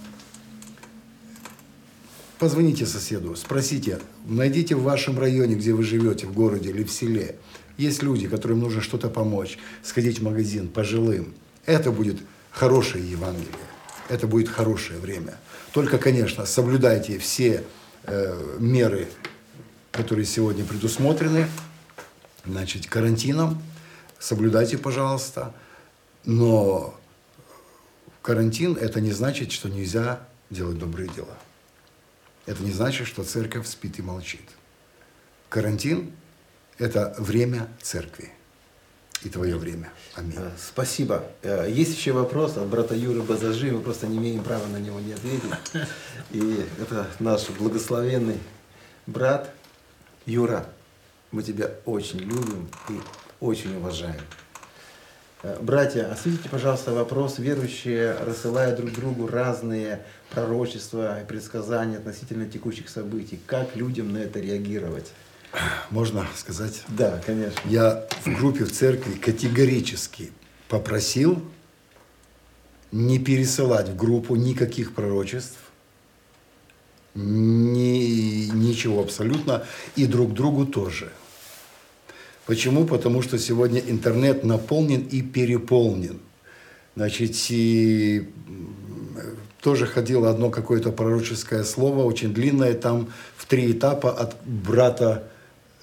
Позвоните соседу, спросите, найдите в вашем районе, где вы живете, в городе или в селе, есть люди, которым нужно что-то помочь, сходить в магазин пожилым. Это будет хорошее Евангелие, это будет хорошее время. Только, конечно, соблюдайте все э, меры, которые сегодня предусмотрены, значит, карантином, соблюдайте, пожалуйста, но карантин это не значит, что нельзя делать добрые дела. Это не значит, что церковь спит и молчит. Карантин – это время церкви и твое время. Аминь. Э, спасибо. Э, есть еще вопрос от брата Юры Базажи, мы просто не имеем права на него не ответить. И это наш благословенный брат Юра. Мы тебя очень любим и очень уважаем. Э, братья, осветите, пожалуйста, вопрос. Верующие рассылают друг другу разные пророчества и предсказания относительно текущих событий. Как людям на это реагировать? Можно сказать? Да, конечно. Я в группе в церкви категорически попросил не пересылать в группу никаких пророчеств, ни, ничего абсолютно, и друг другу тоже – Почему? Потому что сегодня интернет наполнен и переполнен. Значит, и тоже ходило одно какое-то пророческое слово, очень длинное, там в три этапа от брата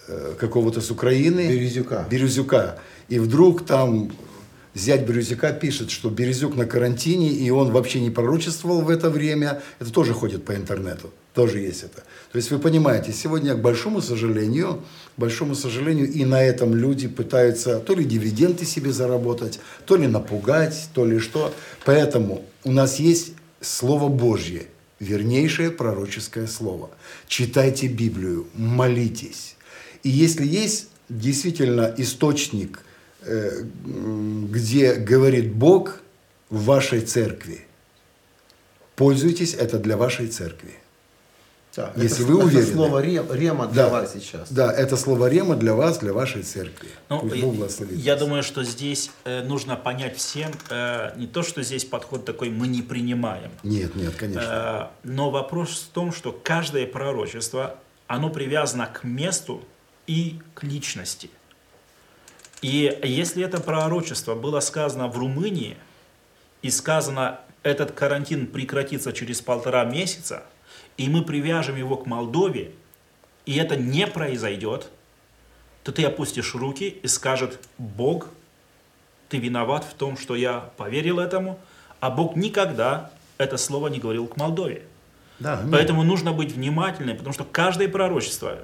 э, какого-то с Украины. Березюка. Березюка. И вдруг там зять Березюка пишет, что Березюк на карантине, и он вообще не пророчествовал в это время. Это тоже ходит по интернету, тоже есть это. То есть вы понимаете, сегодня, к большому сожалению, к большому сожалению, и на этом люди пытаются то ли дивиденды себе заработать, то ли напугать, то ли что. Поэтому у нас есть Слово Божье, вернейшее пророческое слово. Читайте Библию, молитесь. И если есть действительно источник – Э, где говорит Бог в вашей церкви. Пользуйтесь, это для вашей церкви. Да, Если это, вы уверены. Это слово рем, рема для да, вас сейчас. Да, это слово рема для вас, для вашей церкви. Ну, Пусть Бог благословит я вас. думаю, что здесь э, нужно понять всем, э, не то, что здесь подход такой мы не принимаем, Нет, нет, конечно. э, но вопрос в том, что каждое пророчество, оно привязано к месту и к личности. И если это пророчество было сказано в Румынии, и сказано, этот карантин прекратится через полтора месяца, и мы привяжем его к Молдове, и это не произойдет, то ты опустишь руки и скажет, Бог, ты виноват в том, что я поверил этому, а Бог никогда это слово не говорил к Молдове. да. Поэтому нужно быть внимательным, потому что каждое пророчество,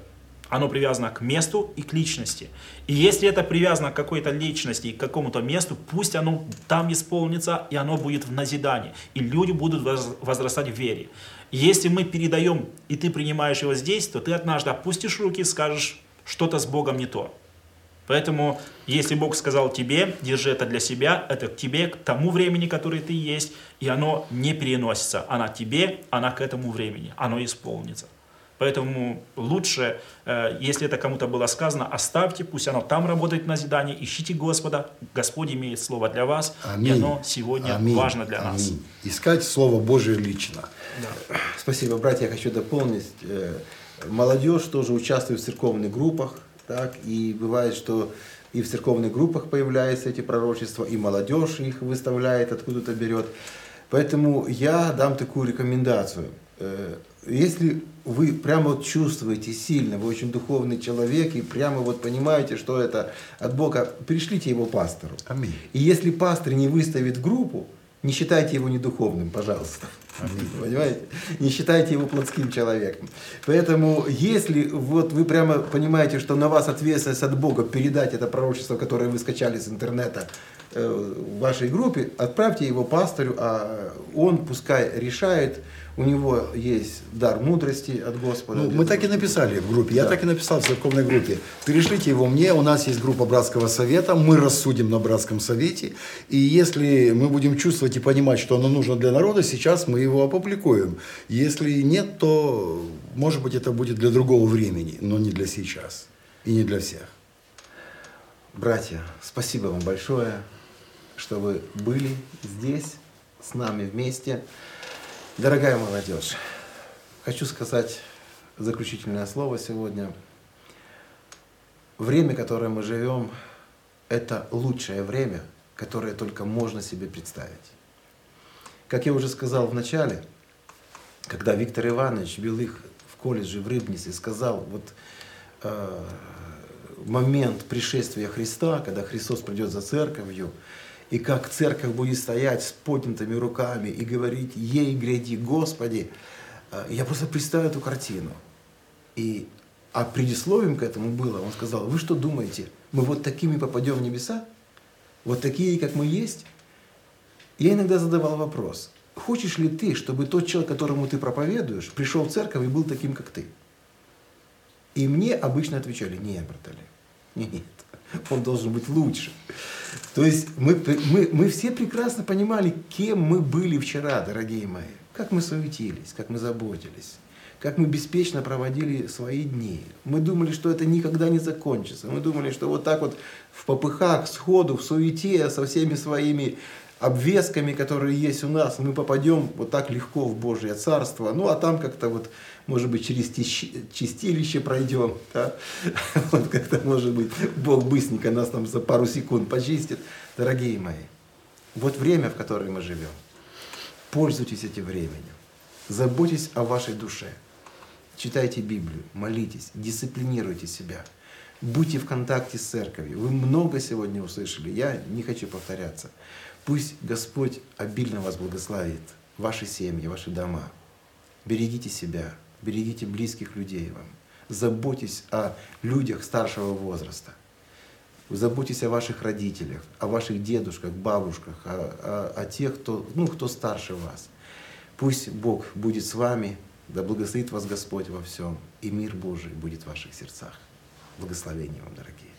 оно привязано к месту и к личности. И если это привязано к какой-то личности и к какому-то месту, пусть оно там исполнится, и оно будет в назидании. И люди будут воз- возрастать в вере. Если мы передаем, и ты принимаешь его здесь, то ты однажды опустишь руки и скажешь, что-то с Богом не то. Поэтому, если Бог сказал тебе, держи это для себя, это к тебе, к тому времени, которое ты есть, и оно не переносится. Она тебе, она к этому времени, оно исполнится. Поэтому лучше, э, если это кому-то было сказано, оставьте, пусть оно там работает в назидании, ищите Господа, Господь имеет слово для вас, и Аминь. оно сегодня Аминь. важно для нас. Аминь. Искать Слово Божие лично. Спасибо, братья. Я хочу дополнить. Э, Молодежь тоже участвует в церковных группах. Так, и бывает, что и в церковных группах появляются эти пророчества, и молодежь их выставляет, откуда-то берет. Поэтому я дам такую рекомендацию. Э, Если вы прямо вот чувствуете сильно, вы очень духовный человек, и прямо вот понимаете, что это от Бога, пришлите его пастору. Аминь. И если пастор не выставит группу, не считайте его недуховным, пожалуйста. Понимаете? Не считайте его плотским человеком. Поэтому, если вот вы прямо понимаете, что на вас ответственность от Бога передать это пророчество, которое вы скачали с интернета э, в вашей группе, отправьте его пастору, а он пускай решает, у него есть дар мудрости от Господа. Ну, мы так и написали в группе. Я Да. так и написал в церковной группе. Перешлите его мне. У нас есть группа братского совета. Мы рассудим на братском совете. И если мы будем чувствовать и понимать, что оно нужно для народа, сейчас мы его опубликуем. Если нет, то, может быть, это будет для другого времени, но не для сейчас. И не для всех. Братья, спасибо вам большое, что вы были здесь, с нами вместе. Дорогая молодежь, хочу сказать заключительное слово сегодня. Время, которое мы живем, это лучшее время, которое только можно себе представить. Как я уже сказал в начале, когда Виктор Иванович вел их в колледже в Рыбнице, сказал, вот э, момент пришествия Христа, когда Христос придет за церковью, и как церковь будет стоять с поднятыми руками и говорить «Ей гряди, Господи», э, я просто представил эту картину. И, а предисловием к этому было, он сказал, вы что думаете, мы вот такими попадем в небеса? Вот такие, как мы есть? Я иногда задавал вопрос, хочешь ли ты, чтобы тот человек, которому ты проповедуешь, пришел в церковь и был таким, как ты? И мне обычно отвечали, нет, братали, нет, он должен быть лучше. То есть мы, мы, мы все прекрасно понимали, кем мы были вчера, дорогие мои. Как мы суетились, как мы заботились, как мы беспечно проводили свои дни. Мы думали, что это никогда не закончится. Мы думали, что вот так вот в попыхах, сходу, в суете, со всеми своими обвесками, которые есть у нас, мы попадем вот так легко в Божье Царство. Ну, а там как-то вот, может быть, через чистилище пройдем. Да? Вот как-то, может быть, Бог быстренько нас там за пару секунд почистит. Дорогие мои, вот время, в которое мы живем, Пользуйтесь этим временем. Заботьтесь о вашей душе. Читайте Библию, молитесь, дисциплинируйте себя. Будьте в контакте с церковью. Вы много сегодня услышали. Я не хочу повторяться. Пусть Господь обильно вас благословит, ваши семьи, ваши дома. Берегите себя, берегите близких людей вам. Заботьтесь о людях старшего возраста. Заботьтесь о ваших родителях, о ваших дедушках, бабушках, о, о, о тех, кто, ну, кто старше вас. Пусть Бог будет с вами, да благословит вас Господь во всем, и мир Божий будет в ваших сердцах. Благословения вам, дорогие.